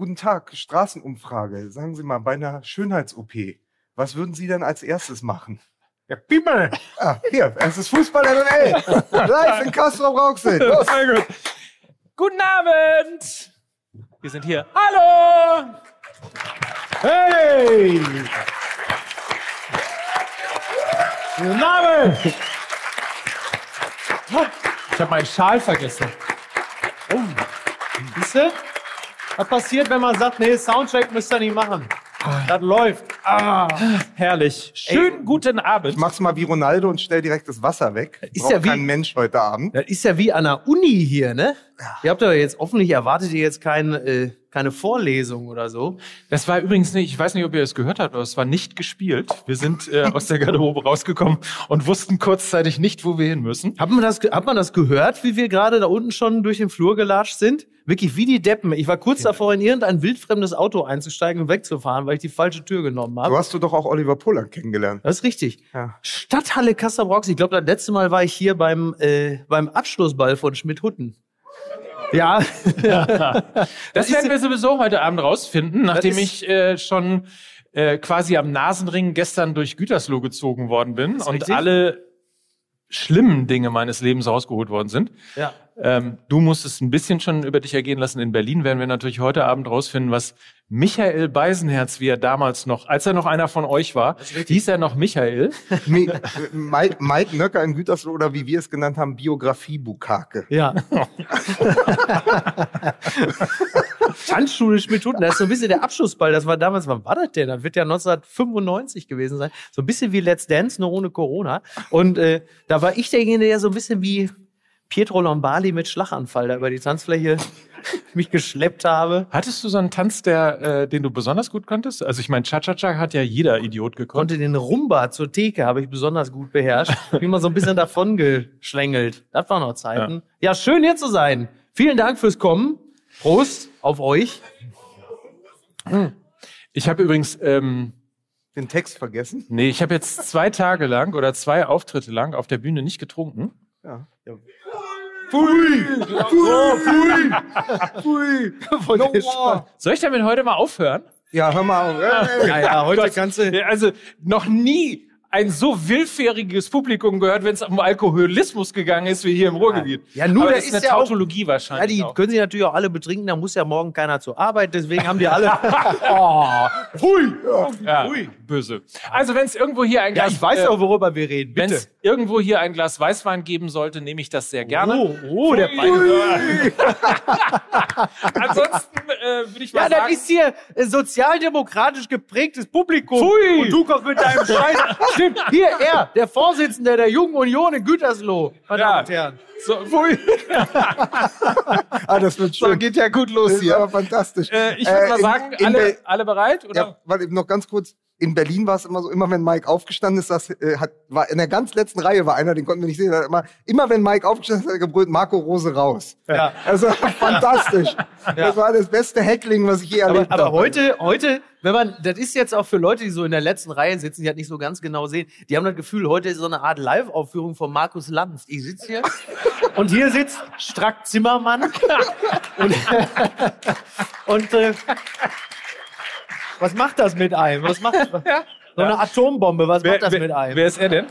guten Tag, Straßenumfrage. Sagen Sie mal, bei einer Schönheits-OP, was würden Sie denn als erstes machen? Ja, Pimmel. Ah, hier, es ist Fußball MML. Live in Castro Brauxel. Los. Sehr gut. Guten Abend. Wir sind hier. Hallo. Hey! Guten Abend! Ich habe meinen Schal vergessen. Oh, siehst du? Was passiert, wenn man sagt, nee, Soundcheck müsst ihr nicht machen? Das läuft. Ah. Herrlich. Schönen guten Ich Abend. mach's mal wie Ronaldo und stell direkt das Wasser weg. Ist Braucht ja wie- kein Mensch heute Abend. Das ist ja wie an der Uni hier, ne? Ihr habt ja jetzt hoffentlich erwartet ihr jetzt kein, äh, keine Vorlesung oder so. Das war übrigens nicht, ich weiß nicht, ob ihr es gehört habt, aber es war nicht gespielt. Wir sind äh, aus der Garderobe rausgekommen und wussten kurzzeitig nicht, wo wir hin müssen. Hat man das, hat man das gehört, wie wir gerade da unten schon durch den Flur gelatscht sind? Wirklich wie die Deppen. Ich war kurz davor, in irgendein wildfremdes Auto einzusteigen und wegzufahren, weil ich die falsche Tür genommen habe. hast du doch auch Oliver Pollack kennengelernt. Das ist richtig. Ja. Stadthalle Kassel-Brauxel. Ich glaube, das letzte Mal war ich hier beim, äh, beim Abschlussball von Schmidt-Hutten. Ja, Das werden wir sowieso heute Abend rausfinden, nachdem ich äh, schon äh, quasi am Nasenring gestern durch Gütersloh gezogen worden bin und richtig. alle schlimmen Dinge meines Lebens rausgeholt worden sind. ja. Ähm, du musstest ein bisschen schon über dich ergehen lassen. In Berlin werden wir natürlich heute Abend rausfinden, was Michael Beisenherz, wie er damals noch, als er noch einer von euch war, hieß er noch Michael. Mi- Mike, Mike Nöcker in Gütersloh oder wie wir es genannt haben, Biografie-Bukake. Ja. Tanzschule Schmidt-Hutten, das ist so ein bisschen der Abschlussball. Das war damals, wann war das denn? Das wird ja 1995 gewesen sein. So ein bisschen wie Let's Dance, nur ohne Corona. Und äh, da war ich derjenige, der so ein bisschen wie Pietro Lombardi mit Schlaganfall da über die Tanzfläche mich geschleppt habe. Hattest du so einen Tanz, der, äh, den du besonders gut konntest? Also ich meine, Cha-Cha-Cha hat ja jeder Idiot gekonnt. Konnte den Rumba zur Theke, habe ich besonders gut beherrscht. Bin mal so ein bisschen davon geschlängelt. Das waren noch Zeiten. Ja. schön hier zu sein. Vielen Dank fürs Kommen. Prost auf euch. Ich habe übrigens, ähm, Den Text vergessen. nee, ich habe jetzt zwei Tage lang oder zwei Auftritte lang auf der Bühne nicht getrunken. Ja. Pfui! Pfui! Pfui! Voll No more. Soll ich damit heute mal aufhören? Ja, hör mal auf. Ja, ja, heute kannst du. Ja, Also noch nie ein so willfähriges Publikum gehört, wenn es um Alkoholismus gegangen ist, wie hier im Ruhrgebiet. Ja, nur Aber der das ist ist eine ja auch- Tautologie Ja, wahrscheinlich. die auch. können sich natürlich auch alle betrinken, da muss ja morgen keiner zur Arbeit, deswegen haben die alle. oh, pfui! ja, böse. Also wenn es irgendwo hier ein Ja, Glas, ich weiß äh, auch, worüber wir reden. wenn es irgendwo hier ein Glas Weißwein geben sollte, nehme ich das sehr gerne. Oh, oh, der Pfui. Ansonsten äh, würde ich mal Ja, das sagen, ist hier sozialdemokratisch geprägtes Publikum. Pfui. Und du kommst mit deinem Scheiß. Stimmt, hier er, der Vorsitzende der Jungen Union in Gütersloh, meine Ja. Damen und Herren. so. Ah, das wird So schön. geht ja gut los Das ist hier. aber fantastisch. äh, ich würde Äh, mal in- sagen, in alle, Bel- alle bereit? Oder? Ja, warte, noch ganz kurz. In Berlin war es immer so, immer wenn Mike aufgestanden ist, das, äh, hat, war in der ganz letzten Reihe war einer, den konnten wir nicht sehen, immer, immer wenn Mike aufgestanden ist, hat er gebrüllt, Marco Rose raus. Ja. Also fantastisch. Das war das beste Heckling, was ich je Aber, erlebt aber habe. heute, heute, wenn man, das ist jetzt auch für Leute, die so in der letzten Reihe sitzen, die halt nicht so ganz genau sehen, die haben das Gefühl, heute ist so eine Art Live-Aufführung von Markus Lanz. Ich sitze hier und hier sitzt Strack Zimmermann und, und äh, was macht das mit einem? Was macht so eine Atombombe? Was macht das wer, mit einem? wer ist er denn?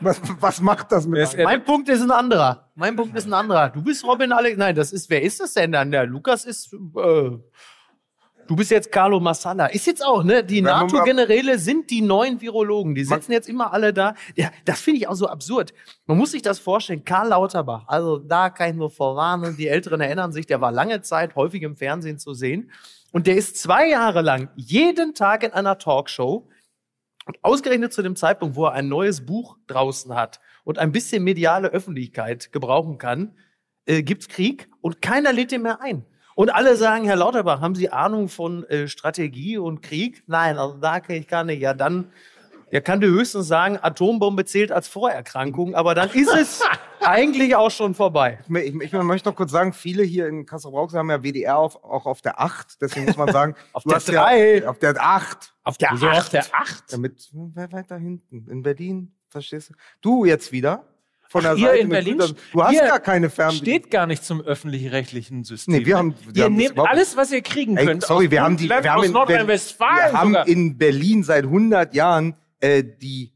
Was, was macht das mit Wer einem? Mein Punkt ist ein anderer. Mein Punkt ist ein anderer. Du bist Robin Alex. Nein, das ist, wer ist das denn dann? Der Lukas ist, äh, du bist jetzt Carlo Massala. Ist jetzt auch, ne? Die Ja, NATO-Generäle sind die neuen Virologen. Die sitzen jetzt immer alle da. Ja, das finde ich auch so absurd. Man muss sich das vorstellen. Karl Lauterbach, also da kann ich nur vorwarnen. Die Älteren erinnern sich, der war lange Zeit häufig im Fernsehen zu sehen. Und der ist zwei Jahre lang jeden Tag in einer Talkshow und ausgerechnet zu dem Zeitpunkt, wo er ein neues Buch draußen hat und ein bisschen mediale Öffentlichkeit gebrauchen kann, äh, gibt's Krieg und keiner lädt ihn mehr ein. Und alle sagen, Herr Lauterbach, haben Sie Ahnung von äh, Strategie und Krieg? Nein, also da kann ich gar nicht. Ja, dann, der kann dir höchstens sagen, Atombombe zählt als Vorerkrankung, aber dann ist es eigentlich auch schon vorbei. Ich, ich möchte noch kurz sagen, viele hier in Kassel-Brauxel haben ja WDR auf, auch auf der 8. Deswegen muss man sagen, Auf der hast drei. Ja, auf der 8. Auf der Wieso auf der 8? Damit, weiter hinten? In Berlin, verstehst du? Du jetzt wieder. von der Hier Seite. in Berlin Gütern. Du hast gar keine Fernbedienung. Steht gar nicht zum öffentlich-rechtlichen System. Nee, wir haben- wir ihr haben nehmt alles, was ihr kriegen Ey, könnt. sorry, wir haben die, wir haben in, wir haben in Berlin seit 100 Jahren äh, die,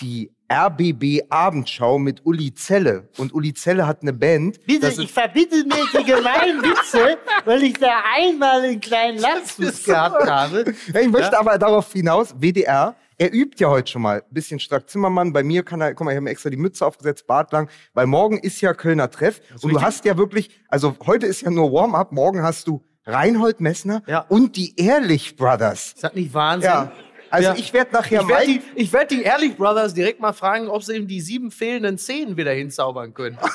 die RBB Abendschau mit Uli Zelle. Und Uli Zelle hat eine Band. das ist, verbitte mir die gemeinen Witze, weil ich da einmal einen kleinen Lapsus gehabt habe. Ja, ich möchte aber darauf hinaus, WDR, er übt ja heute schon mal. Bisschen Strack Zimmermann. Bei mir kann er, guck mal, ich habe mir extra die Mütze aufgesetzt, Bart lang, weil morgen ist ja Kölner Treff. Und du hast ja wirklich, also heute ist ja nur Warm-up, morgen hast du Reinhold Messner Ja. und die Ehrlich Brothers. Ist das nicht Wahnsinn? Ja. Also Ja. ich werde nachher Ich werde die, ich werd die Ehrlich Brothers direkt mal fragen, ob sie ihm die sieben fehlenden Zehen wieder hinzaubern können.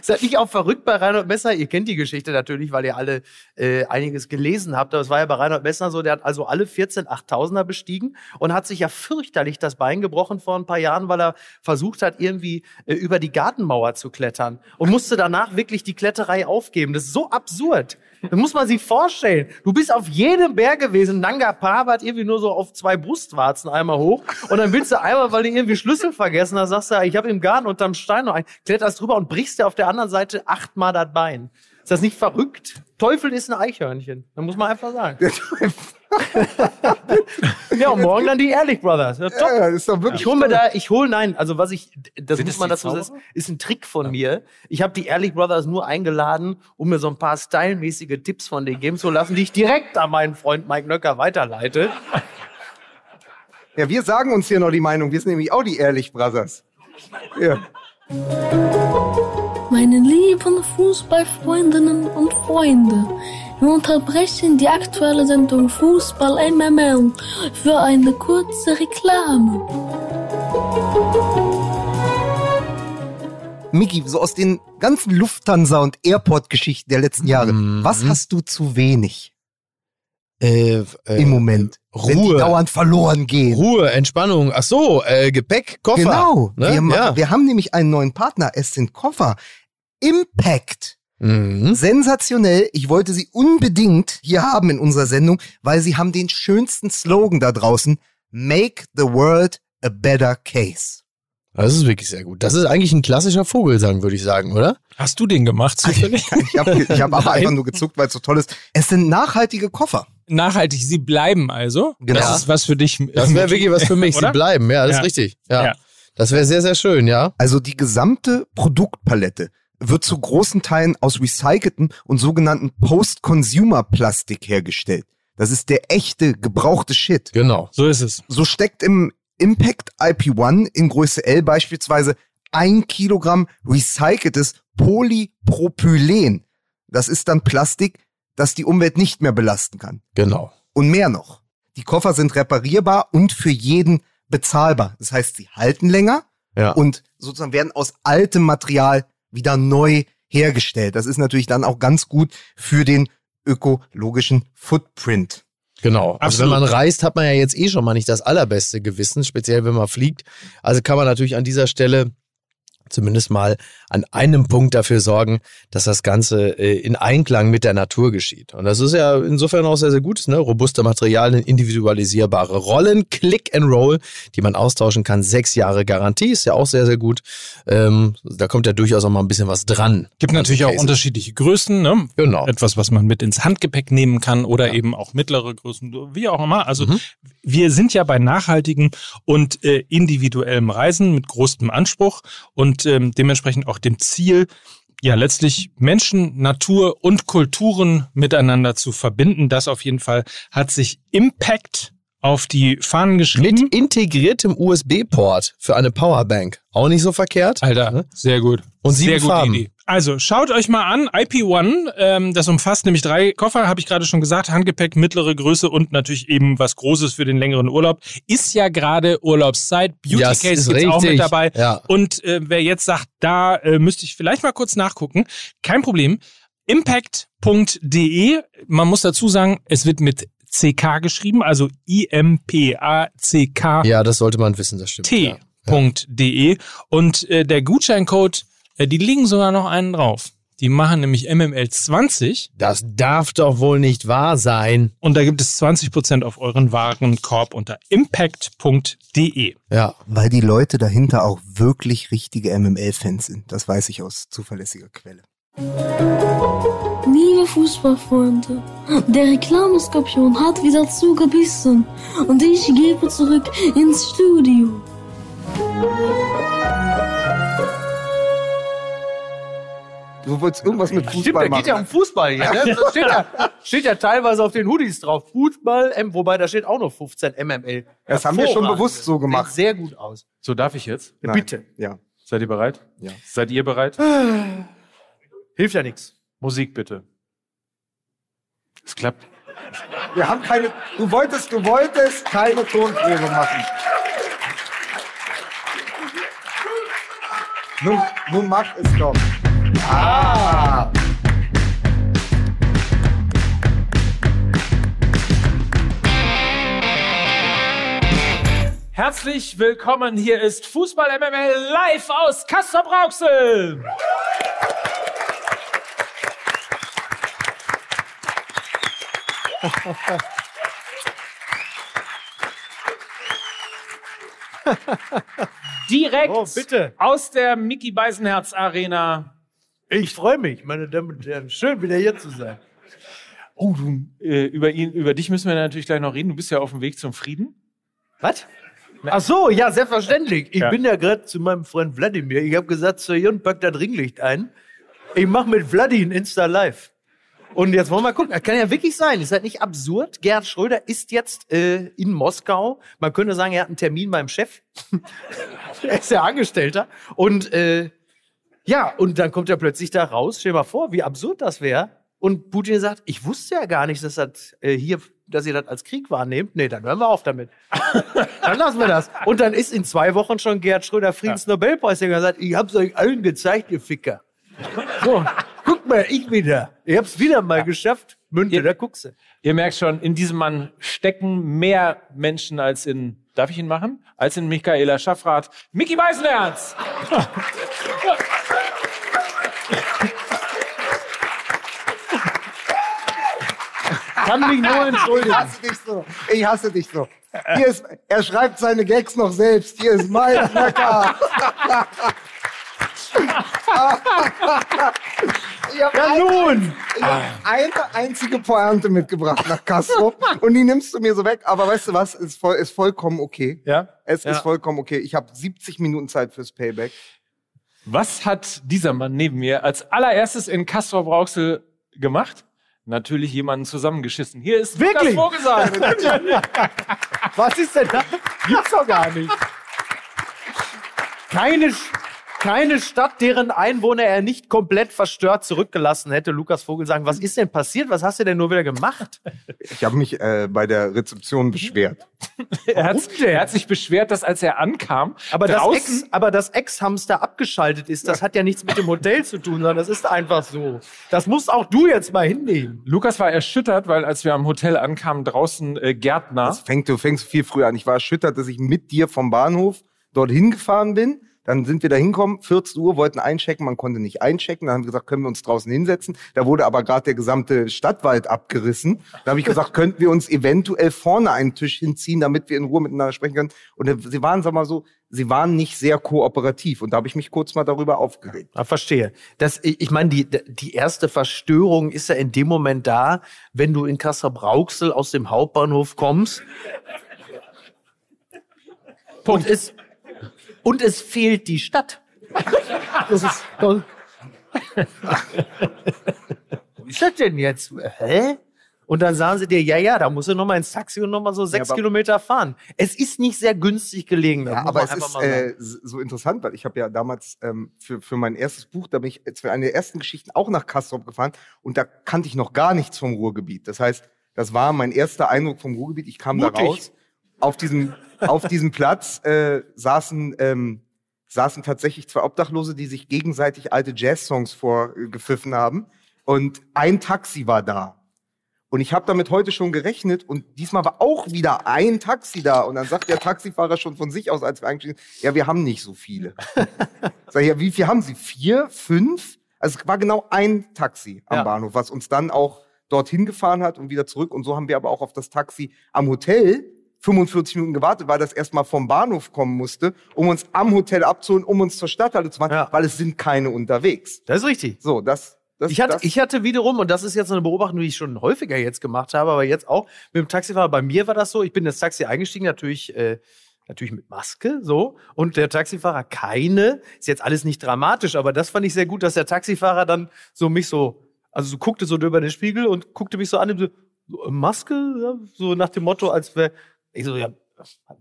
Ist das nicht auch verrückt bei Reinhold Messner? Ihr kennt die Geschichte natürlich, weil ihr alle äh, einiges gelesen habt. Aber es war ja bei Reinhold Messner so, der hat also alle 14 8000er bestiegen und hat sich ja fürchterlich das Bein gebrochen vor ein paar Jahren, weil er versucht hat, irgendwie äh, über die Gartenmauer zu klettern und musste danach wirklich die Kletterei aufgeben. Das ist so absurd. Das muss man sich vorstellen. Du bist auf jedem Berg gewesen. Nanga Parbat irgendwie nur so auf zwei Brustwarzen einmal hoch. Und dann willst du einmal, weil du irgendwie Schlüssel vergessen hast, sagst du, ich habe im Garten unterm Stein noch einen, kletterst drüber und brichst dir auf der anderen Seite achtmal das Bein. Ist das nicht verrückt? Teufel ist ein Eichhörnchen. Da muss man einfach sagen. ja, und morgen dann die Ehrlich Brothers. Ja, top. Ja, ist doch wirklich Ich hole mir da, ich hole, nein, also was ich, das Sind muss man dazu sagen, ist ein Trick von mir. Ich habe die Ehrlich Brothers nur eingeladen, um mir so ein paar stylmäßige Tipps von denen geben zu lassen, die ich direkt an meinen Freund Mike Nöcker weiterleite. Ja, wir sagen uns hier noch die Meinung. Wir sind nämlich auch die Ehrlich Brothers. Ja. Meine lieben Fußballfreundinnen und Freunde, wir unterbrechen die aktuelle Sendung Fußball MML für eine kurze Reklame. Miki, so aus den ganzen Lufthansa- und Airport-Geschichten der letzten Jahre, Mhm. was hast du zu wenig Äh, äh, im Moment? Wenn die Ruhe. dauernd verloren gehen. Ruhe, Entspannung. Ach so, äh, Gepäck, Koffer. Genau. Ne? Wir, ja. wir haben nämlich einen neuen Partner. Es sind Koffer. Impact. Mhm. Sensationell. Ich wollte sie unbedingt hier haben in unserer Sendung, weil sie haben den schönsten Slogan da draußen. Make the world a better case. Das ist wirklich sehr gut. Das ist eigentlich ein klassischer Vogelsang, würde ich sagen, oder? Hast du den gemacht zufällig? Ich habe ich hab aber einfach nur gezuckt, weil es so toll ist. Es sind nachhaltige Koffer. Nachhaltig, sie bleiben also. Genau. Das ist was für dich. Das wäre wirklich was für mich. Sie bleiben, ja, das Ja. ist richtig. Ja. Ja. Das wäre sehr, sehr schön, ja. Also die gesamte Produktpalette wird zu großen Teilen aus recyceltem und sogenannten Post-Consumer-Plastik hergestellt. Das ist der echte, gebrauchte Shit. Genau. So ist es. So steckt im Impact IP1 in Größe L beispielsweise ein Kilogramm recyceltes Polypropylen. Das ist dann Plastik, das die Umwelt nicht mehr belasten kann. Genau. Und mehr noch. Die Koffer sind reparierbar und für jeden bezahlbar. Das heißt, sie halten länger Ja. und sozusagen werden aus altem Material wieder neu hergestellt. Das ist natürlich dann auch ganz gut für den ökologischen Footprint. Genau. Also wenn Absolut. man reist, hat man ja jetzt eh schon mal nicht das allerbeste Gewissen, speziell wenn man fliegt. Also kann man natürlich an dieser Stelle zumindest mal an einem Punkt dafür sorgen, dass das Ganze äh, in Einklang mit der Natur geschieht. Und das ist ja insofern auch sehr, sehr gut. Ne? Robuste Materialien, individualisierbare Rollen, Click and Roll, die man austauschen kann. Sechs Jahre Garantie ist ja auch sehr, sehr gut. Ähm, da kommt ja durchaus auch mal ein bisschen was dran. Gibt natürlich auch unterschiedliche Größen, ne? Genau. Etwas, was man mit ins Handgepäck nehmen kann oder eben auch mittlere Größen, wie auch immer. Also Mhm. wir sind ja bei nachhaltigem und äh, individuellem Reisen mit großem Anspruch und ähm, dementsprechend auch dem Ziel, ja letztlich Menschen, Natur und Kulturen miteinander zu verbinden. Das auf jeden Fall hat sich Impact auf die Fahnen geschrieben. Mit integriertem USB-Port für eine Powerbank. Auch nicht so verkehrt. Alter, Ne? sehr gut. Und sieben sehr gute Farben. Idee. Also schaut euch mal an, IP1, ähm, das umfasst nämlich drei Koffer, habe ich gerade schon gesagt, Handgepäck, mittlere Größe und natürlich eben was Großes für den längeren Urlaub. Ist ja gerade Urlaubszeit, Beauty Ja, es Case ist gibt's auch mit richtig. dabei. Ja. Und äh, wer jetzt sagt, da äh, müsste ich vielleicht mal kurz nachgucken, kein Problem. Impact.de, man muss dazu sagen, es wird mit CK geschrieben, also I-M-P-A-C-K Ja, das sollte man wissen, das stimmt. Ja. t.de und äh, der Gutscheincode, äh, die legen sogar noch einen drauf. Die machen nämlich MML 20 Das darf doch wohl nicht wahr sein. und da gibt es 20% auf euren Warenkorb unter impact.de. Ja. Weil die Leute dahinter auch wirklich richtige MML-Fans sind. Das weiß ich aus zuverlässiger Quelle. Liebe Fußballfreunde, der Reklameskorpion hat wieder zugebissen und ich gebe zurück ins Studio. Du wolltest irgendwas mit Stimmt, Fußball da machen. geht ja um Fußball hier. Ne? Das steht, ja, steht ja teilweise auf den Hoodies drauf. Fußball, M, wobei da steht auch noch 15 MML. Das haben wir schon bewusst so gemacht. Sieht sehr gut aus. So darf ich jetzt? Nein. Bitte. Ja. Seid ihr bereit? Ja. Seid ihr bereit? Hilft ja nichts. Musik bitte. Es klappt. Wir haben keine. Du wolltest, du wolltest keine Tonprobe machen. Nun, nun mach es doch. Ah! Herzlich willkommen. Hier ist Fußball MML live aus Kassel Direkt Oh, aus der Mickey Beisenherz Arena. Ich freue mich, meine Damen und Herren. Schön, wieder hier zu sein. Oh, du, äh, über ihn, über dich müssen wir natürlich gleich noch reden. Du bist ja auf dem Weg zum Frieden. Was? Ach so, ja, selbstverständlich. Ich Ja. bin ja gerade zu meinem Freund Wladimir. Ich habe gesagt, Sir Jun, pack das Ringlicht ein. Ich mache mit Vladi ein Insta Live. Und jetzt wollen wir mal gucken. Das kann ja wirklich sein. Ist das nicht absurd? Gerhard Schröder ist jetzt äh, in Moskau. Man könnte sagen, er hat einen Termin beim Chef. er ist ja Angestellter. Und äh, ja, und dann kommt er plötzlich da raus. Stell dir mal vor, wie absurd das wäre. Und Putin sagt, ich wusste ja gar nicht, dass das äh, hier, dass ihr das als Krieg wahrnehmt. Nee, dann hören wir auf damit. dann lassen wir das. Und dann ist in zwei Wochen schon Gerhard Schröder Friedensnobelpreisträger und sagt, ich hab's euch allen gezeigt, ihr Ficker. So, guck mal, ich wieder. Ich hab's wieder mal geschafft. Münte, Ihr- da guckst du. Ihr merkt schon, in diesem Mann stecken mehr Menschen als in, darf ich ihn machen? Als in Michaela Schaffrath. Mickey Beisenherz! Kann mich nur Ich entschuldigen. hasse dich so. Ich hasse dich so. Hier ist, er schreibt seine Gags noch selbst. Hier ist mein Schmecker. Ich habe Ja, nun. ich hab eine einzige Pointe mitgebracht nach Castro und die nimmst du mir so weg. Aber weißt du was? Ist, voll, ist vollkommen okay. Ja? Es Ja. ist vollkommen okay. Ich habe 70 Minuten Zeit fürs Payback. Was hat dieser Mann neben mir als allererstes in Castro Brauxel gemacht? Natürlich jemanden zusammengeschissen. Hier ist Wirklich? Lukas Vogelsang. Was ist denn da? Gibt's doch gar nicht. Keine, Sch- keine Stadt, deren Einwohner er nicht komplett verstört zurückgelassen hätte. Lukas Vogelsang, was ist denn passiert? Was hast du denn nur wieder gemacht? Ich habe mich äh, bei der Rezeption beschwert. er, hat, er hat sich beschwert, dass als er ankam, Aber das draußen, Ex, aber das Ex-Hamster abgeschaltet ist, das hat ja nichts mit dem Hotel zu tun, sondern das ist einfach so. Das musst auch du jetzt mal hinnehmen. Lukas war erschüttert, weil als wir am Hotel ankamen, draußen äh, Gärtner. Das fängt, du fängst viel früher an. Ich war erschüttert, dass ich mit dir vom Bahnhof dorthin gefahren bin. Dann sind wir da hingekommen, 14 Uhr, wollten einchecken, man konnte nicht einchecken. Dann haben wir gesagt, können wir uns draußen hinsetzen. Da wurde aber gerade der gesamte Stadtwald abgerissen. Da habe ich gesagt, könnten wir uns eventuell vorne einen Tisch hinziehen, damit wir in Ruhe miteinander sprechen können. Und äh, sie waren, sag mal so, sie waren nicht sehr kooperativ. Und da habe ich mich kurz mal darüber aufgeregt. Ah, verstehe. Das, ich meine, die, die erste Verstörung ist ja in dem Moment da, wenn du in Kassel-Brauxel aus dem Hauptbahnhof kommst. Und es, und es fehlt die Stadt. Das ist toll. Wo ist das denn jetzt? Hä? Und dann sagen sie dir, ja, ja, da musst du noch mal ins Taxi und noch mal so sechs aber- Kilometer fahren. Es ist nicht sehr günstig gelegen. Ja, aber es ist äh, so interessant, weil ich habe ja damals ähm, für, für mein erstes Buch, da bin ich jetzt für eine der ersten Geschichten auch nach Kastrop gefahren und da kannte ich noch gar nichts vom Ruhrgebiet. Das heißt, das war mein erster Eindruck vom Ruhrgebiet. Ich kam da Mutig. raus. Auf diesem, auf diesem Platz äh, saßen, ähm, saßen tatsächlich zwei Obdachlose, die sich gegenseitig alte Jazz-Songs vorgepfiffen haben. Und ein Taxi war da. Und ich habe damit heute schon gerechnet und diesmal war auch wieder ein Taxi da. Und dann sagt der Taxifahrer schon von sich aus, als wir sind, ja, wir haben nicht so viele. Sag ich, ja, wie viel haben Sie? Vier? Fünf? Also es war genau ein Taxi am Ja. Bahnhof, was uns dann auch dorthin gefahren hat und wieder zurück. Und so haben wir aber auch auf das Taxi am Hotel 45 Minuten gewartet, weil das erstmal vom Bahnhof kommen musste, um uns am Hotel abzuholen, um uns zur Stadthalle zu fahren, Ja. weil es sind keine unterwegs. Das ist richtig. So, das, das, Ich hatte, ich hatte wiederum, und das ist jetzt eine Beobachtung, die ich schon häufiger jetzt gemacht habe, aber jetzt auch mit dem Taxifahrer. Bei mir war das so, ich bin ins Taxi eingestiegen, natürlich, äh, natürlich mit Maske, so. Und der Taxifahrer keine. Ist jetzt alles nicht dramatisch, aber das fand ich sehr gut, dass der Taxifahrer dann so mich so, also so guckte so über den Spiegel und guckte mich so an, und so, so, Maske, so nach dem Motto, als wäre, ich so, ja,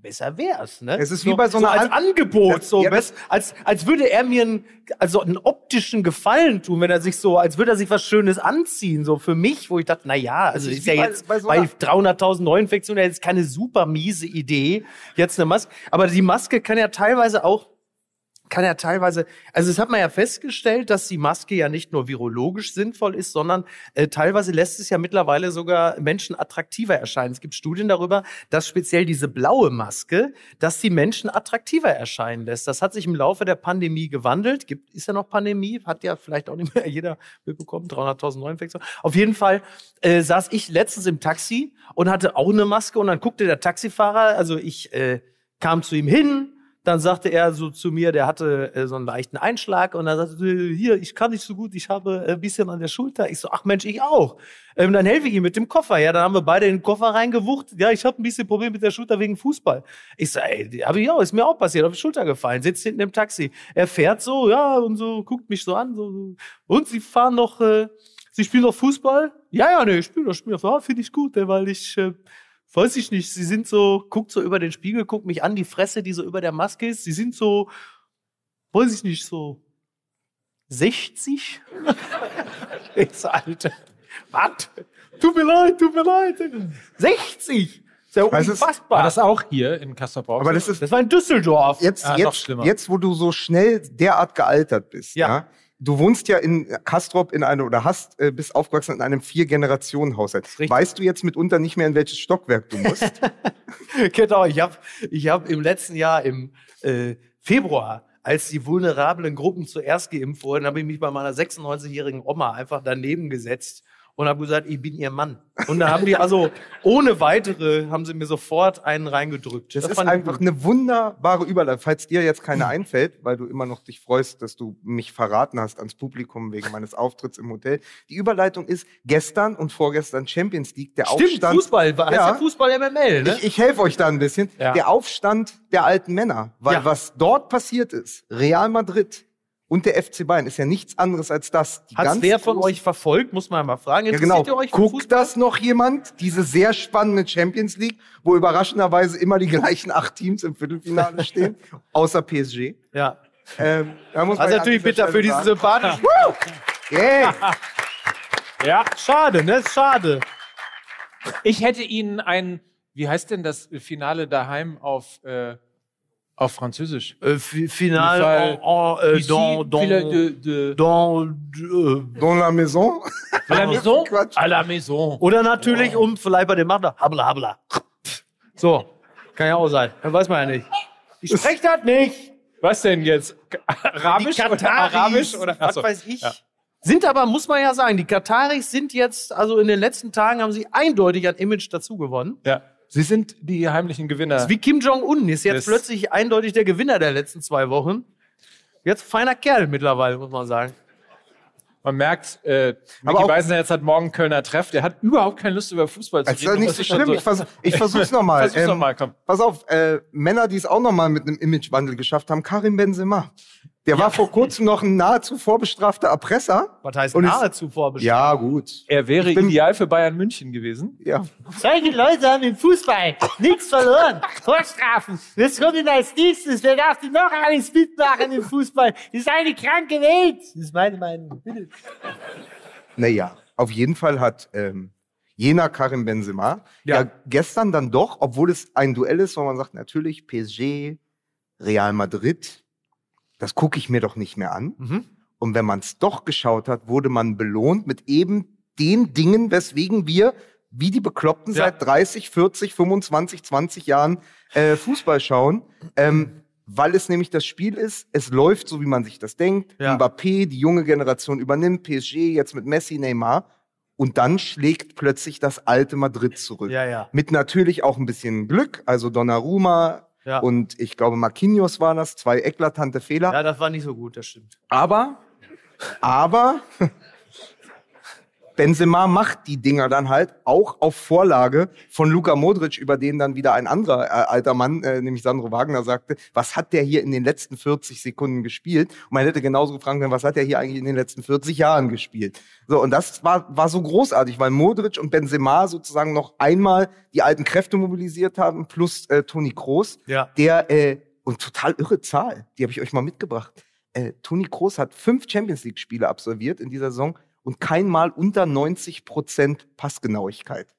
besser wär's, ne? Es ist wie bei so einer als An- Angebot, so Ja, das- best, als als würde er mir einen, also einen optischen Gefallen tun, wenn er sich so, als würde er sich was Schönes anziehen, so für mich, wo ich dachte, na ja, also ist ist, ja bei- jetzt bei so bei einer- 300.000 Neuinfektionen jetzt keine super miese Idee, jetzt eine Maske, aber die Maske kann ja teilweise auch kann ja teilweise, also es hat man ja festgestellt, dass die Maske ja nicht nur virologisch sinnvoll ist, sondern äh, teilweise lässt es ja mittlerweile sogar Menschen attraktiver erscheinen. Es gibt Studien darüber, dass speziell diese blaue Maske, dass die Menschen attraktiver erscheinen lässt. Das hat sich im Laufe der Pandemie gewandelt. Gibt, ist ja noch Pandemie, hat ja vielleicht auch nicht mehr jeder mitbekommen, 300.000 Neuinfektionen. Auf jeden Fall äh, saß ich letztens im Taxi und hatte auch eine Maske und dann guckte der Taxifahrer, also ich äh, kam zu ihm hin, dann sagte er so zu mir, der hatte äh, so einen leichten Einschlag und dann sagte er, hier, ich kann nicht so gut, ich habe ein bisschen an der Schulter. Ich so, ach Mensch, ich auch. Ähm, dann helfe ich ihm mit dem Koffer. Ja, dann haben wir beide in den Koffer reingewucht. Ja, ich habe ein bisschen Problem mit der Schulter wegen Fußball. Ich so, ey, habe ich auch, ist mir auch passiert, auf die Schulter gefallen, sitzt hinten im Taxi. Er fährt so, ja, und so, guckt mich so an, so, so. und Sie fahren noch, äh, Sie spielen noch Fußball? Ja, ja, nee, ich spiele noch, spiele noch. Ja, finde ich gut, weil ich, äh, weiß ich nicht, sie sind so, guckt so über den Spiegel, guckt mich an, die Fresse, die so über der Maske ist, sie sind so, weiß ich nicht, so 60? ich so, Alter, was? Tut mir leid, tut mir leid. 60? Ist ja Was ist- unfassbar. War das auch hier in Kassel-Brauxel? aber das ist das war in Düsseldorf. jetzt, Ah, noch jetzt, schlimmer. jetzt, wo du so schnell derart gealtert bist, Ja. ja. Du wohnst ja in Kastrop in einem oder hast äh, bist aufgewachsen in einem vier Generationen Haushalt. Weißt du jetzt mitunter nicht mehr in welches Stockwerk du musst? genau, ich habe ich hab im letzten Jahr im äh, Februar, als die vulnerablen Gruppen zuerst geimpft wurden, habe ich mich bei meiner 96-jährigen Oma einfach daneben gesetzt und habe gesagt, ich bin ihr Mann. Und da haben die also ohne weitere, haben sie mir sofort einen reingedrückt. Das, ist fand ich einfach gut. eine wunderbare Überleitung. Falls dir jetzt keine einfällt, weil du immer noch dich freust, dass du mich verraten hast ans Publikum wegen meines Auftritts im Hotel. Die Überleitung ist gestern und vorgestern Champions League, der Stimmt, Aufstand. Fußball, heißt ja, Ja. Fußball MML, ne? Ich, ich helfe euch da ein bisschen. Ja. Der Aufstand der alten Männer. Weil Ja. was dort passiert ist, Real Madrid und der FC Bayern, ist ja nichts anderes als das. Ganz wer von euch verfolgt, muss man mal fragen. Ja, genau. ihr euch für Guckt das noch jemand? Diese sehr spannende Champions League, wo überraschenderweise immer die gleichen acht Teams im Viertelfinale stehen, außer PSG. Ja. Ähm, da muss Das ist natürlich bitter für diesen sympathischen. Yeah. Ja, schade, ne? Schade. Ich hätte Ihnen ein, wie heißt denn das Finale daheim auf, äh, auf Französisch? Äh, fi- final Fall- en, en, Ici, dans, dans, Finale de, de, dans, Dans la maison. à la maison? Quatsch. À la maison. Oder natürlich, um vielleicht bei dem Macher, habla, habla. So, kann ja auch sein. Dann weiß man ja nicht. Ich spreche das nicht. Was denn jetzt? Arabisch die oder Arabisch oder was weiß ich. Ja. Sind aber, muss man ja sagen, die Kataris sind jetzt, also in den letzten Tagen haben sie eindeutig an Image dazu gewonnen. Ja. Sie sind die heimlichen Gewinner. Wie Kim Jong-un ist jetzt Das- plötzlich eindeutig der Gewinner der letzten zwei Wochen. Jetzt feiner Kerl mittlerweile, muss man sagen. Man merkt, äh, Micky Beisenherz hat morgen Kölner Treff. Der hat überhaupt keine Lust, über Fußball zu Das ist doch nicht Das so schlimm. Ich, vers ich versuch's nochmal. Versuch's noch mal, komm. Pass auf, äh, Männer, die es auch nochmal mit einem Imagewandel geschafft haben, Karim Benzema. Der war vor kurzem noch ein nahezu vorbestrafter Erpresser. Was heißt nahezu vorbestimmt? Ja, gut. Er wäre bin- ideal für Bayern München gewesen. Ja. Solche Leute haben im Fußball nichts verloren. Vorstrafen. Das kommt ihnen als nächstes. Wer darf denn noch alles mitmachen im Fußball? Das ist eine kranke Welt. Das ist meine Meinung. Bitte. Naja, auf jeden Fall hat ähm, jener Karim Benzema ja. gestern dann doch, obwohl es ein Duell ist, wo man sagt, natürlich PSG, Real Madrid, das gucke ich mir doch nicht mehr an. Mhm. Und wenn man es doch geschaut hat, wurde man belohnt mit eben den Dingen, weswegen wir wie die Bekloppten Ja. seit 30, 40, 25, 20 Jahren äh, Fußball schauen. Ähm, weil es nämlich das Spiel ist, es läuft so, wie man sich das denkt. Ja. Mbappé, die junge Generation übernimmt, PSG jetzt mit Messi, Neymar. Und dann schlägt plötzlich das alte Madrid zurück. Ja, ja. Mit natürlich auch ein bisschen Glück, also Donnarumma Ja. und ich glaube Marquinhos waren das, zwei eklatante Fehler. Ja, das war nicht so gut, das stimmt. Aber, aber Benzema macht die Dinger dann halt auch auf Vorlage von Luka Modric, über den dann wieder ein anderer äh, alter Mann, äh, nämlich Sandro Wagner, sagte, was hat der hier in den letzten 40 Sekunden gespielt? Und man hätte genauso gefragt können, was hat der hier eigentlich in den letzten 40 Jahren gespielt? So, und das war, war so großartig, weil Modric und Benzema sozusagen noch einmal die alten Kräfte mobilisiert haben, plus äh, Toni Kroos, Ja. der, äh, und total irre Zahl, die habe ich euch mal mitgebracht. Äh, Toni Kroos hat fünf Champions League-Spiele absolviert in dieser Saison und kein Mal unter 90 Prozent Passgenauigkeit.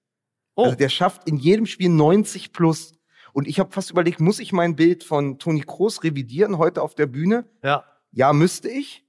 Oh. Also der schafft in jedem Spiel 90 plus. Und ich habe fast überlegt, muss ich mein Bild von Toni Kroos revidieren heute auf der Bühne? Ja. Ja, müsste ich.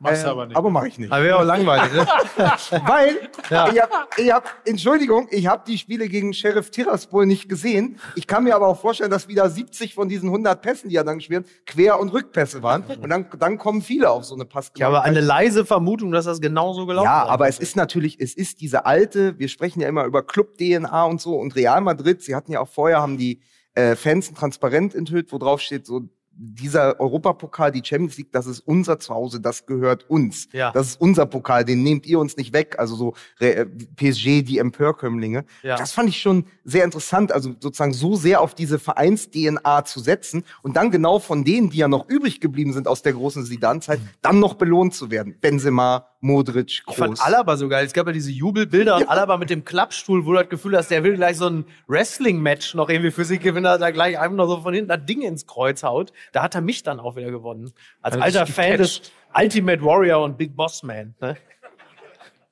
Machst du Ähm, aber nicht. Aber mache ich nicht. Aber wäre auch langweilig, ne? Weil, Ja. ich hab, ich hab, Entschuldigung, ich habe die Spiele gegen Sheriff Tiraspol nicht gesehen. Ich kann mir aber auch vorstellen, dass wieder 70 von diesen 100 Pässen, die er dann gespielt Quer- und Rückpässe waren. Und dann, dann kommen viele auf so eine Pass. Ich habe eine leise Vermutung, dass das genauso gelaufen Ja, sein aber es ist natürlich, es ist diese alte, wir sprechen ja immer über Club-DNA und so und Real Madrid, sie hatten ja auch vorher, haben die äh, Fans ein Transparent enthüllt, wo drauf steht, so dieser Europapokal, die Champions League, das ist unser Zuhause, das gehört uns. Ja. Das ist unser Pokal, den nehmt ihr uns nicht weg. Also so äh, PSG, die Empörkömmlinge. Ja. Das fand ich schon sehr interessant, also sozusagen so sehr auf diese Vereins-DNA zu setzen und dann genau von denen, die ja noch übrig geblieben sind aus der großen Zidane-Zeit, dann noch belohnt zu werden. Benzema, Modric, Ich Kroos. fand Alaba so geil. Es gab ja diese Jubelbilder und Alaba mit dem Klappstuhl, wo du das Gefühl hast, der will gleich so ein Wrestling-Match noch irgendwie für sich gewinnen, dass er gleich einfach noch so von hinten das Ding ins Kreuz haut. Da hat er mich dann auch wieder gewonnen. Als Hat alter Fan des. Ultimate Warrior und Big Boss Man. Ne?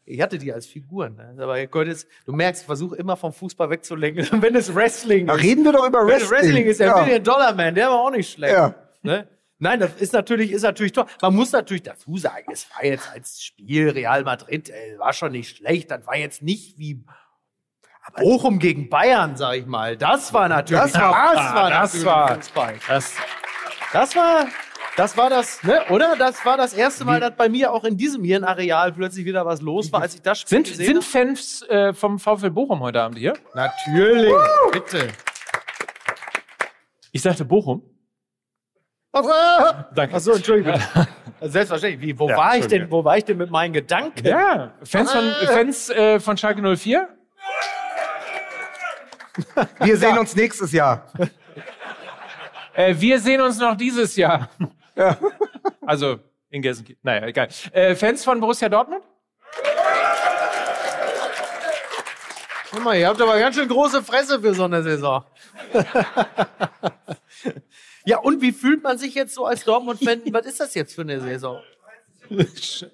Ich hatte die als Figuren. Ne? Aber jetzt, du merkst, ich versuche immer vom Fußball wegzulenken. Wenn es Wrestling Da ist. reden wir doch über Wenn es Wrestling. Wrestling ist, der ja. Million Dollar Man, der war auch nicht schlecht. Ja. Ne? Nein, das ist natürlich, ist natürlich toll. Man muss natürlich dazu sagen, es war jetzt als Spiel Real Madrid, ey, war schon nicht schlecht. Das war jetzt nicht wie Bochum gegen Bayern, sag ich mal. Das war natürlich, Das war- das war, das war- Fußball. Das, Das war, das war das, ne, oder? Das war das erste Mal, dass bei mir auch in diesem hier ein Areal plötzlich wieder was los war, als ich das Spiel sind, gesehen sind Fans äh, vom VfL Bochum heute Abend hier? Natürlich, bitte. Ich sagte Bochum. Danke. Achso, Entschuldigung. Selbstverständlich. Wie, wo Ja, war ich denn, wo war ich denn mit meinen Gedanken? Ja, Fans von, Fans, äh, von Schalke 04? Wir sehen uns nächstes Jahr. Äh, wir sehen uns noch dieses Jahr. Also in Gelsenkirchen. Naja, egal. Äh, Fans von Borussia Dortmund? Guck mal, ihr habt aber ganz schön große Fresse für so eine Saison. Ja, und wie fühlt man sich jetzt so als Dortmund-Fan? Was ist das jetzt für eine Saison?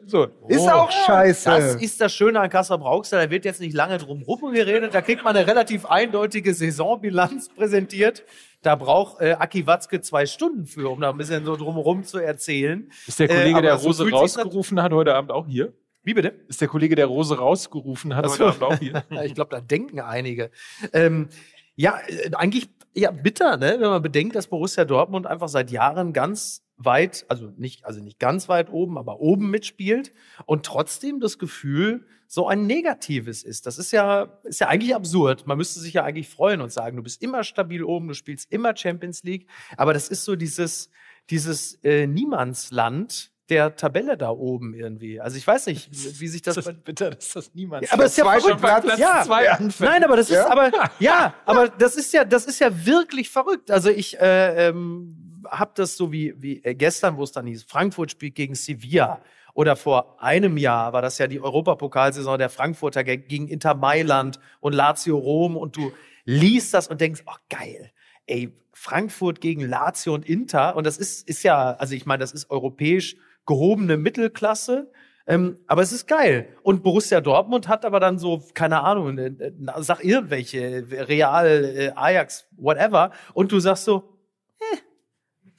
So. Ist auch scheiße. Das ist das Schöne an Kassel Brauxel. Da wird jetzt nicht lange drum rum geredet. Da kriegt man eine relativ eindeutige Saisonbilanz präsentiert. Da braucht äh, Aki Watzke zwei Stunden für, um da ein bisschen so drumherum zu erzählen. Ist der Kollege, Äh, der so Rose sich's rausgerufen hat, heute Abend auch hier? Wie bitte? Ist der Kollege, der Rose rausgerufen hat, heute Abend auch hier? ich glaube, da denken einige. Ähm, ja, äh, eigentlich ja bitter, ne? wenn man bedenkt, dass Borussia Dortmund einfach seit Jahren ganz weit, also nicht, also nicht ganz weit oben, aber oben mitspielt und trotzdem das Gefühl so ein negatives ist. Das ist ja, ist ja eigentlich absurd. Man müsste sich ja eigentlich freuen und sagen, du bist immer stabil oben, du spielst immer Champions League. Aber das ist so dieses, dieses äh, Niemandsland der Tabelle da oben irgendwie. Also ich weiß nicht, wie sich das, Das ist bitter, dass das niemand Ja, aber es ist ja verrückt. Platz, Platz ja, zwei anfängt. Nein, aber das ist Ja? aber ja, aber das ist ja das ist ja wirklich verrückt. Also ich äh, ähm, habe das so wie wie äh, gestern, wo es dann hieß, Frankfurt spielt gegen Sevilla oder vor einem Jahr war das ja die Europapokalsaison der Frankfurter ge- gegen Inter Mailand und Lazio Rom und du liest das und denkst, oh geil. Ey, Frankfurt gegen Lazio und Inter und das ist ist ja, also ich meine, das ist europäisch gehobene Mittelklasse. Ähm, aber es ist geil. Und Borussia Dortmund hat aber dann so, keine Ahnung, äh, äh, sag irgendwelche, Real, äh, Ajax, whatever. Und du sagst so, eh,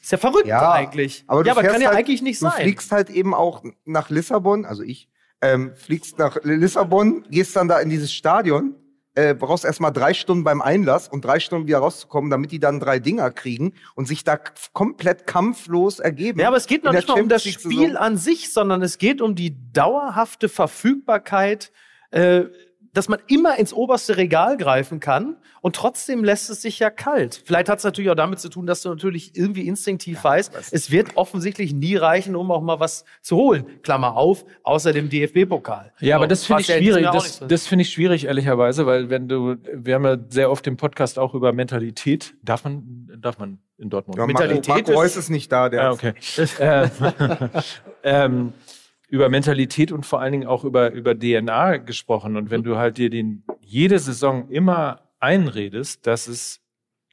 ist ja verrückt Ja, eigentlich. aber du ja, aber kann ja halt- eigentlich nicht Du sein. fliegst halt eben auch nach Lissabon, also ich, ähm, fliegst nach Lissabon, gehst dann da in dieses Stadion, äh, brauchst erstmal drei Stunden beim Einlass und drei Stunden wieder rauszukommen, damit die dann drei Dinger kriegen und sich da komplett kampflos ergeben. Ja, aber es geht noch nicht mal um das Spiel an sich, sondern es geht um die dauerhafte Verfügbarkeit, äh, dass man immer ins oberste Regal greifen kann und trotzdem lässt es sich ja kalt. Vielleicht hat es natürlich auch damit zu tun, dass du natürlich irgendwie instinktiv weißt, es wird offensichtlich nie reichen, um auch mal was zu holen. Klammer auf, außer dem DFB-Pokal. Ja, aber das finde ich ja schwierig. Auch Das, das finde ich schwierig, ehrlicherweise, weil wenn du, wir haben ja sehr oft im Podcast auch über Mentalität. Darf man, darf man in Dortmund? ja, Mentalität Marco, Marco ist- Reus ist nicht da, der Ja, okay. äh, ähm, über Mentalität und vor allen Dingen auch über, über DNA gesprochen. Und wenn du halt dir den jede Saison immer einredest, dass es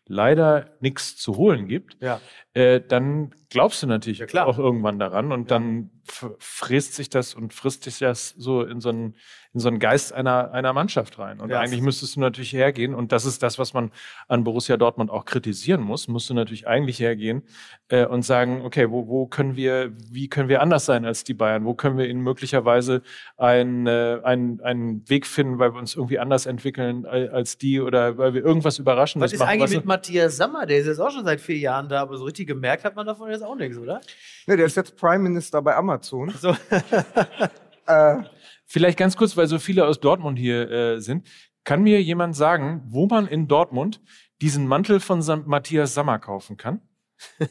leider nichts zu holen gibt, Ja. Äh, dann glaubst du natürlich Ja, auch irgendwann daran und dann frisst sich das und frisst sich das so in so einen, in so einen Geist einer, einer Mannschaft rein. Und Ja. eigentlich müsstest du natürlich hergehen und das ist das, was man an Borussia Dortmund auch kritisieren muss, musst du natürlich eigentlich hergehen äh, und sagen, okay, wo, wo können wir, wie können wir anders sein als die Bayern? Wo können wir ihnen möglicherweise einen, äh, einen, einen Weg finden, weil wir uns irgendwie anders entwickeln al- als die oder weil wir irgendwas Überraschendes Was ist machen? eigentlich was- mit Matthias Sammer? Der ist jetzt auch schon seit vier Jahren da, aber so richtig gemerkt hat man davon jetzt auch nichts, oder? Ne, der ist jetzt Prime Minister bei Amazon. So. Äh, Vielleicht ganz kurz, weil so viele aus Dortmund hier äh, sind. Kann mir jemand sagen, wo man in Dortmund diesen Mantel von Sam Matthias Sammer kaufen kann?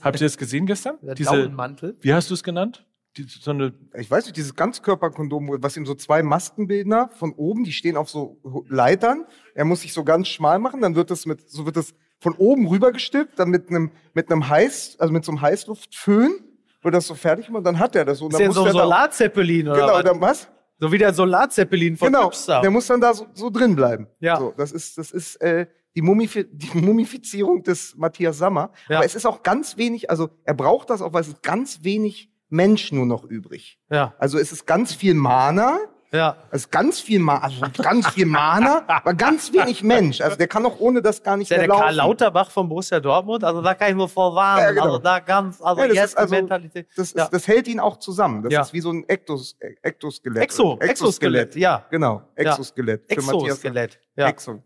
Habt ihr das gesehen gestern? Der Diese, Daunenmantel. wie hast du es genannt? Die, so eine, ich weiß nicht, dieses Ganzkörperkondom, was ihm so zwei Maskenbildner von oben, die stehen auf so Leitern. Er muss sich so ganz schmal machen, dann wird das mit, so wird das von oben rübergestülpt, dann mit einem, mit einem Heiß, also mit so einem Heißluftföhn wird das so fertig gemacht, dann hat er das so. Ist dann der muss so ein Solarzeppelin oder Genau, was? dann was? So wie der Solarzeppelin von Genau, Hipster. der muss dann da so, so drin bleiben. Ja. So, das ist, das ist äh, die, Mumifi die Mumifizierung des Matthias Sammer. Ja. Aber es ist auch ganz wenig, also er braucht das auch, weil es ist ganz wenig Mensch nur noch übrig. Ja, Also es ist ganz viel Mana, ja. ist ganz viel Ma also ganz viel Mana, aber ganz wenig Mensch. Also der kann auch ohne das gar nicht Ist der, mehr der laufen. Karl Lauterbach von Borussia Dortmund? Also da kann ich nur vorwarnen. Ja, genau. Also da ganz, also Ja, das jetzt ist also- die Mentalität. Das, ist, Ja. das hält ihn auch zusammen. Das Ja. ist wie so ein Ektos, Ektoskelett. Exo, Exoskelett, ja. Genau, Exoskelett. Für Matthias- Exoskelett. Ja. Exo.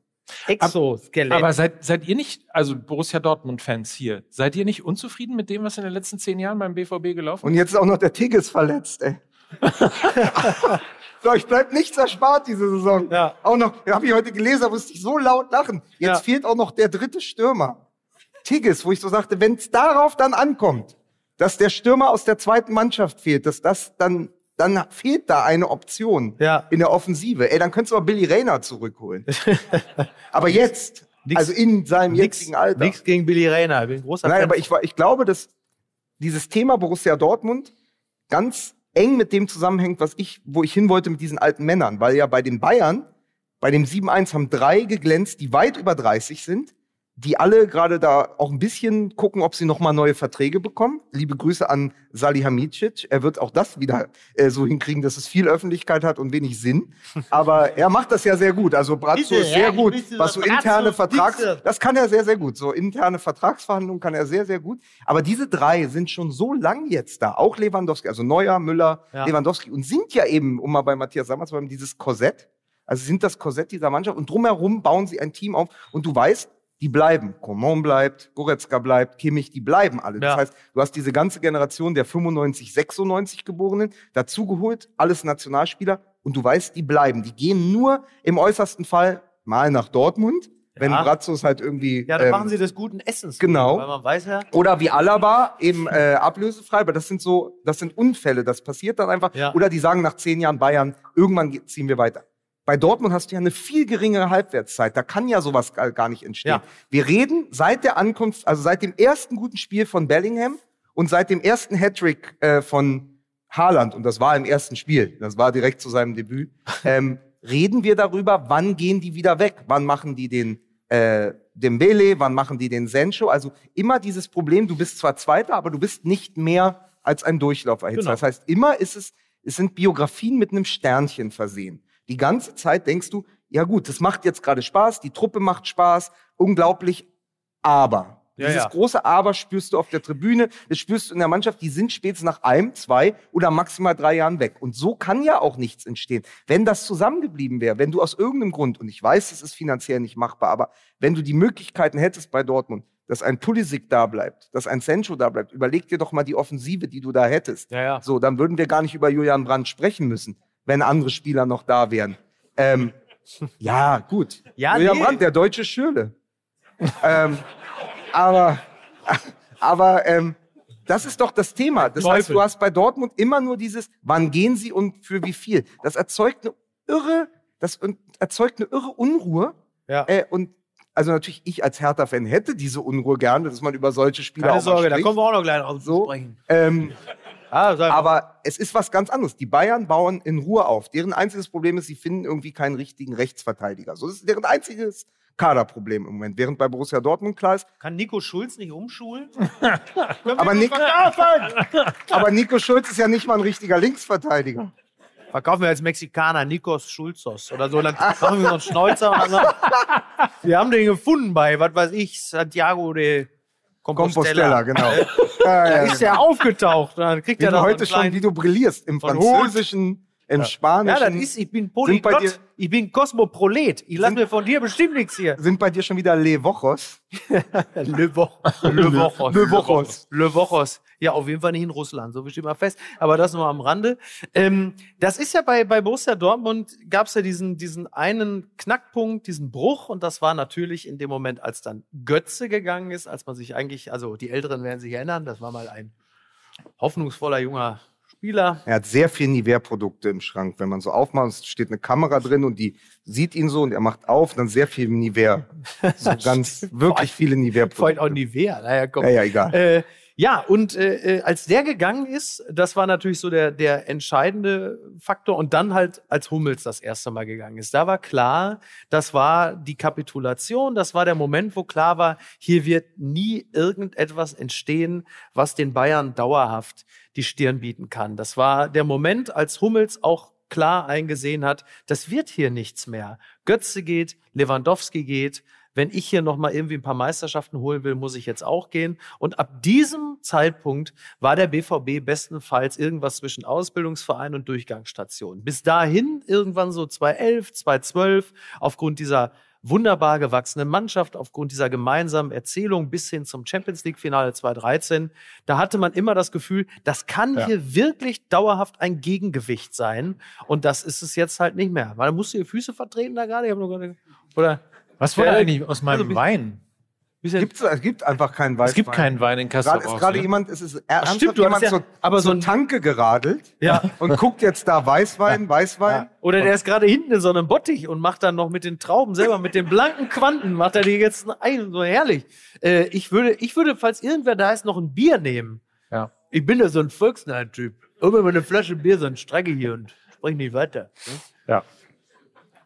Exoskelett. aber seid, seid ihr nicht, also Borussia Dortmund-Fans hier, seid ihr nicht unzufrieden mit dem, was in den letzten zehn Jahren beim BVB gelaufen Und jetzt ist auch noch der Tigges verletzt, ey. so, ich bleibt nichts erspart diese Saison. Ja. Auch noch, habe ich heute gelesen, da musste ich so laut lachen. Jetzt Ja. fehlt auch noch der dritte Stürmer. Tigges, wo ich so sagte, wenn es darauf dann ankommt, dass der Stürmer aus der zweiten Mannschaft fehlt, dass das dann, dann fehlt da eine Option Ja. in der Offensive. Ey, dann könntest du auch Billy Rayner zurückholen. Aber jetzt, Nix- also in seinem Nix, jetzigen Alter. nix gegen Billy Rayner. Ich bin ein großer Nein, Fan. aber ich, war- ich glaube, dass dieses Thema Borussia Dortmund ganz eng mit dem zusammenhängt, was ich, wo ich hin wollte mit diesen alten Männern. Weil ja bei den Bayern, bei dem 7-1 haben drei geglänzt, die weit über 30 sind, die alle gerade da auch ein bisschen gucken, ob sie noch mal neue Verträge bekommen. Liebe Grüße an Salihamidzic. Er wird auch das wieder äh, so hinkriegen, dass es viel Öffentlichkeit hat und wenig Sinn. Aber er macht das ja sehr gut. Also Brazzo ist sehr ja, gut. Was so interne Vertrags... Das kann er sehr, sehr gut. So interne Vertragsverhandlungen kann er sehr, sehr gut. Aber diese drei sind schon so lang jetzt da. Auch Lewandowski, also Neuer, Müller, Ja. Lewandowski. Und sind ja eben, um mal bei Matthias Sammer zu bleiben, dieses Korsett. Also sind das Korsett dieser Mannschaft. Und drumherum bauen sie ein Team auf. Und du weißt, die bleiben. Coman bleibt, Goretzka bleibt, Kimmich, die bleiben alle. Das Ja. heißt, du hast diese ganze Generation der 95, 96 Geborenen dazugeholt, alles Nationalspieler. Und du weißt, die bleiben. Die gehen nur im äußersten Fall mal nach Dortmund, wenn Ja. Bratzos halt irgendwie. ja, dann ähm, machen sie des guten Essens. genau. Weil man weiß ja, oder wie Alaba eben äh, ablösefrei, aber das sind so, das sind Unfälle, das passiert dann einfach. Ja. Oder die sagen nach zehn Jahren Bayern, irgendwann ge- ziehen wir weiter. Bei Dortmund hast du ja eine viel geringere Halbwertszeit, da kann ja sowas gar nicht entstehen. Ja. Wir reden seit der Ankunft, also seit dem ersten guten Spiel von Bellingham und seit dem ersten Hattrick äh, von Haaland, und das war im ersten Spiel, das war direkt zu seinem Debüt, ähm, reden wir darüber, wann gehen die wieder weg, wann machen die den äh, Dembele, wann machen die den Sencho? Also immer dieses Problem, du bist zwar Zweiter, aber du bist nicht mehr als ein Durchlauferhitzer. Genau. Das heißt, immer ist es, es sind Biografien mit einem Sternchen versehen. Die ganze Zeit denkst du, ja gut, das macht jetzt gerade Spaß, die Truppe macht Spaß, unglaublich, aber Ja, Dieses ja. große Aber spürst du auf der Tribüne, das spürst du in der Mannschaft, die sind spätestens nach einem, zwei oder maximal drei Jahren weg. Und so kann ja auch nichts entstehen. Wenn das zusammengeblieben wäre, wenn du aus irgendeinem Grund, und ich weiß, es ist finanziell nicht machbar, aber wenn du die Möglichkeiten hättest bei Dortmund, dass ein Pulisic da bleibt, dass ein Sancho da bleibt, überleg dir doch mal die Offensive, die du da hättest. Ja. So, dann würden wir gar nicht über Julian Brandt sprechen müssen, wenn andere Spieler noch da wären. Ähm, ja, gut. Ja, Julian nee. Brandt, der deutsche Schürle. ähm, aber aber ähm, das ist doch das Thema. Das heißt, Teufel. du hast bei Dortmund immer nur dieses, wann gehen sie und für wie viel. Das erzeugt eine irre, das erzeugt eine irre Unruhe. Ja. Äh, und also natürlich, ich als Hertha-Fan hätte diese Unruhe gerne, dass man über solche Spieler Keine Sorge, da kommen wir auch noch gleich drauf zu sprechen. Ähm, Ah, aber es ist was ganz anderes. Die Bayern bauen in Ruhe auf. Deren einziges Problem ist, sie finden irgendwie keinen richtigen Rechtsverteidiger. So das ist deren einziges Kaderproblem im Moment. Während bei Borussia Dortmund klar ist, Kann Nico Schulz nicht umschulen? aber, Nick, aber Nico Schulz ist ja nicht mal ein richtiger Linksverteidiger. Verkaufen wir als Mexikaner Nikos Schulzos oder so. Dann machen wir so einen Schnäuzer wir haben den gefunden bei, was weiß ich, Santiago de Compostela, Compostela. genau. Da ist der aufgetaucht. Und dann kriegt wie er du heute schon, wie du brillierst im Französischen, im Spanischen. Ja, das ist, ich bin Sind bei dir- Polyglott. Ich bin Kosmoprolet. Ich lasse mir von dir bestimmt nichts hier. sind bei dir schon wieder Le Wochos. Le, Wo Le Wochos. Le Wochos. Le Wochos. Ja, auf jeden Fall nicht in Russland, so steht mal fest. Aber das nur am Rande. Ähm, das ist ja bei, bei Borussia Dortmund, gab es ja diesen, diesen einen Knackpunkt, diesen Bruch. Und das war natürlich in dem Moment, als dann Götze gegangen ist, als man sich eigentlich, also die Älteren werden sich erinnern, das war mal ein hoffnungsvoller junger Spieler. Er hat sehr viel Nivea-Produkte im Schrank. Wenn man so aufmacht, es steht eine Kamera drin und die sieht ihn so und er macht auf, dann sehr viel Nivea. So ganz, wirklich viele Nivea-Produkte. auch Nivea. Naja, komm. Ja, ja, egal. Äh, ja, und äh, äh, als der gegangen ist, das war natürlich so der, der entscheidende Faktor. Und dann halt, als Hummels das erste Mal gegangen ist, da war klar, das war die Kapitulation, das war der Moment, wo klar war, hier wird nie irgendetwas entstehen, was den Bayern dauerhaft die Stirn bieten kann. Das war der Moment, als Hummels auch klar eingesehen hat, das wird hier nichts mehr. Götze geht, Lewandowski geht, wenn ich hier noch mal irgendwie ein paar Meisterschaften holen will, muss ich jetzt auch gehen. Und ab diesem Zeitpunkt war der BVB bestenfalls irgendwas zwischen Ausbildungsverein und Durchgangsstation. Bis dahin, irgendwann so 2011, 2012, aufgrund dieser wunderbar gewachsenen Mannschaft, aufgrund dieser gemeinsamen Erzählung bis hin zum Champions League-Finale 2013, da hatte man immer das Gefühl, das kann Ja. hier wirklich dauerhaft ein Gegengewicht sein. Und das ist es jetzt halt nicht mehr. Weil musst du die Füße vertreten da gerade? Ich hab noch gerade oder Was wurde Ja, eigentlich aus meinem also Wein? Gibt's, es gibt einfach keinen Weißwein. Es gibt keinen Wein in Kassel. Gerade ist gerade jemand, es ist ernsthaft stimmt, du jemand hast ja- zur, aber so ein- Tanke geradelt Ja. und guckt jetzt da Weißwein, Weißwein. Oder der ist gerade hinten in so einem Bottich und macht dann noch mit den Trauben selber, mit den blanken Quanten, macht er die jetzt ein, so herrlich. Äh, ich würde, ich würde, falls irgendwer da ist, noch ein Bier nehmen. Ja. Ich bin ja so ein Volksnahen-Typ. Immer mal eine Flasche Bier, so ein Strecke hier und sprich nicht weiter. Ja.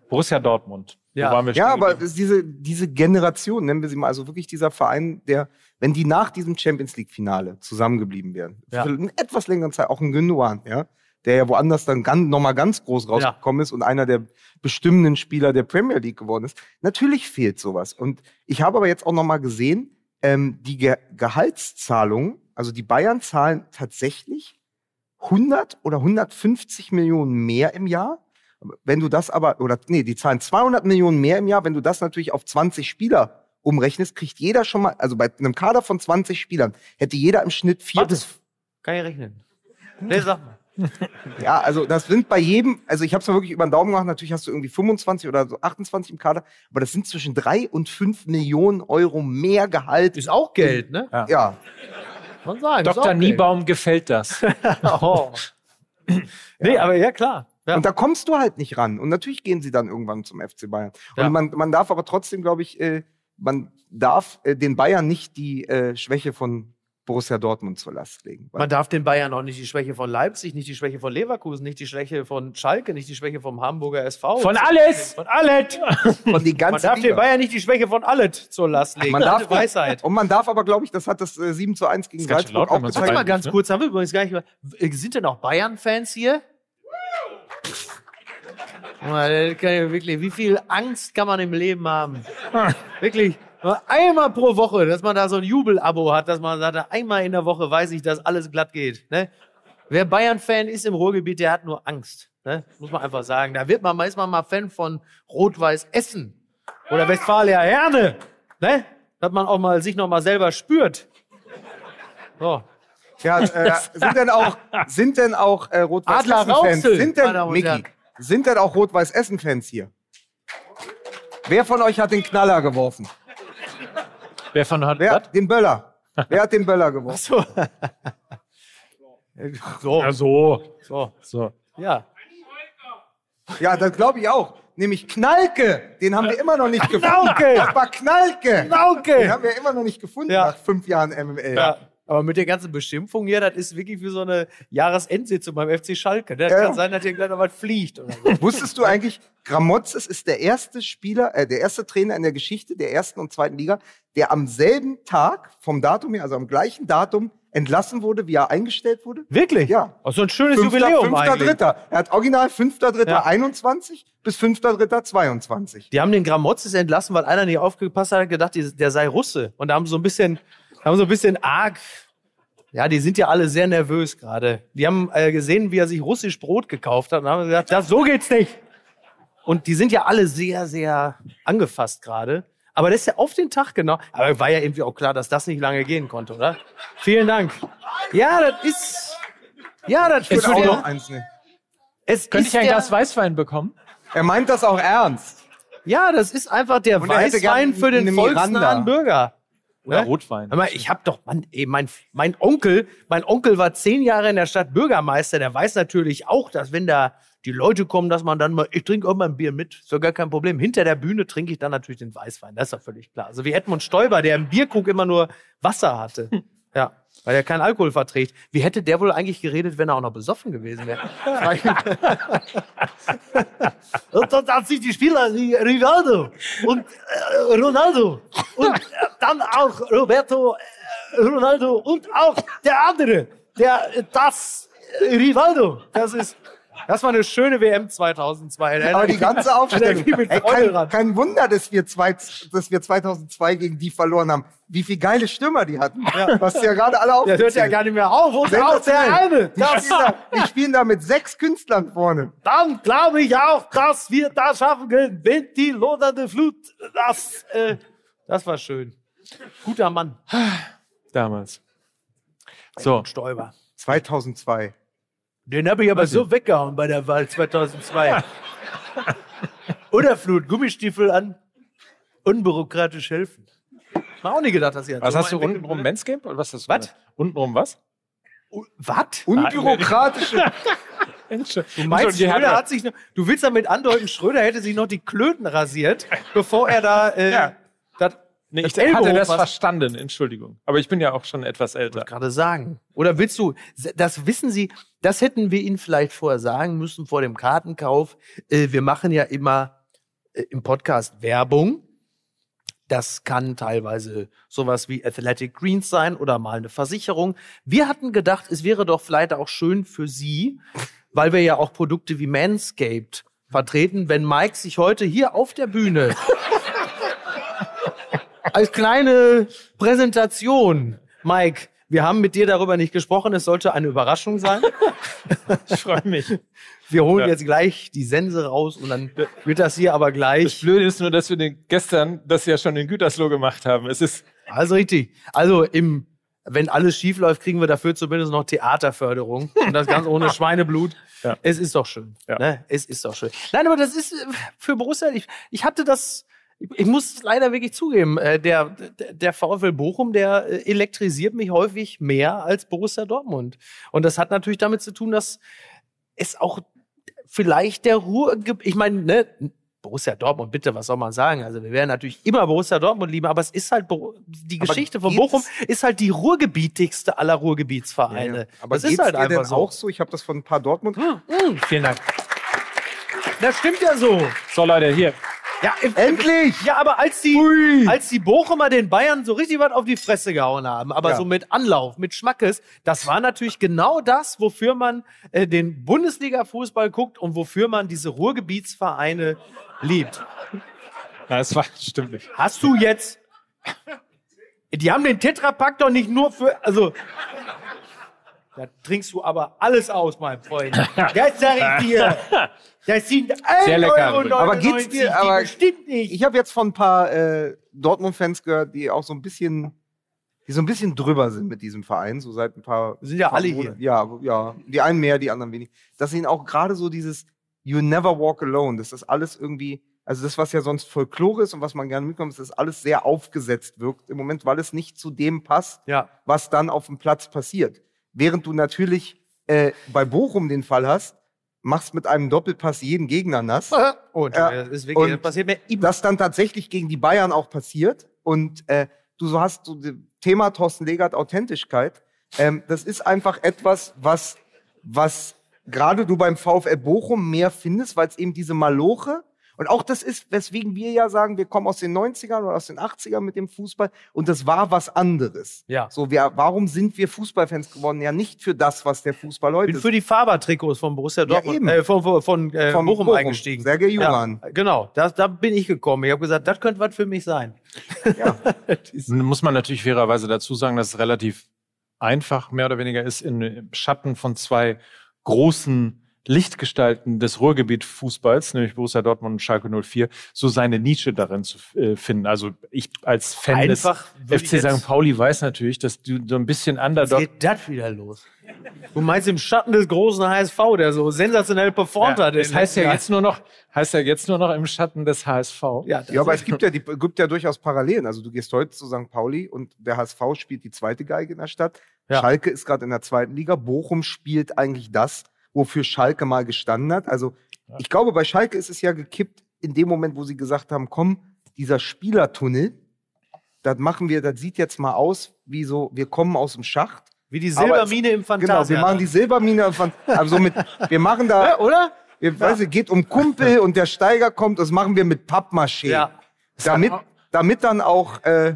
Borussia Dortmund. Ja. Wo waren wir Ja, aber diese, diese Generation, nennen wir sie mal, also wirklich dieser Verein, der, wenn die nach diesem Champions League-Finale zusammengeblieben wären, Ja. für eine etwas längere Zeit, auch ein Gündogan, ja, der ja woanders dann ganz, nochmal ganz groß rausgekommen ist und einer der bestimmenden Spieler der Premier League geworden ist. Natürlich fehlt sowas. Und ich habe aber jetzt auch nochmal gesehen, ähm, die Ge Gehaltszahlungen, also die Bayern zahlen tatsächlich 100 oder 150 Millionen mehr im Jahr. Wenn du das aber, oder nee, die zahlen 200 Millionen mehr im Jahr. Wenn du das natürlich auf 20 Spieler umrechnest, kriegt jeder schon mal, also bei einem Kader von 20 Spielern, hätte jeder im Schnitt vier Warte. bis Kann ich rechnen. Nee, sag mal. ja, also das sind bei jedem, also ich habe es mal wirklich über den Daumen gemacht, natürlich hast du irgendwie 25 oder so 28 im Kader, aber das sind zwischen drei und fünf Millionen Euro mehr Gehalt. Ist auch Geld, ne? Ja, Man sagen. ist Dr. auch Niebaum gefällt das. Geld. Oh. Nee, aber ja, klar. Ja. Und da kommst du halt nicht ran. Und natürlich gehen sie dann irgendwann zum FC Bayern. Ja. Und man, man darf aber trotzdem, glaube ich, äh, man darf äh, den Bayern nicht die äh, Schwäche von Borussia Dortmund zur Last legen. Man darf den Bayern auch nicht die Schwäche von Leipzig, nicht die Schwäche von Leverkusen, nicht die Schwäche von Schalke, nicht die Schwäche vom Hamburger SV. Von alles! Von alles! und die Man ganze darf den Liga. Bayern nicht die Schwäche von alles zur Last legen. Man darf, Weisheit. Und man darf aber, glaube ich, das hat das äh, 7 zu 1 gegen Salzburg laut, auch man so gezeigt. Warte mal ganz ne? kurz, haben wir übrigens gar nicht mal. Sind denn auch Bayern-Fans hier? Mal, das kann ja wirklich, wie viel Angst kann man im Leben haben? Wirklich. Einmal pro Woche, dass man da so ein Jubelabo hat, dass man sagt, einmal in der Woche weiß ich, dass alles glatt geht. Ne? Wer Bayern-Fan ist im Ruhrgebiet, der hat nur Angst. Ne? Muss man einfach sagen. Da wird man, ist man mal Fan von Rot-Weiß Essen oder Westfalia Herne. Ne? Dass man auch mal sich noch mal selber spürt. So. Ja, äh, sind denn auch, sind denn auch äh, Rot-Weiß-Essen-Fans? Sind denn, Micky, sind denn auch Rot-Weiß-Essen-Fans hier? Wer von euch hat den Knaller geworfen? Wer von hat Wer den Böller? Wer hat den Böller geworfen? So. so. Ja, so. so. so. Ja. Ja, das glaube ich auch. Nämlich Knalke. Den haben wir immer noch nicht gefunden. Knalke. Das war Knalke. Den Knalke. haben wir immer noch nicht gefunden Ja. nach fünf Jahren MML. Ja. Aber mit der ganzen Beschimpfung hier, das ist wirklich wie so eine Jahresendsitzung beim FC Schalke. Das Ja. kann sein, dass hier gleich noch was fliegt. So. Wusstest du eigentlich, Gramotzes ist der erste Spieler, äh, der erste Trainer in der Geschichte der ersten und zweiten Liga, der am selben Tag vom Datum her, also am gleichen Datum, entlassen wurde, wie er eingestellt wurde? Wirklich? Ja. Oh, so ein schönes Fünfter, Jubiläum fünfter eigentlich. Dritter. Er hat original 5.3. Ja. 21 bis 5.3. 22. Die haben den Gramotzes entlassen, weil einer nicht aufgepasst hat, hat gedacht, der sei Russe. Und da haben so ein bisschen, haben so ein bisschen arg. Ja, die sind ja alle sehr nervös gerade. Die haben äh, gesehen, wie er sich russisch Brot gekauft hat und haben gesagt, das, so geht's nicht. Und die sind ja alle sehr, sehr angefasst gerade. Aber das ist ja auf den Tag genau. Aber war ja irgendwie auch klar, dass das nicht lange gehen konnte, oder? Vielen Dank. Ja, das ist. Ja, das Ich ist. würde auch der- noch eins nehmen. es Könnte ich ein Glas Weißwein bekommen? Er meint das auch ernst. Ja, das ist einfach der er Weißwein für den volksnahen Bürger. Oder Ne? Rotwein? Hör mal, ich hab doch, Mann, ey, mein, mein Onkel, mein Onkel war zehn Jahre in der Stadt Bürgermeister, der weiß natürlich auch, dass wenn da die Leute kommen, dass man dann mal, ich trinke auch mal ein Bier mit, ist doch gar kein Problem. Hinter der Bühne trinke ich dann natürlich den Weißwein, das ist doch völlig klar. Also wie Edmund Stoiber, der im Bierkrug immer nur Wasser hatte. Ja, weil er keinen Alkohol verträgt. Wie hätte der wohl eigentlich geredet, wenn er auch noch besoffen gewesen wäre? und dann, dann sind die Spieler wie Rivaldo und äh, Ronaldo und äh, dann auch Roberto äh, Ronaldo und auch der andere, der das Rivaldo. Das ist das war eine schöne WM 2002. Aber die ganze Aufstellung. Ey, kein, kein Wunder, dass wir, zwei, dass wir 2002 gegen die verloren haben. Wie viele geile Stürmer die hatten. Was ja gerade alle Der aufgezählt. hört ja gar nicht mehr auf. Auch der eine. Die Das, spielen, da, die spielen da mit sechs Künstlern vorne. dann glaube ich auch, dass wir das schaffen können, wenn die lodernde Flut das. Äh, das war schön. Guter Mann. Damals. So, Stoiber. 2002. Den habe ich aber so weggehauen bei der Wahl 2002. Oder Flut, Gummistiefel an, unbürokratisch helfen. Mal auch nie gedacht, dass ihr was so hast du untenrum. Manscape? Oder was ist das? Was? Untenrum was? Was? Unbürokratische. Du Meinst, Schröder hat sich noch, du willst damit andeuten, Schröder hätte sich noch die Klöten rasiert, bevor er da äh, Ja. Das Nee, das ich hatte Ellbogen das was- verstanden, Entschuldigung. Aber ich bin ja auch schon etwas älter. gerade sagen. Oder willst du, das wissen Sie, das hätten wir Ihnen vielleicht vorher sagen müssen vor dem Kartenkauf. Äh, wir machen ja immer äh, im Podcast Werbung. Das kann teilweise sowas wie Athletic Greens sein oder mal eine Versicherung. Wir hatten gedacht, es wäre doch vielleicht auch schön für Sie, weil wir ja auch Produkte wie Manscaped vertreten, wenn Mike sich heute hier auf der Bühne als kleine Präsentation, Mike, wir haben mit dir darüber nicht gesprochen, es sollte eine Überraschung sein. Ich freue mich. Wir holen Ja. jetzt gleich die Sense raus und dann wird das hier aber Das gleich. Blöde ist nur, dass wir den, gestern das ja schon in Gütersloh gemacht haben. Es ist, Also richtig. Also im, wenn alles schief läuft, kriegen wir dafür zumindest noch Theaterförderung. Und das ganz ohne Schweineblut. Ja. Es ist doch schön. Ja. Ne? Es ist doch schön. Nein, aber das ist äh, für Borussia, ich, ich hatte das, ich muss es leider wirklich zugeben, äh, der, der, VfL Bochum, der äh, elektrisiert mich häufig mehr als Borussia Dortmund. Und das hat natürlich damit zu tun, dass es auch vielleicht der Ruhe gibt. Ich meine, ne, Borussia Dortmund, bitte, was soll man sagen? Also wir werden natürlich immer Borussia Dortmund lieben, aber es ist halt Bo- die Geschichte von Bochum ist halt die ruhrgebietigste aller Ruhrgebietsvereine. Aber das ist halt einfach denn so. auch so? Ich habe das von ein paar Dortmund. Hm, vielen Dank. Das stimmt ja so. so Leute, hier. Ja, im- Endlich! Ja, aber als die, als die Bochumer den Bayern so richtig was auf die Fresse gehauen haben, aber Ja. so mit Anlauf, mit Schmackes, das war natürlich genau das, wofür man äh, den Bundesliga-Fußball guckt und wofür man diese Ruhrgebietsvereine liebt. Ja, es war, stimmt nicht. Hast du jetzt Die haben den Tetrapack doch nicht nur für, also. Da trinkst du aber alles aus, mein Freund. Das sag ich dir. Das sind 1 Sehr lecker Euro übrigens. Aber geht's dir- die aber- bestimmt nicht. Ich habe jetzt von ein paar äh, Dortmund-Fans gehört, die auch so ein bisschen, die so ein bisschen drüber sind mit diesem Verein, so seit ein paar. Sind ja paar alle Monaten. Ja, ja. Die einen mehr, die anderen wenig. Dass ihnen auch gerade so dieses You never walk alone, dass das alles irgendwie, also das, was ja sonst Folklore ist und was man gerne mitkommt, dass das alles sehr aufgesetzt wirkt im Moment, weil es nicht zu dem passt, Ja. was dann auf dem Platz passiert. Während du natürlich äh, bei Bochum den Fall hast, machst mit einem Doppelpass jeden Gegner nass. Und äh, das wirklich, Und passiert mir immer. das dann tatsächlich gegen die Bayern auch passiert und äh, du so hast so das Thema Thorsten Legert Authentischkeit. Ähm, das ist einfach etwas, was was gerade du beim VfL Bochum mehr findest, weil es eben diese Maloche und auch das ist, weswegen wir ja sagen, wir kommen aus den 90ern oder aus den 80ern mit dem Fußball und das war was anderes. Ja. So, wir, warum sind wir Fußballfans geworden? Ja, nicht für das, was der Fußball Ich heute bin ist. für die Faber-Trikots von Borussia Dortmund, eben. äh, von, von, von, äh, Von Bochum, Bochum. eingestiegen. Sergej Juran. Ja, genau, das, da bin ich gekommen. Ich habe gesagt, das könnte was für mich sein. Nun muss man natürlich fairerweise dazu sagen, dass es relativ einfach mehr oder weniger ist, in, im Schatten von zwei großen Lichtgestalten des Ruhrgebiet-Fußballs, nämlich Borussia Dortmund und Schalke 04, so seine Nische darin zu äh, finden. Also ich als Fan Einfach des FC St. Pauli weiß natürlich, dass du so ein bisschen Jetzt Underdog geht das wieder los. Du meinst im Schatten des großen HSV, der so sensationell performt ja, hat. das heißt ja jetzt nur noch, heißt ja jetzt nur noch im Schatten des HSV. Ja, Ja, aber es gibt ja, die, gibt ja durchaus Parallelen. Also du gehst heute zu St. Pauli und der HSV spielt die zweite Geige in der Stadt. Ja. Schalke ist gerade in der zweiten Liga. Bochum spielt eigentlich das, wofür Schalke mal gestanden hat. Also ich glaube, bei Schalke ist es ja gekippt in dem Moment, wo sie gesagt haben, komm, dieser Spielertunnel, das machen wir, das sieht jetzt mal aus wie so, wir kommen aus dem Schacht. wie die Silbermine im Genau, Fantasia. wir machen die Silbermine von, also mit, wir machen da, ja, oder? wir, weiß ich, geht um Kumpel und der Steiger kommt, das machen wir mit Pappmaché Ja. damit, damit dann auch, äh,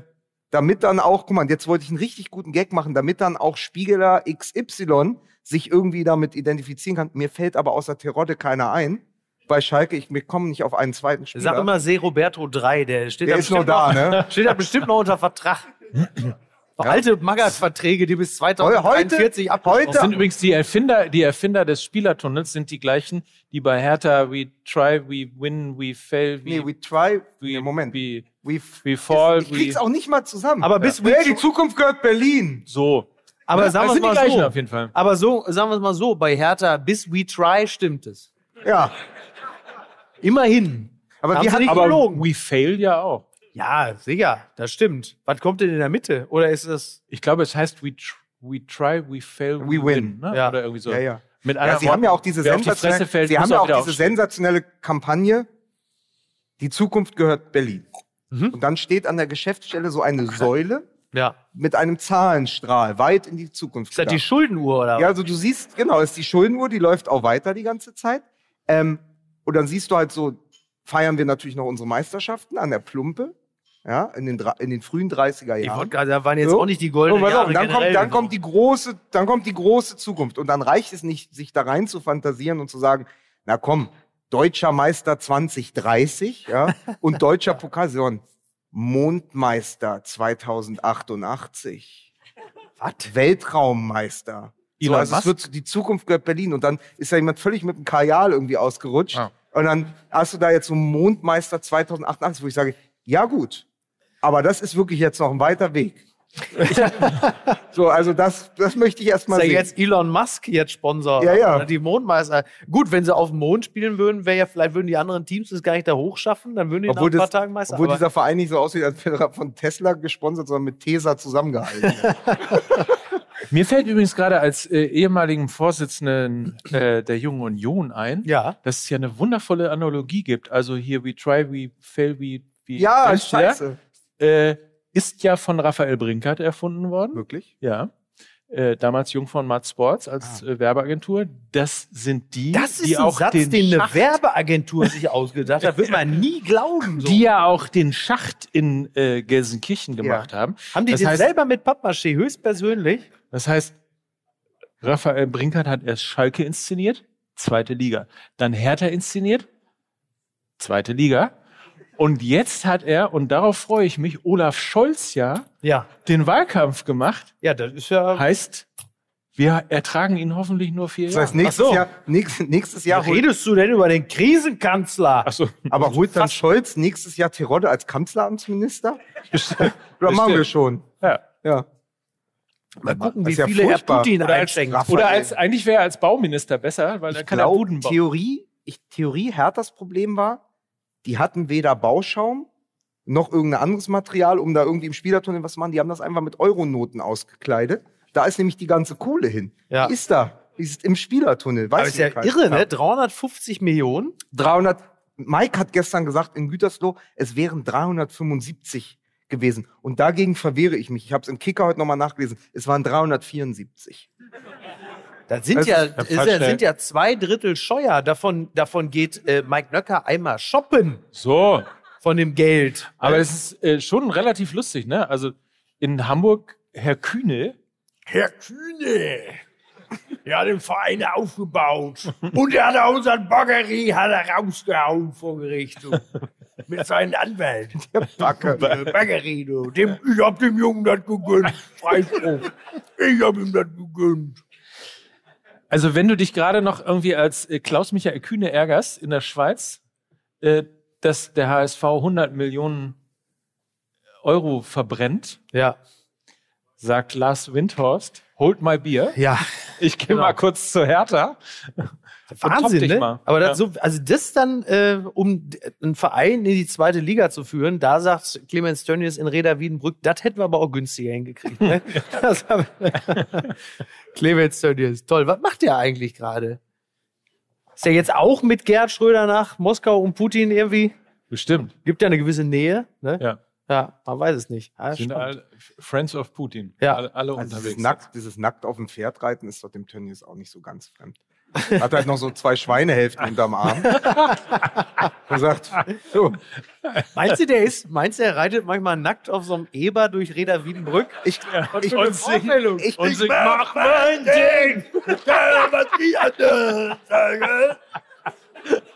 damit dann auch, guck mal, jetzt wollte ich einen richtig guten Gag machen, damit dann auch Spiegeler XY sich irgendwie damit identifizieren kann. Mir fällt aber außer Terodde keiner ein. Bei Schalke, ich, wir kommen nicht auf einen zweiten Spieler. Sag immer Se Roberto 3, der steht Der da ist noch bestimmt da, ne? Steht da bestimmt noch unter Vertrag. So Alte Magath-Verträge, die bis 2043 abgeschlossen heute- sind übrigens die Erfinder, die Erfinder des Spielertunnels sind die gleichen, die bei Hertha we try, we win, we fail, we, Nee, we try. we, Nee, Moment. we, We, we fall, ich krieg's auch nicht mal zusammen. Aber bis we ja, die Zukunft gehört Berlin. so. Aber Ja, sagen das wir die mal gleichen so. auf jeden Fall. Aber so, sagen wir es mal so, bei Hertha, bis we try stimmt es. Ja. Immerhin. Aber Haben wir sie hatten, gelogen. we fail ja auch. Ja, sicher, das stimmt. Was kommt denn in der Mitte? Oder ist es. Ich glaube, es heißt we, tr we try, we fail, We win. ne? Ja. Oder irgendwie so. ja, ja. Mit Ja, sie haben ja auch diese die sensationelle, Fresse fällt, sie haben ja auch diese aufstehen. sensationelle Kampagne. Die Zukunft gehört Berlin. Mhm. Und dann steht an der Geschäftsstelle so eine Säule Ja. mit einem Zahlenstrahl weit in die Zukunft. Ist das die. Schuldenuhr oder ja, also du siehst, genau, ist die Schuldenuhr, die läuft auch weiter die ganze Zeit. Ähm, und dann siehst du halt so, feiern wir natürlich noch unsere Meisterschaften an der Plumpe, ja, in den, in den frühen 30er Ich Jahren. wollte gerade, da waren jetzt So. auch nicht die goldenen auf, Jahre dann, kommt, dann so. kommt die große, dann kommt die große Zukunft. Und dann reicht es nicht, sich da rein zu fantasieren und zu sagen, na komm, deutscher Meister 2030, ja, und deutscher Pokal, Mondmeister 2088. Was? Weltraummeister. So, also es Musk? wird, die Zukunft gehört Berlin. Und dann ist da jemand völlig mit dem Kajal irgendwie ausgerutscht. Ah. Und dann hast du da jetzt so einen Mondmeister 2088, wo ich sage, ja gut, aber das ist wirklich jetzt noch ein weiter Weg. so, also das, das möchte ich erst mal Ist ja sehen. jetzt Elon Musk jetzt Sponsor? Ja, ja. Oder Die Mondmeister. Gut, wenn sie auf dem Mond spielen würden, wäre ja vielleicht würden die anderen Teams das gar nicht da hochschaffen, dann würden die obwohl nach ein paar Tagen Meister. obwohl dieser Verein nicht so aussieht, als wäre er von Tesla gesponsert, sondern mit Tesa zusammengehalten. Mir fällt übrigens gerade als äh, ehemaligen Vorsitzenden äh, der Jungen Union ein, ja, dass es ja eine wundervolle Analogie gibt. Also hier we try, we fail, we, we ja, scheiße. Äh, ist ja von Raphael Brinkert erfunden worden. Wirklich? Ja. Äh, damals Jung von Mad Sports als äh, Werbeagentur. Das sind die, das ist die ein auch Satz, den, den eine Werbeagentur sich ausgedacht hat. Wird man nie glauben. So. die ja auch den Schacht in äh, Gelsenkirchen gemacht haben. Haben die das den heißt- selber mit Pappmaché höchstpersönlich? Das heißt, Raphael Brinkert hat erst Schalke inszeniert, zweite Liga. Dann Hertha inszeniert, zweite Liga. Und jetzt hat er, und darauf freue ich mich, Olaf Scholz ja Ja. den Wahlkampf gemacht. Ja, das ist ja. Heißt, wir ertragen ihn hoffentlich nur vier Das Jahre. heißt, nächstes so. Jahr, nächstes, nächstes Jahr redest du denn über den Krisenkanzler? Ach so. aber holt dann Scholz nächstes Jahr Terodde als Kanzleramtsminister? Oder machen wir schon? Ja. Ja. Mal gucken, Das wie ist ja viele er furchtbar. Putin Oder als, einschenkt. Oder als eigentlich wäre er als Bauminister besser, weil er Ich kann er glaube, Buden bauen. Theorie, ich, Theorie, Herthas Problem war, die hatten weder Bauschaum noch irgendein anderes Material, um da irgendwie im Spielertunnel was zu machen. Die haben das einfach mit Euronoten ausgekleidet. Da ist nämlich die ganze Kohle hin. Ja. Die ist da. Die ist im Spielertunnel. Weiß Aber ist ja irre, ne? 350 Millionen. 300. Mike hat gestern gesagt in Gütersloh, es wären 375 gewesen. Und dagegen verwehre ich mich. Ich habe es im Kicker heute nochmal nachgelesen. Es waren 374. Das sind Das ja, ist- ja, sind ja zwei Drittel Scheuer. Davon, davon geht äh, Mike Nöcker einmal shoppen So. von dem Geld. Aber es ist äh, schon relativ lustig, ne? Also in Hamburg, Herr Kühne, Herr Kühne, er hat den Verein aufgebaut. Und er hat auch unseren hat er rausgehauen vor Gericht. Mit seinem Anwalt. Backe. Äh, Baggerie, du. Dem, ich hab dem Jungen das gegönnt. Freispruch. Ich hab ihm das gegönnt. also wenn du dich gerade noch irgendwie als äh, Klaus-Michael Kühne ärgerst in der Schweiz, äh, dass der HSV 100 Millionen Euro verbrennt, Ja. sagt Lars Windhorst, hold my beer. Ja. Ich gehe mal kurz zu Hertha. Wahnsinn, ne? Aber Ja. das so, also das dann, äh, um einen Verein in die zweite Liga zu führen, da sagt Clemens Tönnies in Reda Wiedenbrück, das hätten wir aber auch günstiger hingekriegt. Ne? Clemens Tönnies, toll. Was macht der eigentlich gerade? Ist er jetzt auch mit Gerhard Schröder nach Moskau und Putin irgendwie? Bestimmt. Gibt ja eine gewisse Nähe, ne? Ja. Ja, man weiß es nicht. Ja, Sind spannend. all Friends of Putin. Ja. Alle, alle Also dieses, unterwegs. nackt, dieses nackt auf dem Pferd reiten ist doch dem Tönnies auch nicht so ganz fremd. Hat halt noch so zwei Schweinehälften unterm Arm. Und sagt, so, Meinst du, der ist, meinst du, er reitet manchmal nackt auf so einem Eber durch Reda Wiedenbrück? ich, ich, und singt, ich, und ich, singt, mach mein Ding. was die anderen sagen.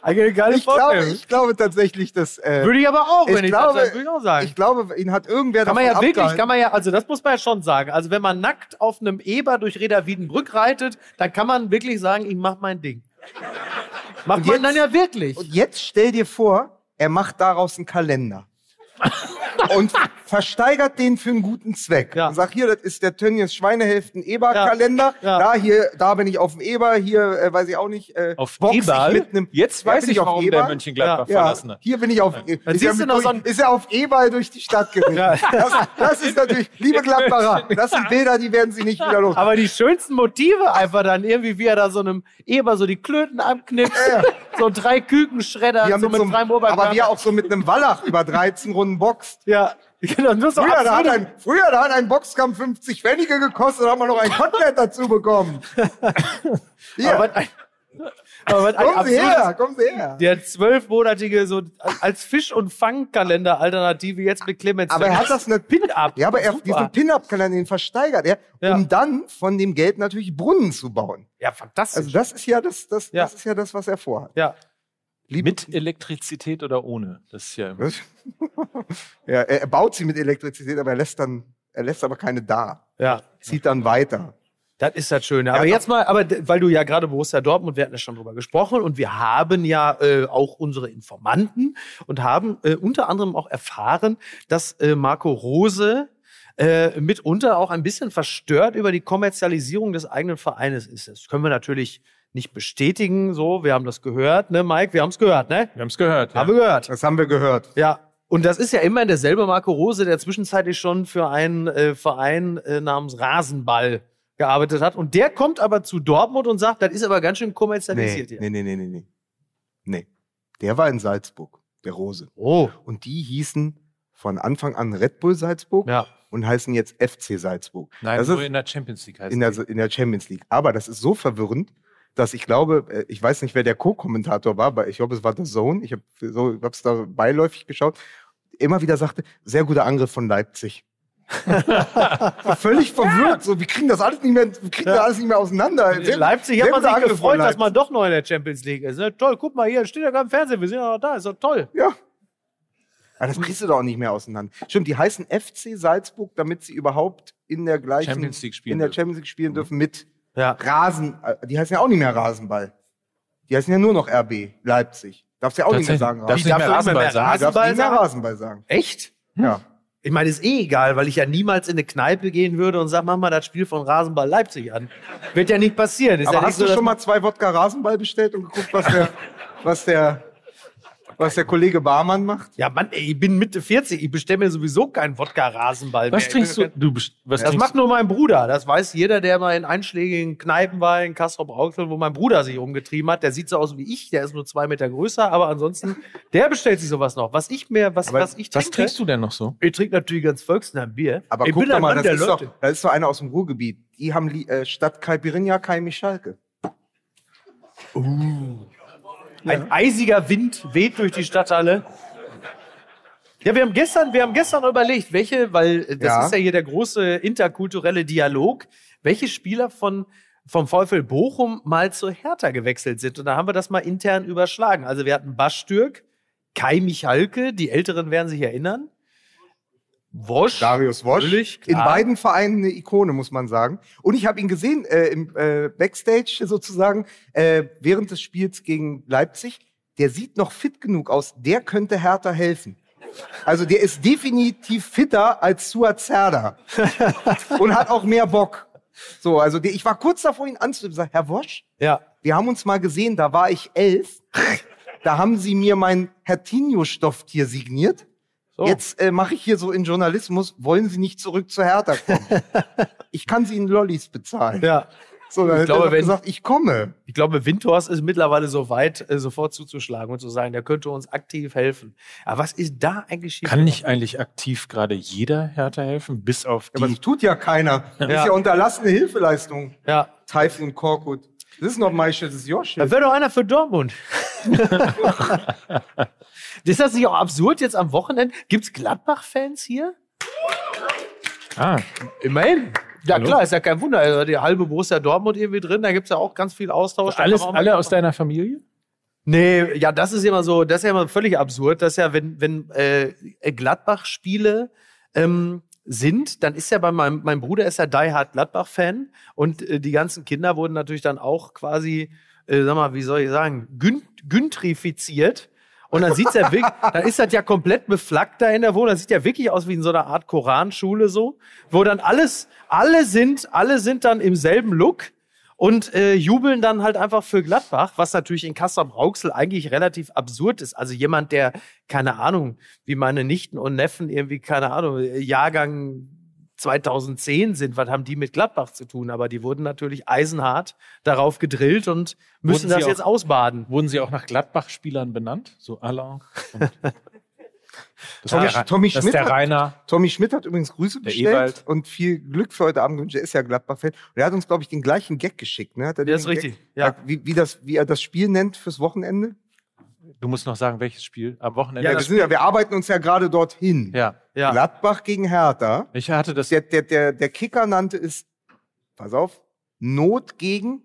Eine geile ich, glaube, ich glaube tatsächlich, dass. Äh, Würde ich aber auch, ich wenn ich glaube, das würde ich auch sagen. ich glaube, ihn hat irgendwer kann man ja davon wirklich, abgehalten. kann man ja, also das muss man ja schon sagen. Also wenn man nackt auf einem Eber durch Reda Wiedenbrück reitet, dann kann man wirklich sagen, ich mach mein Ding. Macht Und man jetzt- dann ja wirklich. Und jetzt stell dir vor, er macht daraus einen Kalender. und versteigert den für einen guten Zweck. Ja. Und sagt, hier, das ist der Tönnies Schweinehälften Eber-Kalender. Ja. Da, hier, da bin ich auf dem Eber, hier, äh, weiß ich auch nicht, äh, Auf box ich Eberl? mit einem. Jetzt Ja, weiß ich, auf warum Eber? der Mönchengladbach Ja, verlassen hat. hier bin ich auf, ist, er du mit noch durch, so ein- ist er auf Eberl durch die Stadt geritten. Das, das ist natürlich, liebe Gladbacher, das sind Bilder, die werden sie nicht wieder los. Aber die schönsten Motive einfach dann irgendwie, wie er da so einem Eber so die Klöten abknipst, so drei Kükenschredder, Wie er so mit mit so einem- freiem Oberkörper. aber wie er auch so mit einem Wallach über 13 Runden boxt. ja, genau, nur so Früher, da hat ein, früher, da hat ein Boxkampf 50 Pfennige gekostet, da hat man noch ein Kotelett dazu bekommen. Hier, Aber ein, aber kommen Sie her, kommen Sie her. Der zwölfmonatige so als Fisch- und Fangkalender-Alternative jetzt mit Clemens. Aber er hat das nicht Pin-Up. Ja, aber er, Super. diesen Pin-Up-Kalender, den versteigert er, Ja. um dann von dem Geld natürlich Brunnen zu bauen. Ja, fantastisch. Also das ist ja das, das, Ja. das ist ja das, was er vorhat. ja. Liebe, Mit Elektrizität oder ohne? Das ist ja. Ja, er, baut sie mit Elektrizität, aber er lässt dann, er lässt aber keine da. Ja, Zieht dann weiter. das ist das Schöne. Aber Ja, jetzt mal, aber weil du ja gerade Borussia Dortmund, wir hatten ja schon drüber gesprochen und wir haben ja äh, auch unsere Informanten und haben äh, unter anderem auch erfahren, dass äh, Marco Rose äh, mitunter auch ein bisschen verstört über die Kommerzialisierung des eigenen Vereines ist. Das können wir natürlich nicht bestätigen, so, wir haben das gehört, ne, Mike? Wir haben es gehört, ne? Wir haben es gehört. Haben wir gehört. Das haben wir gehört. Ja. Und das ist ja immerhin derselbe Marco Rose, der zwischenzeitlich schon für einen äh, Verein äh, namens Rasenball gearbeitet hat. Und der kommt aber zu Dortmund und sagt, das ist aber ganz schön Nee, kommerzialisiert hier. nee, nee, nee, nee, nee. Nee. Der war in Salzburg, der Rose. Oh, Und die hießen von Anfang an Red Bull Salzburg ja. und heißen jetzt FC Salzburg. Nein, das nur ist in der Champions League heißt in der, die. in der Champions League. Aber das ist so verwirrend, dass ich glaube, äh, ich weiß nicht, wer der Co-Kommentator war, aber ich glaube, es war The Zone. Ich habe so, hab's da beiläufig geschaut. Immer wieder sagte, sehr guter Angriff von Leipzig. Völlig verwirrt. So, wir kriegen das alles nicht mehr, wir kriegen Ja. das alles nicht mehr auseinander. In Leipzig sehr hat man sich Angriff gefreut, dass man doch noch in der Champions League ist. Ne? Toll, guck mal hier, steht ja gerade im Fernsehen, wir sind ja noch da, ist doch toll. Ja. Aber das kriegst du doch auch nicht mehr auseinander. Stimmt, die heißen FC Salzburg, damit sie überhaupt in der gleichen Champions League spielen in der dürfen. Champions League spielen dürfen mit Ja. Rasen. äh, Die heißen ja auch nicht mehr Rasenball. Die heißen ja nur noch RB Leipzig. Darfst ja auch nicht mehr sagen. Darfst Ich nicht darf mehr nicht mehr Rasenball sagen. Du darfst Rasenball nicht mehr sagen? Rasenball sagen. Echt? Ja. Ich meine, ist eh egal, weil ich ja niemals in eine Kneipe gehen würde und sag, mach mal das Spiel von Rasenball Leipzig an. Wird ja nicht passieren. Ist Aber ja nicht hast so, du schon mal zwei Wodka Rasenball bestellt und geguckt, was der, was der, was der Kollege Barmann macht? Ja, Mann, ey, ich bin Mitte 40, ich bestelle mir sowieso keinen Wodka-Rasenball Was mehr. trinkst du? du was Das trinkst macht nur mein Bruder. Das weiß jeder, der mal in einschlägigen Kneipen war, in Kastrop Rauxel, wo mein Bruder sich rumgetrieben hat. Der sieht so aus wie ich, der ist nur zwei Meter größer, aber ansonsten, der bestellt sich sowas noch. Was ich mir, was, was ich Was trinke, trinkst du denn noch so? ich trinke natürlich ganz volksnah Bier. Aber ich guck doch mal, das der ist, doch, das ist doch einer aus dem Ruhrgebiet. Die haben äh, statt Caipirinha Kaimi Schalke. Ein eisiger Wind weht durch die Stadthalle. Ja, wir haben gestern, wir haben gestern überlegt, welche, weil äh, das Ja. ist ja hier der große interkulturelle Dialog, welche Spieler von vom VfL Bochum mal zu Hertha gewechselt sind. Und da haben wir das mal intern überschlagen. Also wir hatten Bastürk, Kai Michalke, die Älteren werden sich erinnern. Wosch. Darius Wosch. Natürlich, In beiden Vereinen eine Ikone, muss man sagen. Und ich habe ihn gesehen äh, im äh, Backstage sozusagen äh, während des Spiels gegen Leipzig. Der sieht noch fit genug aus. Der könnte Hertha helfen. Also der ist definitiv fitter als Suat Serdar. und hat auch mehr Bock. So, also der, ich war kurz davor, ihn anzurufen. Herr Wosch, Ja. wir haben uns mal gesehen, da war ich elf. Da haben sie mir mein Hertinho-Stofftier signiert. So. Jetzt äh, mache ich hier so in Journalismus, wollen Sie nicht zurück zu Hertha kommen? ich kann Sie in Lollis bezahlen. Ja. So, dann Ich glaube, er wenn- gesagt, ich komme. Ich glaube, Windhorst ist mittlerweile so weit, äh, sofort zuzuschlagen und zu sagen, der könnte uns aktiv helfen. Aber was ist da eigentlich schief? Kann nicht eigentlich aktiv gerade jeder Hertha helfen, bis auf Aber die? das tut ja keiner. Das Ja. ist ja unterlassene Hilfeleistung. Ja. Taifun Korkut. Das ist noch Meischel, das ist Da Josch. wäre doch einer für Dortmund. ist das nicht auch absurd jetzt am Wochenende? Gibt's Gladbach-Fans hier? Ah, Immerhin. Ja, Hallo? klar, ist ja kein Wunder. Also die halbe Borussia Dortmund irgendwie drin, da gibt's ja auch ganz viel Austausch. Alles, alle aus deiner Familie? Nee, ja, das ist immer so, das ist ja immer völlig absurd, dass ja, wenn, wenn äh, Gladbach-Spiele ähm, sind, dann ist ja bei meinem, mein Bruder ist ja Die Hard Gladbach-Fan und äh, die ganzen Kinder wurden natürlich dann auch quasi, äh, sag mal, wie soll ich sagen, gün güntrifiziert. Und dann sieht's ja wirklich, dann ist das ja komplett beflaggt da in der Wohnung. Das sieht ja wirklich aus wie in so einer Art Koranschule so, wo dann alles, alle sind, alle sind dann im selben Look und äh, jubeln dann halt einfach für Gladbach, was natürlich in Kassel-Rauxel eigentlich relativ absurd ist. Also jemand, der, keine Ahnung, wie meine Nichten und Neffen irgendwie, keine Ahnung, Jahrgang 2010 sind, was haben die mit Gladbach zu tun? Aber die wurden natürlich eisenhart darauf gedrillt und müssen das auch- jetzt ausbaden. Wurden sie auch nach Gladbach-Spielern benannt? So Alain? und- Das Tommy, der, Tommy, das ist Schmidt der hat, Rainer. Tommy Schmidt hat übrigens Grüße bestellt Ewald. und viel Glück für heute Abend gewünscht. Er ist ja Gladbach-Fan. Und er hat uns, glaube ich, den gleichen Gag geschickt. Ne? Hat er Ja, den ist Gag- richtig, ja. Wie, wie, das, wie er das Spiel nennt fürs Wochenende. Du musst noch sagen, welches Spiel? Am Wochenende? Ja, wir, sind ja, wir arbeiten uns ja gerade dorthin. ja. Ja. Gladbach gegen Hertha. Ich hatte das. Der, der, der, der Kicker nannte es, pass auf, Not gegen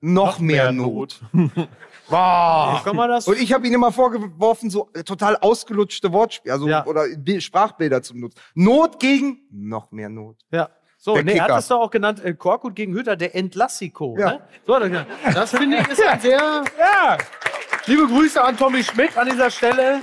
noch, mehr, Not. Boah, kann man das? Und ich habe ihn immer vorgeworfen, so total ausgelutschte Wortspiele, also Ja. oder Bi- Sprachbilder zu benutzen. Not gegen noch mehr Not. Ja. So, Der nee, er hat Kicker. das doch auch genannt, äh, Korkut gegen Hütter, der Entlassiko. Ja. Ne? So, das finde ich ist ein sehr. Ja. Liebe Grüße an Tommy Schmidt an dieser Stelle.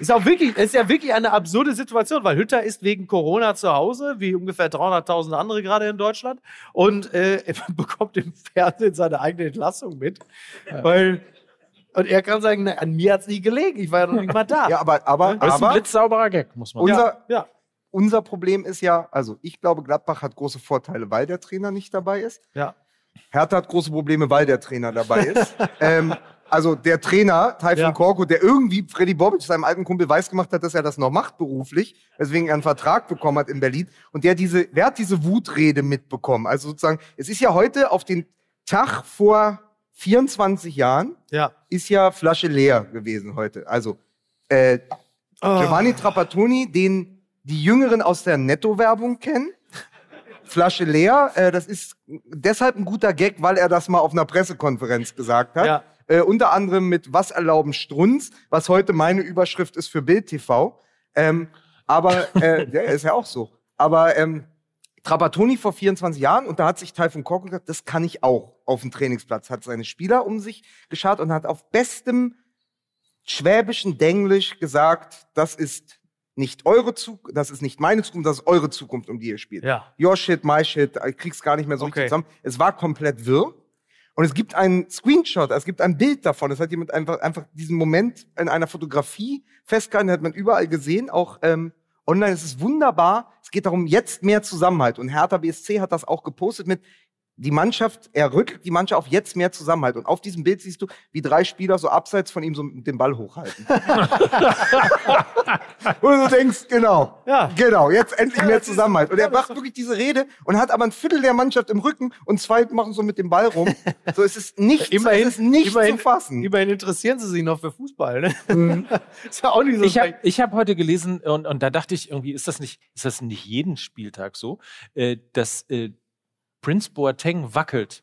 Ist auch wirklich, ist ja wirklich eine absurde Situation, weil Hütter ist wegen Corona zu Hause, wie ungefähr 300.000 andere gerade in Deutschland, und äh, er bekommt im Fernsehen seine eigene Entlassung mit, weil und er kann sagen, na, an mir hat's nie gelegen, ich war ja noch nicht mal da. Ja, aber, aber, Das ist ein aber blitzsauberer Gag, muss man sagen. unser, ja. unser Problem ist ja, also ich glaube, Gladbach hat große Vorteile, weil der Trainer nicht dabei ist. ja. Hertha hat große Probleme, weil der Trainer dabei ist. ähm, also der Trainer, Taifun Ja. Korkut, der irgendwie Freddy Bobic, seinem alten Kumpel, weiß gemacht hat, dass er das noch macht beruflich, weswegen er einen Vertrag bekommen hat in Berlin. Und der diese, wer hat diese Wutrede mitbekommen? Also sozusagen, es ist ja heute auf den Tag vor 24 Jahren, Ja. ist ja Flasche leer gewesen heute. Also äh, Giovanni Trapattoni, den die Jüngeren aus der Netto-Werbung kennen. Flasche leer, äh, das ist deshalb ein guter Gag, weil er das mal auf einer Pressekonferenz gesagt hat. Ja. Äh, unter anderem mit Was erlauben Strunz, was heute meine Überschrift ist für Bild TV. Ähm, aber äh, ja, ist ja auch so. Aber ähm, Trapattoni vor 24 Jahren und da hat sich Taifun Korkut gesagt, das kann ich auch auf dem Trainingsplatz. Hat seine Spieler um sich geschart und hat auf bestem schwäbischen Denglisch gesagt, das ist nicht eure Zukunft, das ist nicht meine Zukunft, das ist eure Zukunft, um die ihr spielt. Ja. Your shit, my shit, ich krieg's gar nicht mehr so Okay. richtig zusammen. Es war komplett wirr. Und es gibt einen Screenshot, es gibt ein Bild davon. Es hat jemand einfach, einfach diesen Moment in einer Fotografie festgehalten, hat man überall gesehen, auch ähm, online. Es ist wunderbar. Es geht darum, jetzt mehr Zusammenhalt. Und Hertha BSC hat das auch gepostet mit, die Mannschaft, er rückt die Mannschaft auf jetzt mehr Zusammenhalt. Und auf diesem Bild siehst du, wie drei Spieler so abseits von ihm so den Ball hochhalten. und du denkst, genau, Ja. genau, jetzt endlich mehr Zusammenhalt. Und er macht wirklich diese Rede und hat aber ein Viertel der Mannschaft im Rücken und zwei machen so mit dem Ball rum. So, es ist nicht, Immerhin- es ist nicht immerhin- zu fassen. Immerhin interessieren sie sich noch für Fußball, ne? Mhm. ist ja auch nicht so Ich habe hab heute gelesen und, und da dachte ich irgendwie, ist das nicht, ist das nicht jeden Spieltag so, äh, dass äh, Prince Boateng wackelt?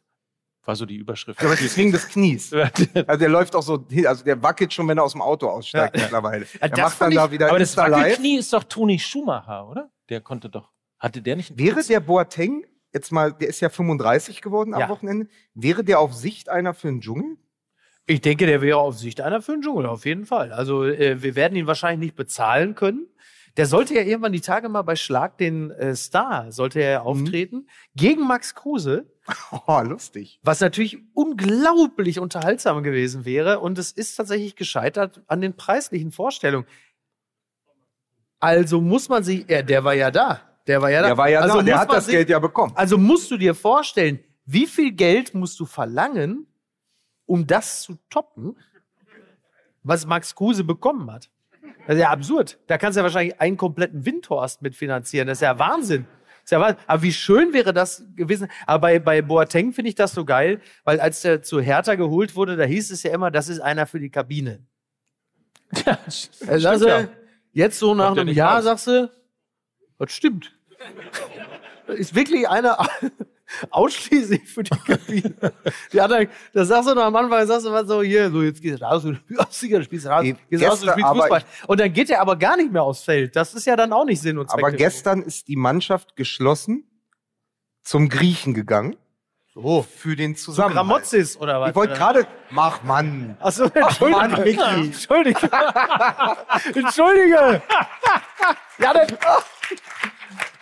War so die Überschrift. Ja, aber das wegen des Knies. Also der läuft auch so, hin- also der wackelt schon, wenn er aus dem Auto aussteigt mittlerweile. Er das macht dann ich- da wieder Aber das Insta live. Wackelknie ist doch Toni Schumacher, oder? Der konnte doch. Hatte der nicht einen Wäre Prinz- der Boateng, jetzt mal, der ist ja 35 geworden am Ja. Wochenende, wäre der auf Sicht einer für den Dschungel? Ich denke, der wäre auf Sicht einer für den Dschungel, auf jeden Fall. Also äh, wir werden ihn wahrscheinlich nicht bezahlen können. Der sollte ja irgendwann die Tage mal bei Schlag den äh, Star, sollte er auftreten, gegen Max Kruse, Oh, lustig. was natürlich unglaublich unterhaltsam gewesen wäre. Und es ist tatsächlich gescheitert an den preislichen Vorstellungen. Also muss man sich, ja, der war ja da. Der war ja da. Der war ja also da, der hat das sich- Geld ja bekommen. Also musst du dir vorstellen, wie viel Geld musst du verlangen, um das zu toppen, was Max Kruse bekommen hat? Das ist ja absurd. Da kannst du ja wahrscheinlich einen kompletten Windhorst mitfinanzieren. Das ist ja Wahnsinn. Das ist ja Wahnsinn. Aber wie schön wäre das gewesen. Aber bei, bei Boateng finde ich das so geil, weil als der zu Hertha geholt wurde, da hieß es ja immer, das ist einer für die Kabine. Ja, Also, also ja. jetzt so nach einem Jahr aus. sagst du, das stimmt. Das ist wirklich einer ausschließlich für die Kabine. Die anderen, das sagst du noch am Anfang, sagst du was so, hier, so jetzt gehst du raus, du du spielst raus, gehst raus, du gestern- spielst Fußball. Und dann geht er aber gar nicht mehr aufs Feld. Das ist ja dann auch nicht Sinn und Zweck. Aber gestern ist die Mannschaft geschlossen zum Griechen gegangen. So. Für den. Zusammenhalt. Gramozis oder was? Ich wollte gerade, mach Mann. Achso, Entschuldige. Mann, Micky. Entschuldige. Entschuldige. Ja, dann,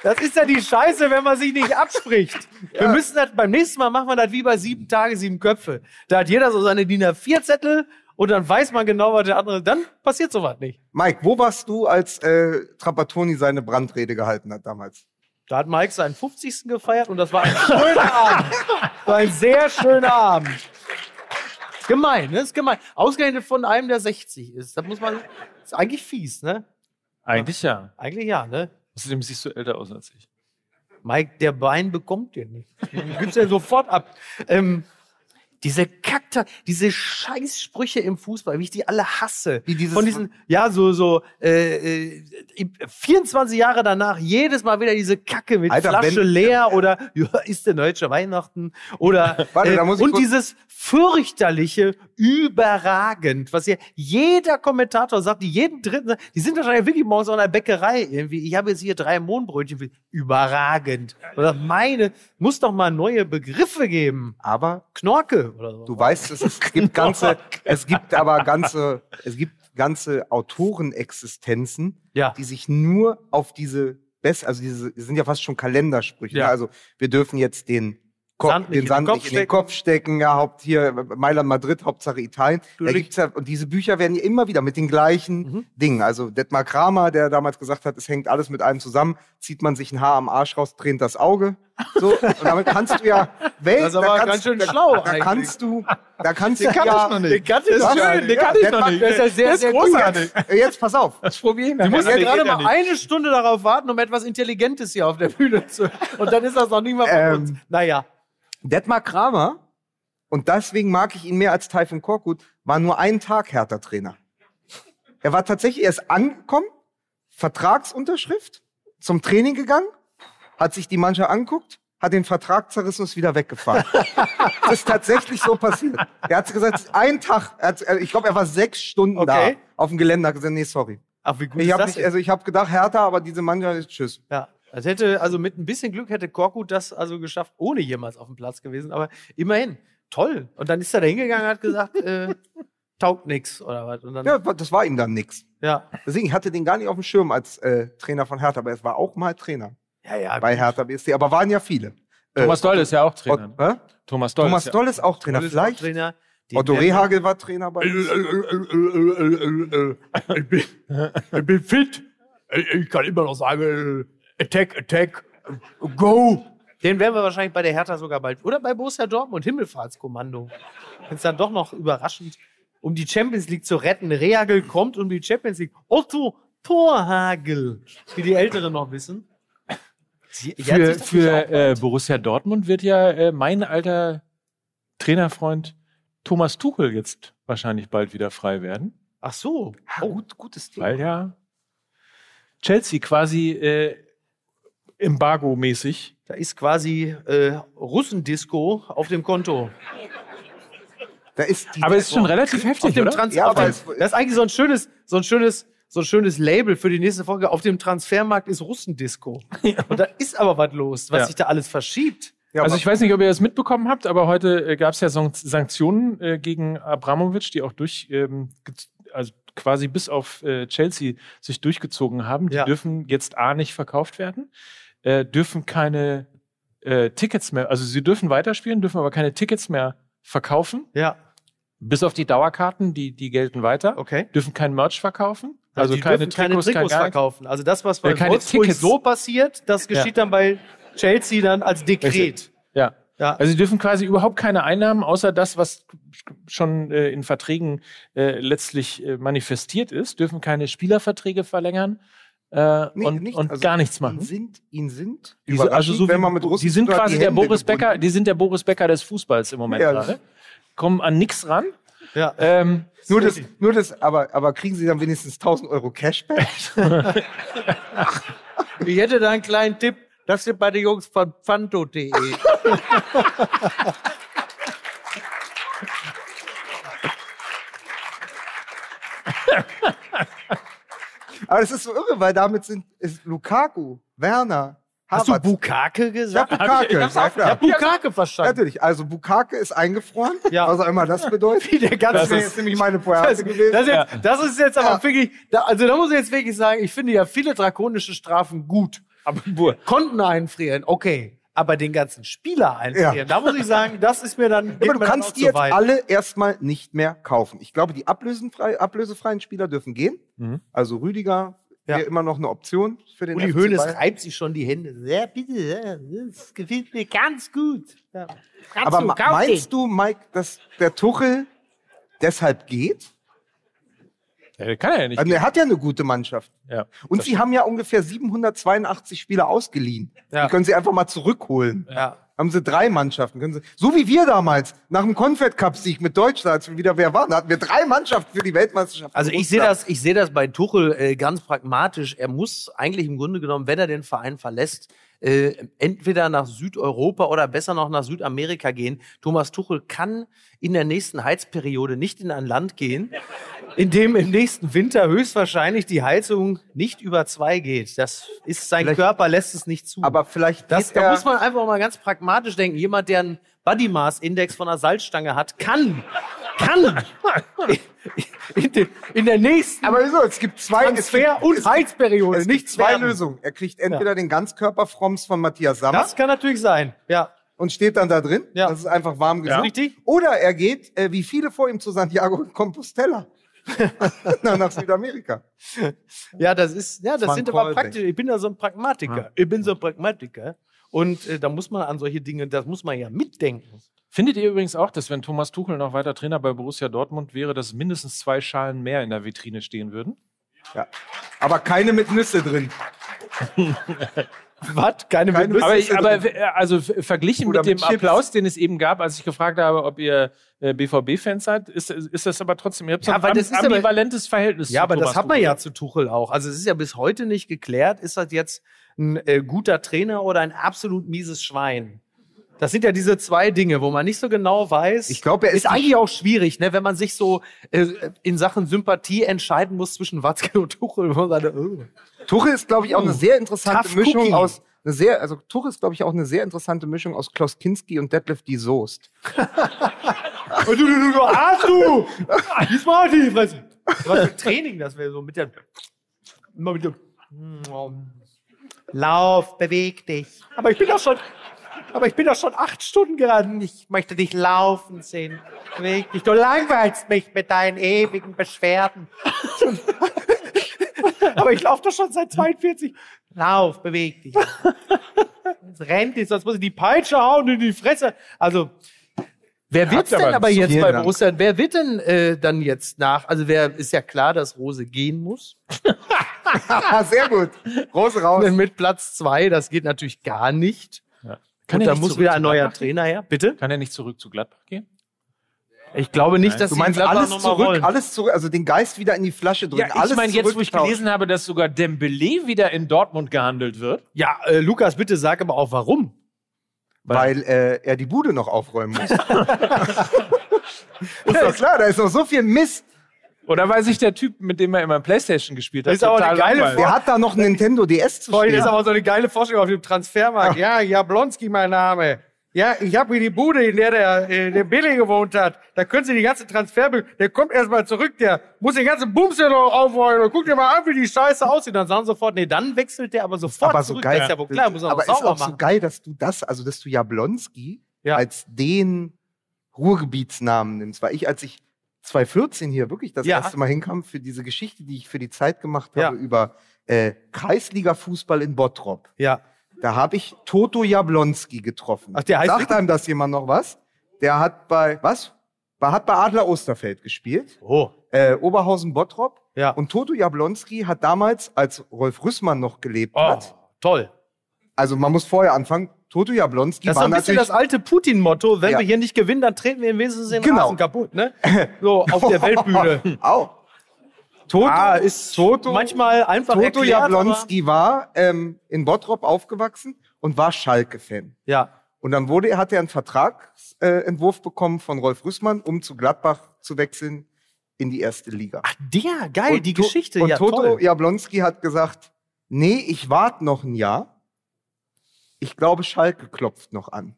das ist ja die Scheiße, wenn man sich nicht abspricht. Wir müssen das, beim nächsten Mal machen wir das wie bei sieben Tage, sieben Köpfe. Da hat jeder so seine DIN A4-Zettel und dann weiß man genau, was der andere, dann passiert sowas nicht. Mike, wo warst du, als äh, Trapattoni seine Brandrede gehalten hat damals? Da hat Mike seinen 50. gefeiert und das war ein schöner Abend. Das war ein sehr schöner Abend. Gemein, ne? Ist gemein. Ausgerechnet von einem, der 60 ist. Das muss man, ist eigentlich fies, ne? Eigentlich ja. Eigentlich ja, ne? Außerdem siehst du älter aus als ich. Mike, der Bein bekommt den nicht. Den gibt's ja sofort ab. Ähm, diese Kakter, diese Scheißsprüche im Fußball, wie ich die alle hasse. Wie dieses- Von diesen, ja, so, so, äh, äh, 24 Jahre danach, jedes Mal wieder diese Kacke mit Alter, Flasche wenn- leer oder, ja, ist der deutsche Weihnachten oder, Warte, äh, da muss ich und dieses fürchterliche, überragend, was hier jeder Kommentator sagt, die jeden dritten, die sind wahrscheinlich wirklich morgens an der Bäckerei irgendwie. Ich habe jetzt hier drei Mohnbrötchen, überragend. Oder meine, muss doch mal neue Begriffe geben. Aber Knorke oder so. du weißt, es, es gibt ganze, es gibt aber ganze, es gibt ganze Autorenexistenzen, Ja. die sich nur auf diese Best, also diese, die sind ja fast schon Kalendersprüche. Ja. Ne? Also wir dürfen jetzt den Ko Sand den Sand Kopf nicht in den. Kopf stecken, ja, Haupt hier Mailand, Madrid, Hauptsache Italien. Da gibt's ja, und diese Bücher werden ja immer wieder mit den gleichen Mhm. Dingen. Also Detmar Kramer, der damals gesagt hat, es hängt alles mit einem zusammen, zieht man sich ein Haar am Arsch raus, tränt das Auge. So, und damit kannst du ja Welt, Das ist aber da kannst, ganz schön da, schlau Da eigentlich. kannst du, da kannst Den du kann ja, ich noch nicht. Den kannte ich Was? noch Ja, nicht. Den kannte ich noch nicht. Der ist ja sehr, ist sehr großartig. Jetzt pass auf. Das probieren Du musst ja gerade mal nicht. eine Stunde darauf warten, um etwas Intelligentes hier auf der Bühne zu. Und dann ist das noch nicht mal von Ähm, uns. Naja. Detmar Kramer, und deswegen mag ich ihn mehr als Taifun Korkut, war nur einen Tag Hertha-Trainer. Er war tatsächlich erst angekommen, Vertragsunterschrift, zum Training gegangen, hat sich die Mannschaft anguckt, hat den Vertrag zerrissen und ist wieder weggefahren. das ist tatsächlich so passiert. Er hat gesagt, es ist ein Tag, hat, äh, ich glaube, er war sechs Stunden Okay. da auf dem Gelände, hat gesagt, nee, sorry. Ach, wie gut Ich ist habe das nicht, also ich habe gedacht, härter, aber diese Mannschaft ist tschüss. Ja, das hätte, also mit ein bisschen Glück hätte Korkut das also geschafft, ohne jemals auf dem Platz gewesen. Aber immerhin, toll. Und dann ist er da hingegangen und hat gesagt, äh, taugt nix oder was. Und dann, Ja, das war ihm dann nix. ja. Deswegen ich hatte den gar nicht auf dem Schirm als äh, Trainer von Hertha, aber es war auch mal Trainer Ja, ja. bei Hertha BSC, aber waren ja viele. Thomas Äh, Doll ist ja auch Trainer. Hä? Thomas Doll. Thomas ist ja, Doll ist auch Trainer. Ist auch Vielleicht Trainer. Den Otto Rehagel war Trainer bei uns. Ich bin, ich bin fit. Ich, kann immer noch sagen, äh, Attack, Attack, Go. Den werden wir wahrscheinlich bei der Hertha sogar bald. Oder bei Borussia Dortmund, Himmelfahrtskommando. Wenn es dann doch noch überraschend um die Champions League zu retten. Reagel kommt um die Champions League. Otto Torhagel, wie die Älteren noch wissen. Sie- für für äh, Borussia Dortmund wird ja äh, mein alter Trainerfreund Thomas Tuchel jetzt wahrscheinlich bald wieder frei werden, Ach so. Oh, gut, gutes Thema. weil ja Chelsea quasi äh, embargo-mäßig Da ist quasi äh, Russendisco auf dem Konto. Da ist die Aber es ist schon relativ Auf heftig, dem oder? Trans Ja, auf aber das ist eigentlich so ein schönes, so ein schönes, so ein schönes Label für die nächste Folge. Auf dem Transfermarkt ist Russendisco. Und da ist aber was los, was Ja. sich da alles verschiebt. ja, also ich weiß nicht, ob ihr das mitbekommen habt, aber heute äh, gab es ja San- Sanktionen äh, gegen Abramovic, die auch durch, ähm, also quasi bis auf äh, Chelsea sich durchgezogen haben. Die Ja. dürfen jetzt A nicht verkauft werden, äh, dürfen keine äh, Tickets mehr, also sie dürfen weiterspielen, dürfen aber keine Tickets mehr verkaufen, Ja, bis auf die Dauerkarten, die, die gelten weiter, okay. dürfen kein Merch verkaufen, also die keine dürfen Trikots, kein gar nichts. verkaufen. Also das, was bei Ja, keine Wolfsburg Tickets. so passiert, das geschieht dann bei Chelsea dann als Dekret. Ja. Ja. Also sie dürfen quasi überhaupt keine Einnahmen, außer das, was schon äh, in Verträgen äh, letztlich äh, manifestiert ist, dürfen keine Spielerverträge verlängern äh, Nee, und, nicht. und Also gar nichts Ihn machen. sind, ihn sind Die sind, also so wenn man mit Russen die sind quasi die der Hände Boris gebunden. Becker, die sind der Boris Becker des Fußballs im Moment Ja. gerade. Kommen an nichts ran. Ja. Ähm, Nur das, nur das, aber, aber kriegen sie dann wenigstens 1000 Euro Cashback? Ich hätte da einen kleinen Tipp. Das sind bei den Jungs von Fanto.de. aber es ist so irre, weil damit sind ist Lukaku, Werner, Hast du Havertz. Bukake Ja, gesagt? Bukake, ja, Ich hab klar. Bukake verstanden. Natürlich, also Bukake ist eingefroren, Ja. was auch immer das bedeutet. Wie der ganze- das wäre jetzt nämlich meine Pointe gewesen. Das ist, jetzt, das ist jetzt aber Ja. wirklich, da, also da muss ich jetzt wirklich sagen, ich finde ja viele drakonische Strafen gut. aber Konten einfrieren, okay. Aber den ganzen Spieler einfrieren, Ja. da muss ich sagen, das ist mir dann. aber du kannst die jetzt weit. alle erstmal nicht mehr kaufen. Ich glaube, die ablösenfrei, ablösefreien Spieler dürfen gehen. Mhm. Also Rüdiger Ja. wäre immer noch eine Option für den Uli Hoeneß reibt sich schon die Hände. Ja, bitte, das gefällt mir ganz gut. Ja. Aber du, meinst du, Mike, dass der Tuchel deshalb geht? Äh, kann er ja nicht. Also er hat ja eine gute Mannschaft. ja. Und sie haben ja ungefähr 782 Spieler ausgeliehen. Ja. Die können sie einfach mal zurückholen. Ja. Haben sie drei Mannschaften. Können sie, so wie wir damals, nach dem Confed Cup-Sieg mit Deutschland, als wir wieder wer waren, da hatten wir drei Mannschaften für die Weltmeisterschaft. Also ich sehe das, ich sehe das bei Tuchel äh, ganz pragmatisch. Er muss eigentlich im Grunde genommen, wenn er den Verein verlässt, äh, entweder nach Südeuropa oder besser noch nach Südamerika gehen. Thomas Tuchel kann in der nächsten Heizperiode nicht in ein Land gehen, in dem im nächsten Winter höchstwahrscheinlich die Heizung nicht über zwei geht. Das ist sein Vielleicht- Körper lässt es nicht zu. Aber vielleicht Das, da muss man einfach mal ganz pragmatisch denken. Jemand, der einen Body Mass Index von einer Salzstange hat, kann, kann in, de, in der nächsten aber wieso? Es gibt zwei, es gibt, Transfer- und es, Heizperiode, gibt nichts zwei werden. Lösungen. Er kriegt entweder den Ganzkörper-Froms von Matthias Sammer Das kann natürlich sein. Ja. Und steht dann da drin. Ja. Das ist einfach warm Ja. gesund. Richtig. Oder er geht, äh, wie viele vor ihm, zu Santiago Compostela. Na, nach Südamerika. Ja, das ist, ja, das ein sind aber praktisch. Ich bin ja so ein Pragmatiker. Ich bin so ein Pragmatiker. Und äh, da muss man an solche Dinge, das muss man ja mitdenken. Findet ihr übrigens auch, dass wenn Thomas Tuchel noch weiter Trainer bei Borussia Dortmund wäre, dass mindestens zwei Schalen mehr in der Vitrine stehen würden? Ja. Aber keine mit Nüsse drin. Was? Keine, Keine Mütze? Aber, aber äh, also verglichen Oder mit dem mit Chips. Applaus, den es eben gab, als ich gefragt habe, ob ihr äh, BVB-Fans seid, ist, ist das aber trotzdem, ihr habt so Ja, ein weil am, das ist aber- ambivalentes Verhältnis Ja, zu aber das Thomas hat man Tuchel. ja zu Tuchel auch. Also es ist ja bis heute nicht geklärt, ist das jetzt ein äh, guter Trainer oder ein absolut mieses Schwein? Das sind ja diese zwei Dinge, wo man nicht so genau weiß. Ich glaube, er ist ist eigentlich auch schwierig, ne, wenn man sich so äh, in Sachen Sympathie entscheiden muss zwischen Watzke und Tuchel. Wo man sagt, oh. Tuchel ist, glaube ich, auch eine sehr interessante Tough Mischung Cookie. aus. Eine sehr, also Tuchel ist, glaube ich, auch eine sehr interessante Mischung aus Klaus Kinski und Detlef die Soest. du, du, du, du, Arsch, du! Diesmal die Fresse. Was für Training, das wäre so mit der. Immer mit der. Lauf, beweg dich. Aber ich bin doch schon. Aber ich bin doch schon acht Stunden gerannt. Ich möchte dich laufen sehen. Beweg dich. Du langweilst mich mit deinen ewigen Beschwerden. aber ich laufe doch schon seit 42. Lauf, beweg dich. Jetzt rennt dich, sonst muss ich die Peitsche hauen in die Fresse. Also, Wer habt denn aber jetzt bei Dank. Borussia? Wer wird denn äh, dann jetzt nach? Also wer ist ja klar, dass Rose gehen muss. Sehr gut. Rose raus. Mit Platz zwei, das geht natürlich gar nicht. Kann Und da muss wieder ein neuer? Trainer her. Bitte? Kann er nicht zurück zu Gladbach gehen? Ich glaube nicht, dass Du meinst alles zurück, wollen. alles zurück, also den Geist wieder in die Flasche drücken. Ja, ich meine, jetzt, wo ich gelesen habe, dass sogar Dembele wieder in Dortmund gehandelt wird. Ja, äh, Lukas, bitte sag aber auch warum. Weil äh, er die Bude noch aufräumen muss. ist doch klar, da ist noch so viel Mist. Oder weil sich der Typ, mit dem er immer Playstation gespielt hat, Das ist aber eine geile. Der hat da noch einen Nintendo DS zu Vorhin stehen. ist aber so eine geile Vorstellung auf dem Transfermarkt. Ja, Jablonski mein Name. Ja, ich habe hier die Bude, in der der, äh, der Billy gewohnt hat. Da können Sie die ganze Transfer... Der kommt erstmal zurück, der muss den ganzen Bums hier noch aufräumen. Und guck dir mal an, wie die Scheiße aussieht. Dann sagen sofort, nee, dann wechselt der aber sofort aber so zurück. geil. Das ist ja wohl klar, muss er aber auch ist auch so machen. geil, dass du das, also dass du Jablonski Ja. als den Ruhrgebietsnamen nimmst. Weil ich, als ich 2014 hier wirklich das Ja. erste Mal hinkam für diese Geschichte, die ich für die Zeit gemacht Ja. habe über äh, Kreisliga-Fußball in Bottrop. Ja. Da habe ich Toto Jablonski getroffen. Ach, der heißt Sagt einem das jemand noch was? Der hat bei, was? Hat bei Adler Osterfeld gespielt. Oh. Äh, Oberhausen Bottrop. Ja. Und Toto Jablonski hat damals, als Rolf Rüssmann noch gelebt Oh, hat, toll. Also man muss vorher anfangen, Toto Jablonski Das ist war ein bisschen das alte Putin-Motto. Wenn Ja. wir hier nicht gewinnen, dann treten wir im Wesentlichen den Genau. Rasen kaputt. Ne? So, auf der Weltbühne. Au. Toto, Ah, ist Toto, manchmal einfach Toto erklärt, Jablonski war ähm, in Bottrop aufgewachsen und war Schalke-Fan. Ja. Und dann wurde, hat er einen Vertragsentwurf äh, Entwurf bekommen von Rolf Rüssmann, um zu Gladbach zu wechseln in die erste Liga. Ach, der, geil, Und die To- Geschichte. Und ja, Toto toll. Jablonski hat gesagt, nee, ich warte noch ein Jahr. Ich glaube, Schalke klopft noch an.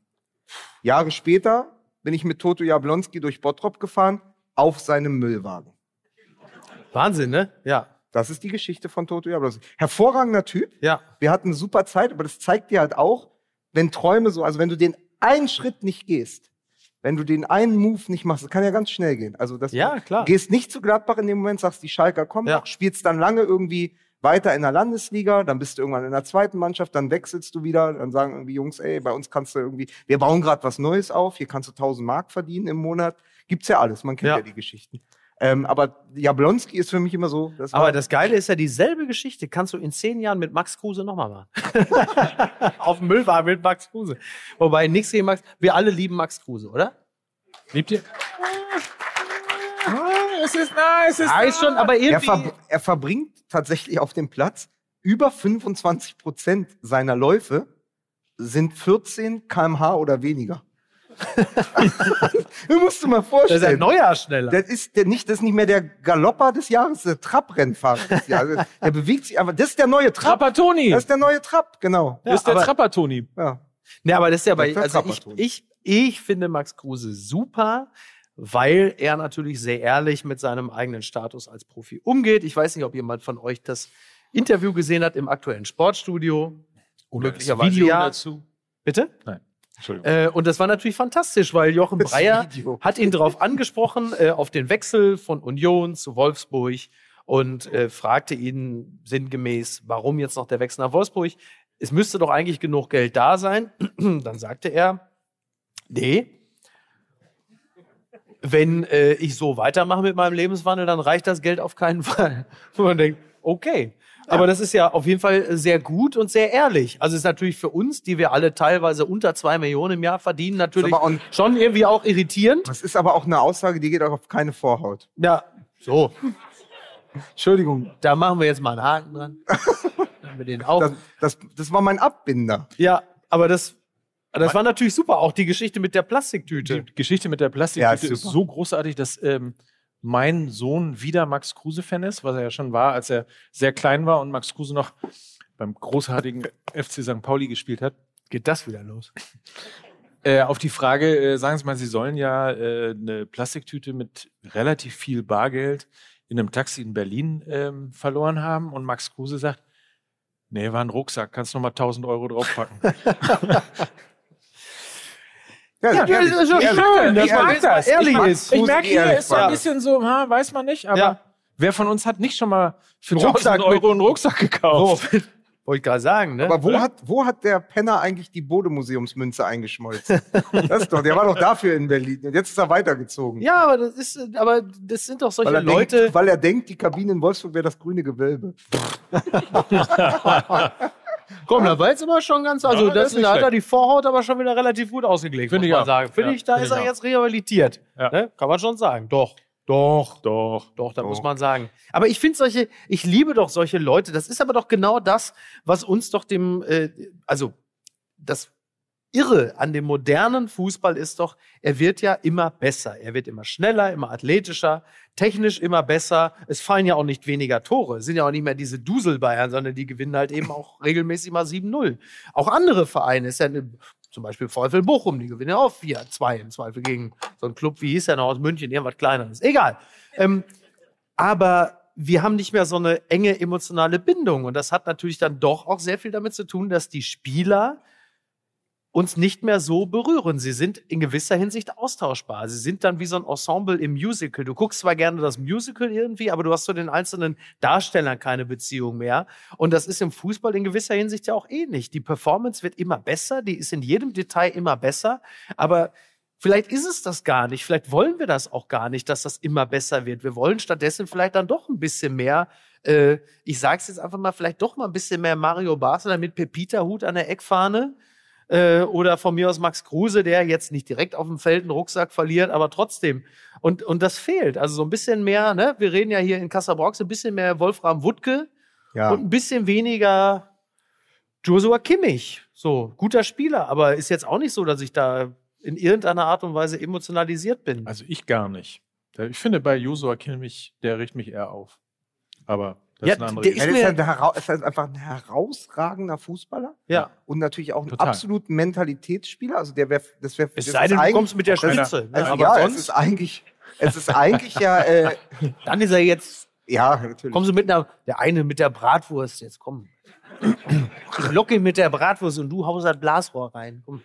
Jahre später bin ich mit Toto Jablonski durch Bottrop gefahren, auf seinem Müllwagen. Wahnsinn, ne? Ja. Das ist die Geschichte von Toto Jablonski. Hervorragender Typ. Ja. Wir hatten eine super Zeit, aber das zeigt dir halt auch, wenn Träume so, also wenn du den einen Schritt nicht gehst, wenn du den einen Move nicht machst, das kann ja ganz schnell gehen. Also das Ja, klar. Du gehst nicht zu Gladbach in dem Moment, sagst, die Schalker kommen Ja. spielst dann lange irgendwie weiter in der Landesliga, dann bist du irgendwann in der zweiten Mannschaft, dann wechselst du wieder, dann sagen irgendwie Jungs, ey, bei uns kannst du irgendwie, wir bauen gerade was Neues auf, hier kannst du 1000 Mark verdienen im Monat. Gibt's ja alles, man kennt ja, Ja. die Geschichten. Ähm, aber Jablonski ist für mich immer so. Das Aber das Geile ist ja, dieselbe Geschichte kannst du in zehn Jahren mit Max Kruse nochmal machen. Auf dem Müllwagen mit Max Kruse. Wobei, nichts gegen Max. Wir alle lieben Max Kruse, oder? Liebt ihr? Es ist nice, es ist Ah, ist schon, aber er, irgendwie. ver er verbringt tatsächlich auf dem Platz über 25 Prozent seiner Läufe sind 14 kmh oder weniger. du musst dir mal das ist ein vorstellen. neuer schneller. Das ist der nicht, das ist nicht mehr der Galopper des Jahres, der Trabrennfahrer des Jahres. Der bewegt sich einfach. Das ist der neue Trapp. Trapattoni. Das ist der neue Trapp, genau. Das ist der aber- Trapattoni. Ja. Ne, aber das ist ja bei, also ich, ich, ich finde Max Kruse super, weil er natürlich sehr ehrlich mit seinem eigenen Status als Profi umgeht. Ich weiß nicht, ob jemand von euch das Interview gesehen hat im aktuellen Sportstudio. Oder Möglicherweise das Video ja. dazu. Bitte? Nein. Entschuldigung. Äh, und das war natürlich fantastisch, weil Jochen Das Breyer Video. hat ihn darauf angesprochen, äh, auf den Wechsel von Union zu Wolfsburg und äh, fragte ihn sinngemäß, warum jetzt noch der Wechsel nach Wolfsburg? Es müsste doch eigentlich genug Geld da sein. Dann sagte er, nee, wenn äh, ich so weitermache mit meinem Lebenswandel, dann reicht das Geld auf keinen Fall. Und man denkt, okay. Aber das ist ja auf jeden Fall sehr gut und sehr ehrlich. Also ist natürlich für uns, die wir alle teilweise unter zwei Millionen im Jahr verdienen, natürlich schon irgendwie auch irritierend. Das ist aber auch eine Aussage, die geht auch auf keine Vorhaut. Ja, so. Entschuldigung. Da machen wir jetzt mal einen Haken dran. Dann wir den auch. Das, das, das war mein Abbinder. Ja, aber das, das war natürlich super. Auch die Geschichte mit der Plastiktüte. Die Geschichte mit der Ja, Plastiktüte ist ist super. so großartig, dass ähm, mein Sohn wieder Max Kruse-Fan ist, was er ja schon war, als er sehr klein war und Max Kruse noch beim großartigen FC St. Pauli gespielt hat. Geht das wieder los? Äh, auf die Frage, äh, sagen Sie mal, Sie sollen ja äh, eine Plastiktüte mit relativ viel Bargeld in einem Taxi in Berlin ähm, verloren haben und Max Kruse sagt, nee, war ein Rucksack, kannst noch mal 1000 Euro draufpacken. Ja, Ja, das ist doch schön, dass man mal ehrlich ich, ist. Ich merke, hier ist so ein bisschen so, ha, weiß man nicht, aber Ja. wer von uns hat nicht schon mal für Einen 1000 Rucksack Euro einen Rucksack gekauft? Wollte ich gerade sagen, ne? Aber wo hat, wo hat der Penner eigentlich die Bode-Museumsmünze eingeschmolzen? das ist doch, der war doch dafür in Berlin. Und jetzt ist er weitergezogen. ja, aber das ist, aber das sind doch solche weil, Leute. denkt, weil er denkt, die Kabine in Wolfsburg wäre das grüne Gewölbe. Komm, da war jetzt immer schon ganz, also Ja, das das, da hat er die Vorhaut aber schon wieder relativ gut ausgelegt, Finde ich man auch. sagen. Finde Ja, ich, da finde ist ich er auch. jetzt rehabilitiert. Ja. Ne? Kann man schon sagen. Doch. Doch. Doch. Doch, da muss man sagen. Aber ich finde solche, ich liebe doch solche Leute. Das ist aber doch genau das, was uns doch dem, äh, also das Irre an dem modernen Fußball ist doch, er wird ja immer besser. Er wird immer schneller, immer athletischer, technisch immer besser. Es fallen ja auch nicht weniger Tore. Es sind ja auch nicht mehr diese Dusel-Bayern, sondern die gewinnen halt eben auch regelmäßig mal 7-0. Auch andere Vereine, ist ja eine, zum Beispiel VfL Bochum, die gewinnen ja auch 4-2 im Zweifel gegen so einen Club, wie hieß der noch aus München, irgendwas kleineres. Egal. Ähm, aber wir haben nicht mehr so eine enge emotionale Bindung. Und das hat natürlich dann doch auch sehr viel damit zu tun, dass die Spieler uns nicht mehr so berühren. Sie sind in gewisser Hinsicht austauschbar. Sie sind dann wie so ein Ensemble im Musical. Du guckst zwar gerne das Musical irgendwie, aber du hast zu den einzelnen Darstellern keine Beziehung mehr. Und das ist im Fußball in gewisser Hinsicht ja auch ähnlich. Die Performance wird immer besser, die ist in jedem Detail immer besser, aber Vielleicht ist es das gar nicht. Vielleicht wollen wir das auch gar nicht, dass das immer besser wird. Wir wollen stattdessen vielleicht dann doch ein bisschen mehr, äh, ich sag's jetzt einfach mal, vielleicht doch mal ein bisschen mehr Mario Basler mit Pepita-Hut an der Eckfahne. Äh, oder von mir aus Max Kruse, der jetzt nicht direkt auf dem Feld einen Rucksack verliert, aber trotzdem. Und, und das fehlt. Also so ein bisschen mehr, ne? Wir reden ja hier in Kassel-Brauxel ein bisschen mehr Wolfram Wuttke Ja. und ein bisschen weniger Joshua Kimmich. So, guter Spieler, aber ist jetzt auch nicht so, dass ich da in irgendeiner Art und Weise emotionalisiert bin. Also ich gar nicht. Ich finde bei Josua Kimmich, der riecht mich eher auf. Aber das Ja, ist eine der Er ist mir- ein hera- ist halt einfach ein herausragender Fußballer ja. und natürlich auch ein Total. absoluten Mentalitätsspieler. Also der wäre, das wäre. Es sei denn, du kommst mit der Spitze. Ne? Also, Aber ja, es sonst, ist eigentlich, es ist eigentlich ja, äh, dann ist er jetzt, ja, natürlich. kommst du mit einer, der eine mit der Bratwurst, jetzt komm. Ich locke ihn mit der Bratwurst und du haust das Blasrohr rein. Komm.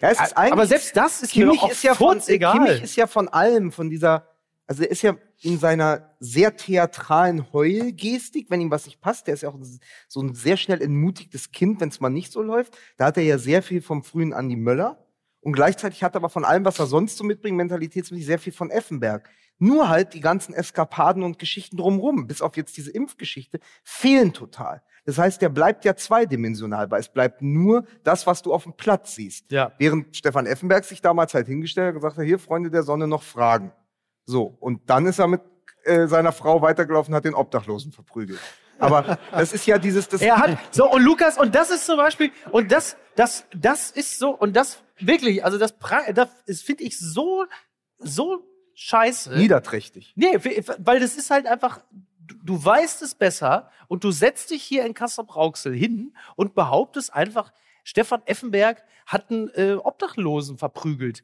ja, es ist eigentlich, Aber selbst das ist Kimmich mir auch ist ja von, egal. Kimmich ist ja von allem, von dieser, also er ist ja in seiner sehr theatralen Heulgestik, wenn ihm was nicht passt, der ist ja auch so ein sehr schnell entmutigtes Kind, wenn es mal nicht so läuft. Da hat er ja sehr viel vom frühen Andi Möller. Und gleichzeitig hat er aber von allem, was er sonst so mitbringt, mentalitätsmäßig sehr viel von Effenberg. Nur halt die ganzen Eskapaden und Geschichten drumherum, bis auf jetzt diese Impfgeschichte, fehlen total. Das heißt, der bleibt ja zweidimensional, weil es bleibt nur das, was du auf dem Platz siehst. Ja. Während Stefan Effenberg sich damals halt hingestellt hat und gesagt hat, hier, Freunde der Sonne, noch Fragen. So, und dann ist er mit äh, seiner Frau weitergelaufen und hat den Obdachlosen verprügelt. Aber das ist ja dieses... Das Er hat, so, und Lukas, und das ist zum Beispiel, und das, das, das ist so, und das wirklich, also das, das finde ich so, so scheiße. niederträchtig. Nee, weil das ist halt einfach, du, du weißt es besser und du setzt dich hier in Kassel-Brauxel hin und behauptest einfach, Stefan Effenberg hat einen äh, Obdachlosen verprügelt.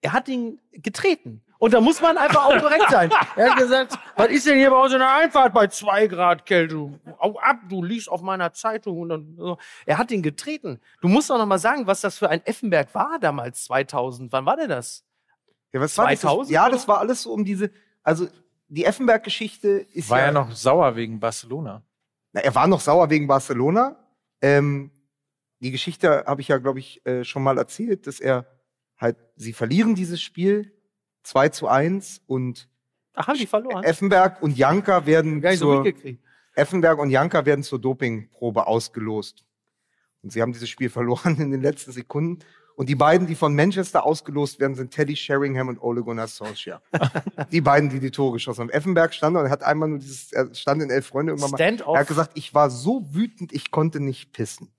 Er hat ihn getreten. Und da muss man einfach auch korrekt sein. Er hat gesagt, was ist denn hier bei uns in der Einfahrt bei zwei Grad Kälte? Au ab, du liegst auf meiner Zeitung. Und dann, so. Er hat ihn getreten. Du musst doch noch mal sagen, was das für ein Effenberg war damals, 2000. Wann war denn das? Ja, was war das? 2000 Ja, das war alles so um diese... Also die Effenberg-Geschichte ist War ja... ja noch sauer wegen Barcelona. Na, er war noch sauer wegen Barcelona. Ähm, die Geschichte habe ich ja, glaube ich, äh, schon mal erzählt, dass er halt, sie verlieren dieses Spiel 2 zu 1 und Ach, haben die verloren? Effenberg und Janka werden Gar nicht so zur, mitgekriegt. Effenberg und Janka werden zur Dopingprobe ausgelost. Und sie haben dieses Spiel verloren in den letzten Sekunden. Und die beiden, die von Manchester ausgelost werden, sind Teddy Sheringham und Ole Gunnar Solskjaer. die beiden, die die Tore geschossen haben. Effenberg stand und hat einmal nur dieses, er stand in elf Freunde irgendwann mal. Stand-off. Er hat gesagt, ich war so wütend, ich konnte nicht pissen.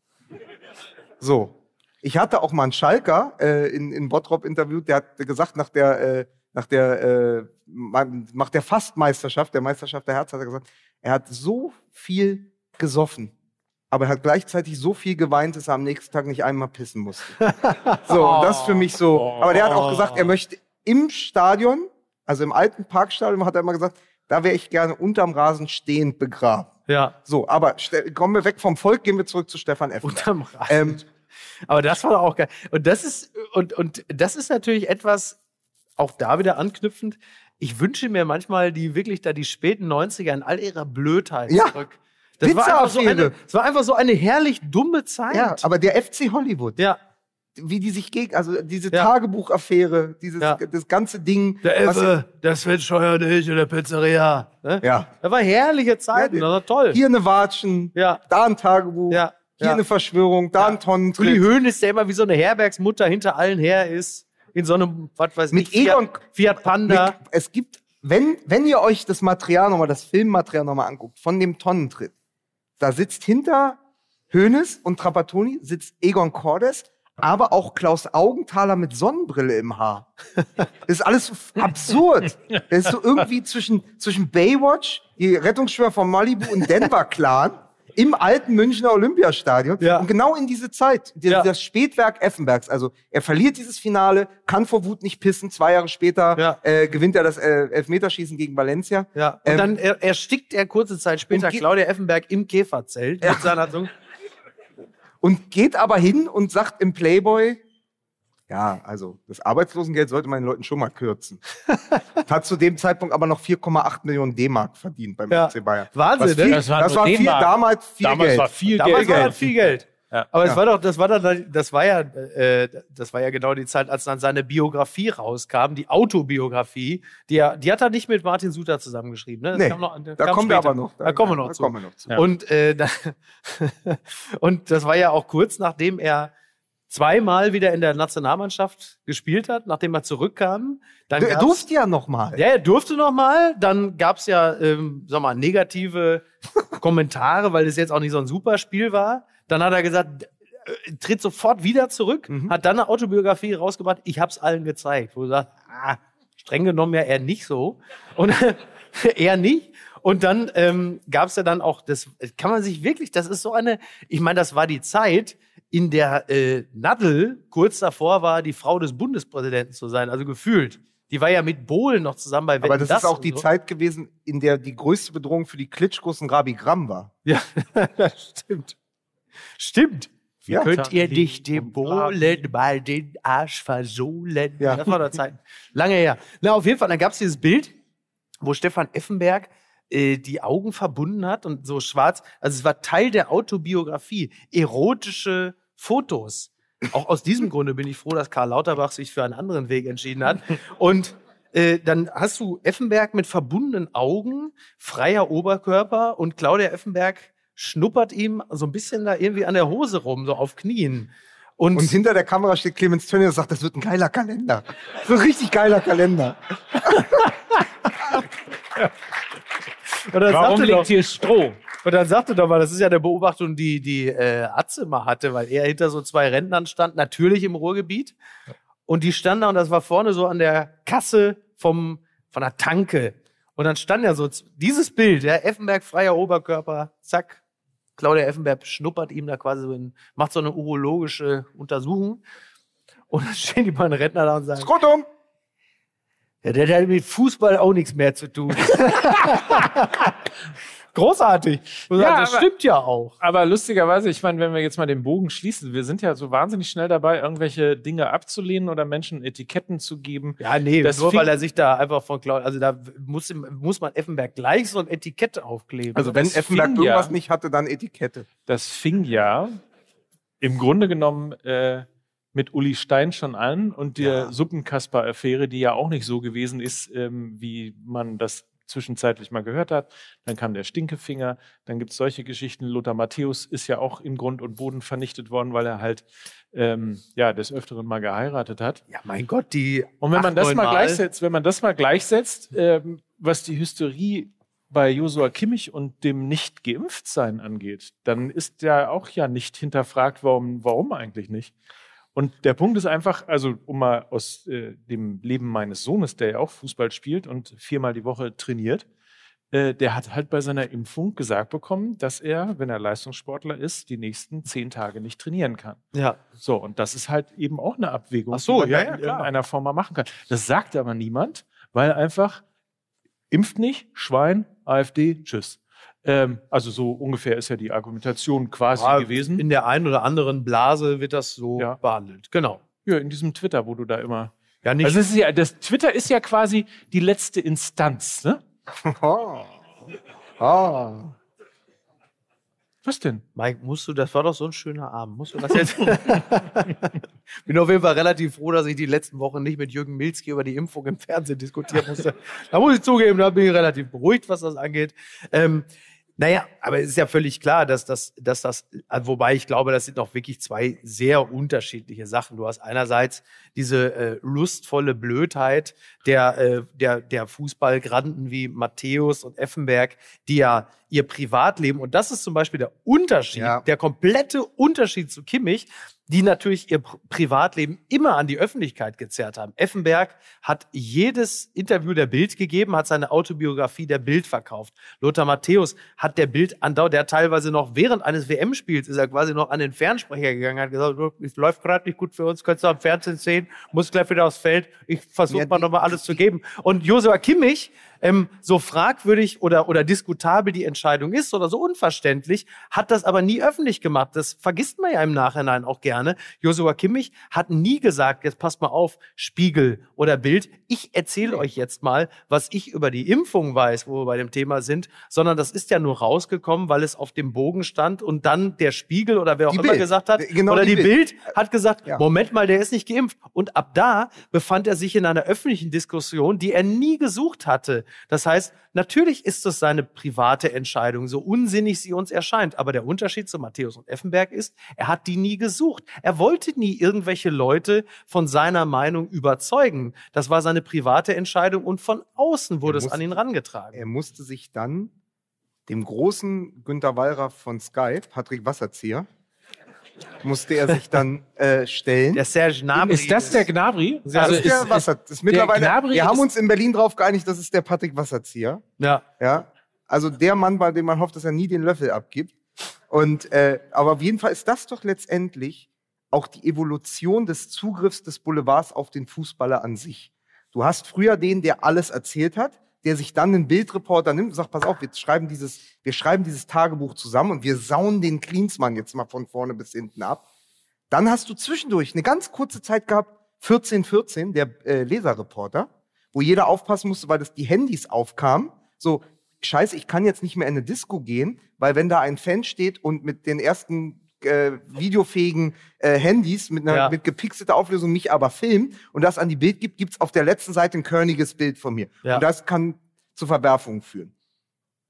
So. Ich hatte auch mal einen Schalker äh, in, in Bottrop interviewt, der hat gesagt, nach der, äh, nach der, äh, nach der Fastmeisterschaft, der Meisterschaft der Herz, hat er gesagt, er hat so viel gesoffen, aber er hat gleichzeitig so viel geweint, dass er am nächsten Tag nicht einmal pissen musste. so, und das ist für mich so. Aber der hat auch gesagt, er möchte im Stadion, also im alten Parkstadion, hat er immer gesagt, da wäre ich gerne unterm Rasen stehend begraben. Ja. So, aber kommen wir weg vom Volk, gehen wir zurück zu Stefan F. Unterm Rasen. Ähm, Aber das war auch geil. Und das ist, und, und das ist natürlich etwas, auch da wieder anknüpfend. Ich wünsche mir manchmal die wirklich da die späten 90er in all ihrer Blödheit Ja. zurück. Das war, einfach so eine, das war einfach so eine herrlich dumme Zeit. ja, aber der FC Hollywood, ja. wie die sich gegen, also diese Ja. Tagebuchaffäre, dieses Ja. das ganze Ding. Der Effe, der Sven Scheuer nicht in der Pizzeria. Ne? Ja. Das war herrliche Zeiten, Ja, das war toll. Hier eine Watschen, Ja. da ein Tagebuch, Ja. Hier ja. eine Verschwörung, da ein Uli Tonnentritt. Hoeneß, der immer wie so eine Herbergsmutter hinter allen her ist. In so einem, was weiß Mit ich, Egon- Fiat, Fiat Panda. Mit, es gibt, wenn, wenn ihr euch das Material nochmal, das Filmmaterial nochmal anguckt, von dem Tonnentritt, da sitzt hinter Hoeneß und Trapattoni sitzt Egon Cordes, aber auch Klaus Augenthaler mit Sonnenbrille im Haar. Das ist alles so absurd. Das ist so irgendwie zwischen, zwischen Baywatch, die Rettungsschwimmer von Malibu und Denver Clan im alten Münchner Olympiastadion. Ja. Und genau in diese Zeit, die, Ja. das Spätwerk Effenbergs. Also er verliert dieses Finale, kann vor Wut nicht pissen. Zwei Jahre später Ja. äh, gewinnt er das äh, Elfmeterschießen gegen Valencia. Ja, und Ähm, dann er, erstickt er kurze Zeit später Claudia Effenberg im Käferzelt mit seiner Zunge. Und geht aber hin und sagt im Playboy, ja, also das Arbeitslosengeld sollte man den Leuten schon mal kürzen. Hat zu dem Zeitpunkt aber noch 4,8 Millionen D-Mark verdient beim Ja. FC Bayern. Wahnsinn, Was ne? viel, Das das war war, nur viel, damals viel Damals Geld. war viel Damals Geld. war das viel Geld. Ja. Aber es Ja. war doch, das war dann, das war ja, äh, das war ja genau die Zeit, als dann seine Biografie rauskam, die Autobiografie, die, er, die hat er nicht mit Martin Suter zusammengeschrieben. Ne? Das Nee, kam noch, das da kommen wir später. aber noch. Da, kommen wir noch da zu. Kommen wir noch zu. Ja. Und, äh, da, und das war ja auch kurz nachdem er zweimal wieder in der Nationalmannschaft gespielt hat, nachdem er zurückkam. Dann Er gab's- durfte ja noch mal. ja, er durfte noch mal. Dann gab's ja, ähm, sag mal, negative Kommentare, weil es jetzt auch nicht so ein super Spiel war. Dann hat er gesagt, äh, tritt sofort wieder zurück, Mhm. hat dann eine Autobiografie rausgebracht. Ich hab's allen gezeigt. Wo du sagst, ah, streng genommen ja eher nicht so. Und eher nicht. Und dann ähm, gab's ja dann auch, das kann man sich wirklich, das ist so eine, ich meine, das war die Zeit, in der äh, Nadel kurz davor war, die Frau des Bundespräsidenten zu sein, also gefühlt. Die war ja mit Bohlen noch zusammen bei Aber Wetten, das, dass ist auch und die so. Zeit gewesen, in der die größte Bedrohung für die Klitschkos ein Rabi Gramm war. Ja, das stimmt. Stimmt. Wie Ja. könnt ihr dich und dem Bohlen mal den Arsch versohlen? Ja. Das war der Zeit. Lange her. Na, auf jeden Fall, dann gab es dieses Bild, wo Stefan Effenberg äh, die Augen verbunden hat und so schwarz. Also es war Teil der Autobiografie. Erotische Fotos. Auch aus diesem Grunde bin ich froh, dass Karl Lauterbach sich für einen anderen Weg entschieden hat. Und äh, dann hast du Effenberg mit verbundenen Augen, freier Oberkörper und Claudia Effenberg schnuppert ihm so ein bisschen da irgendwie an der Hose rum, so auf Knien. Und, Und hinter der Kamera steht Clemens Tönnies und sagt, das wird ein geiler Kalender. So ein richtig geiler Kalender. dann Warum liegt hier Stroh? Und dann sagte doch mal, das ist ja eine Beobachtung, die die äh, Atze mal hatte, weil er hinter so zwei Rentnern stand, natürlich im Ruhrgebiet. Und die standen da und das war vorne so an der Kasse vom, von der Tanke. Und dann stand ja so dieses Bild, ja, Effenberg freier Oberkörper, zack. Claudia Effenberg schnuppert ihm da quasi so in, macht so eine urologische Untersuchung. Und dann stehen die beiden Rentner da und sagen, Skrotum! ja, der hat mit Fußball auch nichts mehr zu tun. Großartig. Ja, das aber- stimmt ja auch. Aber lustigerweise, ich meine, wenn wir jetzt mal den Bogen schließen, wir sind ja so wahnsinnig schnell dabei, irgendwelche Dinge abzulehnen oder Menschen Etiketten zu geben. Ja, nee, Das nur weil er sich da einfach von Claudia, also da muss, muss man Effenberg gleich so ein Etikett aufkleben. Also wenn das Effenberg irgendwas ja- nicht hatte, dann Etikette. Das fing ja im Grunde genommen äh, mit Uli Stein schon an und der Ja. Suppenkasper-Affäre, die ja auch nicht so gewesen ist, ähm, wie man das zwischenzeitlich mal gehört hat. Dann kam der Stinkefinger, dann gibt es solche Geschichten. Lothar Matthäus ist ja auch in Grund und Boden vernichtet worden, weil er halt ähm, ja des Öfteren mal geheiratet hat. Ja, mein Gott, die. Und wenn man das neun mal gleichsetzt, wenn man das mal gleichsetzt, ähm, was die Hysterie bei Josua Kimmich und dem nicht geimpft sein angeht, dann ist ja auch ja nicht hinterfragt, warum, warum eigentlich nicht. Und der Punkt ist einfach, also um mal aus äh, dem Leben meines Sohnes, der ja auch Fußball spielt und viermal die Woche trainiert, äh, der hat halt bei seiner Impfung gesagt bekommen, dass er, wenn er Leistungssportler ist, die nächsten zehn Tage nicht trainieren kann. Ja. So, und das ist halt eben auch eine Abwägung, Ach so, die man ja, ja, in irgendeiner Form mal machen kann. Das sagt aber niemand, weil einfach impft nicht, Schwein, AfD, tschüss. Ähm, also so ungefähr ist ja die Argumentation quasi Ja, gewesen. In der einen oder anderen Blase wird das so Ja. behandelt. Genau. ja, in diesem Twitter, wo du da immer. Ja, nicht. Also ist ja, das Twitter ist ja quasi die letzte Instanz, ne? Oh. Oh. Was denn? Mike, musst du, das war doch so ein schöner Abend. Musst du das jetzt? Bin auf jeden Fall relativ froh, dass ich die letzten Wochen nicht mit Jürgen Milzki über die Impfung im Fernsehen diskutieren musste. da muss ich zugeben, da bin ich relativ beruhigt, was das angeht. Ähm, naja, aber es ist ja völlig klar, dass das, dass das, wobei ich glaube, das sind noch wirklich zwei sehr unterschiedliche Sachen. Du hast einerseits diese äh, lustvolle Blödheit der, äh, der, der Fußballgranden wie Matthäus und Effenberg, die ja ihr Privatleben, und das ist zum Beispiel der Unterschied, Ja. der komplette Unterschied zu Kimmich, die natürlich ihr Pri- Privatleben immer an die Öffentlichkeit gezerrt haben. Effenberg hat jedes Interview der Bild gegeben, hat seine Autobiografie der Bild verkauft. Lothar Matthäus hat der Bild andauernd, der teilweise noch während eines WM-Spiels ist er quasi noch an den Fernsprecher gegangen, hat gesagt, "Du, es läuft gerade nicht gut für uns, könntest du am Fernsehen sehen, muss gleich wieder aufs Feld, ich versuche Ja, mal nochmal alles zu geben. Und Josua Kimmich, ähm, so fragwürdig oder, oder diskutabel die Entscheidung ist oder so unverständlich, hat das aber nie öffentlich gemacht. Das vergisst man ja im Nachhinein auch gerne. Josua Kimmich hat nie gesagt, jetzt passt mal auf, Spiegel oder Bild, ich erzähle euch jetzt mal, was ich über die Impfung weiß, wo wir bei dem Thema sind, sondern das ist ja nur rausgekommen, weil es auf dem Bogen stand und dann der Spiegel oder wer auch Die immer Bild. gesagt hat, Genau, oder die die Bild. Bild. hat gesagt, Ja. Moment mal, der ist nicht geimpft. Und ab da befand er sich in einer öffentlichen Diskussion, die er nie gesucht hatte. Das heißt, natürlich ist es seine private Entscheidung, so unsinnig sie uns erscheint. Aber der Unterschied zu Matthäus und Effenberg ist, er hat die nie gesucht. Er wollte nie irgendwelche Leute von seiner Meinung überzeugen. Das war seine private Entscheidung und von außen wurde Er es an ihn rangetragen. Er musste sich dann dem großen Günter Wallraff von Sky, Patrick Wasserzieher, musste er sich dann äh, stellen. Der Serge Gnabry ist das der Gnabry? das ist der Wasser. Ist mittlerweile, Gnabry wir haben uns in Berlin drauf geeinigt, das ist der Patrick Wasserzieher. ja. Ja, also der Mann, bei dem man hofft, dass er nie den Löffel abgibt. Und äh, aber auf jeden Fall ist das doch letztendlich auch die Evolution des Zugriffs des Boulevards auf den Fußballer an sich. Du hast früher den, der alles erzählt hat, der sich dann einen Bildreporter nimmt und sagt, pass auf, wir schreiben dieses, wir schreiben dieses Tagebuch zusammen und wir sauen den Klinsmann jetzt mal von vorne bis hinten ab. Dann hast du zwischendurch eine ganz kurze Zeit gehabt, 1414, der äh, Leserreporter, wo jeder aufpassen musste, weil das die Handys aufkamen. So, scheiße, ich kann jetzt nicht mehr in eine Disco gehen, weil wenn da ein Fan steht und mit den ersten äh, videofähigen äh, Handys mit einer Ja. mit gepixelter Auflösung mich aber filmt und das an die Bild gibt, gibt's auf der letzten Seite ein körniges Bild von mir. Ja. Und das kann zu Verwerfungen führen.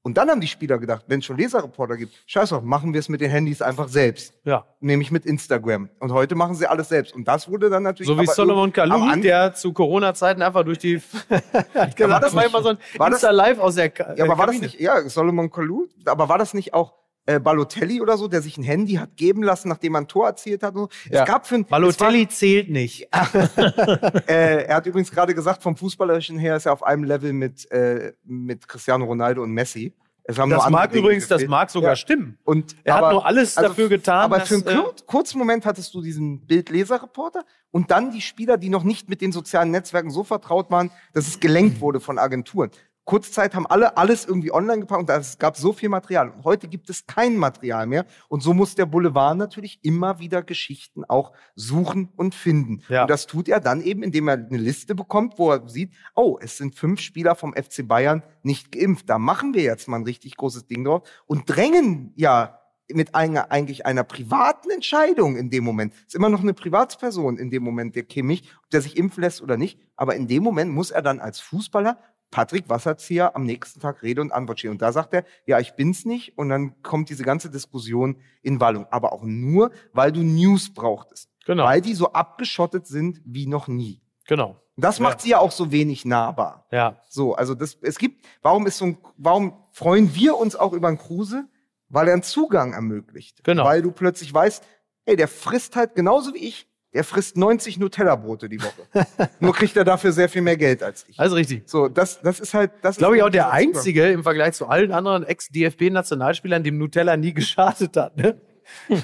Und dann haben die Spieler gedacht, wenn es schon Leserreporter gibt, scheiß drauf, machen wir es mit den Handys einfach selbst ja. nämlich mit Instagram. Und heute machen sie alles selbst. Und das wurde dann natürlich. So wie Solomon Kalou, An- der zu Corona-Zeiten einfach durch die. Gesagt, war das war immer so ein Insta-Live aus der Ka Ja, aber war das Kabine. nicht, ja, Solomon Kalou, aber war das nicht auch äh, Balotelli oder so, der sich ein Handy hat geben lassen, nachdem er ein Tor erzielt hat? und So? Ja. Es gab für ein, Balotelli zählt nicht. äh, er hat übrigens gerade gesagt, vom Fußballerischen her ist er auf einem Level mit, äh, mit Cristiano Ronaldo und Messi. Das mag Dinge übrigens, das gefehlt. mag sogar Ja. stimmen. Und, Er aber- hat nur alles also dafür getan. Aber dass, für einen äh, kur kurzen Moment hattest du diesen Bildleserreporter und dann die Spieler, die noch nicht mit den sozialen Netzwerken so vertraut waren, dass es gelenkt wurde von Agenturen. Kurzzeit haben alle alles irgendwie online gepackt und es gab so viel Material. Und heute gibt es kein Material mehr. Und so muss der Boulevard natürlich immer wieder Geschichten auch suchen und finden. Ja. Und das tut er dann eben, indem er eine Liste bekommt, wo er sieht, oh, es sind fünf Spieler vom FC Bayern nicht geimpft. Da machen wir jetzt mal ein richtig großes Ding drauf und drängen ja mit einer, eigentlich einer privaten Entscheidung in dem Moment. Ist immer noch eine Privatsperson in dem Moment, der Kimmich, ob der sich impfen lässt oder nicht. Aber in dem Moment muss er dann als Fußballer Patrick Wasserzieher am nächsten Tag Rede und Antwort stehen. Und da sagt er, ja, ich bin's nicht. Und dann kommt diese ganze Diskussion in Wallung. Aber auch nur, weil du News brauchtest. Genau. Weil die so abgeschottet sind wie noch nie. Genau. Das macht sie ja auch so wenig nahbar. Ja. So, also das, es gibt, warum ist so ein, warum freuen wir uns auch über einen Kruse? Weil er einen Zugang ermöglicht. Genau. Weil du plötzlich weißt, ey, der frisst halt genauso wie ich, der frisst 90 Nutella-Brote die Woche. Nur kriegt er dafür sehr viel mehr Geld als ich. Also richtig. So, das, das ist halt, das Glaube ist ich auch halt der dieser Zugang. einzige im Vergleich zu allen anderen Ex-DFB-Nationalspielern, dem Nutella nie geschadet hat. Ne?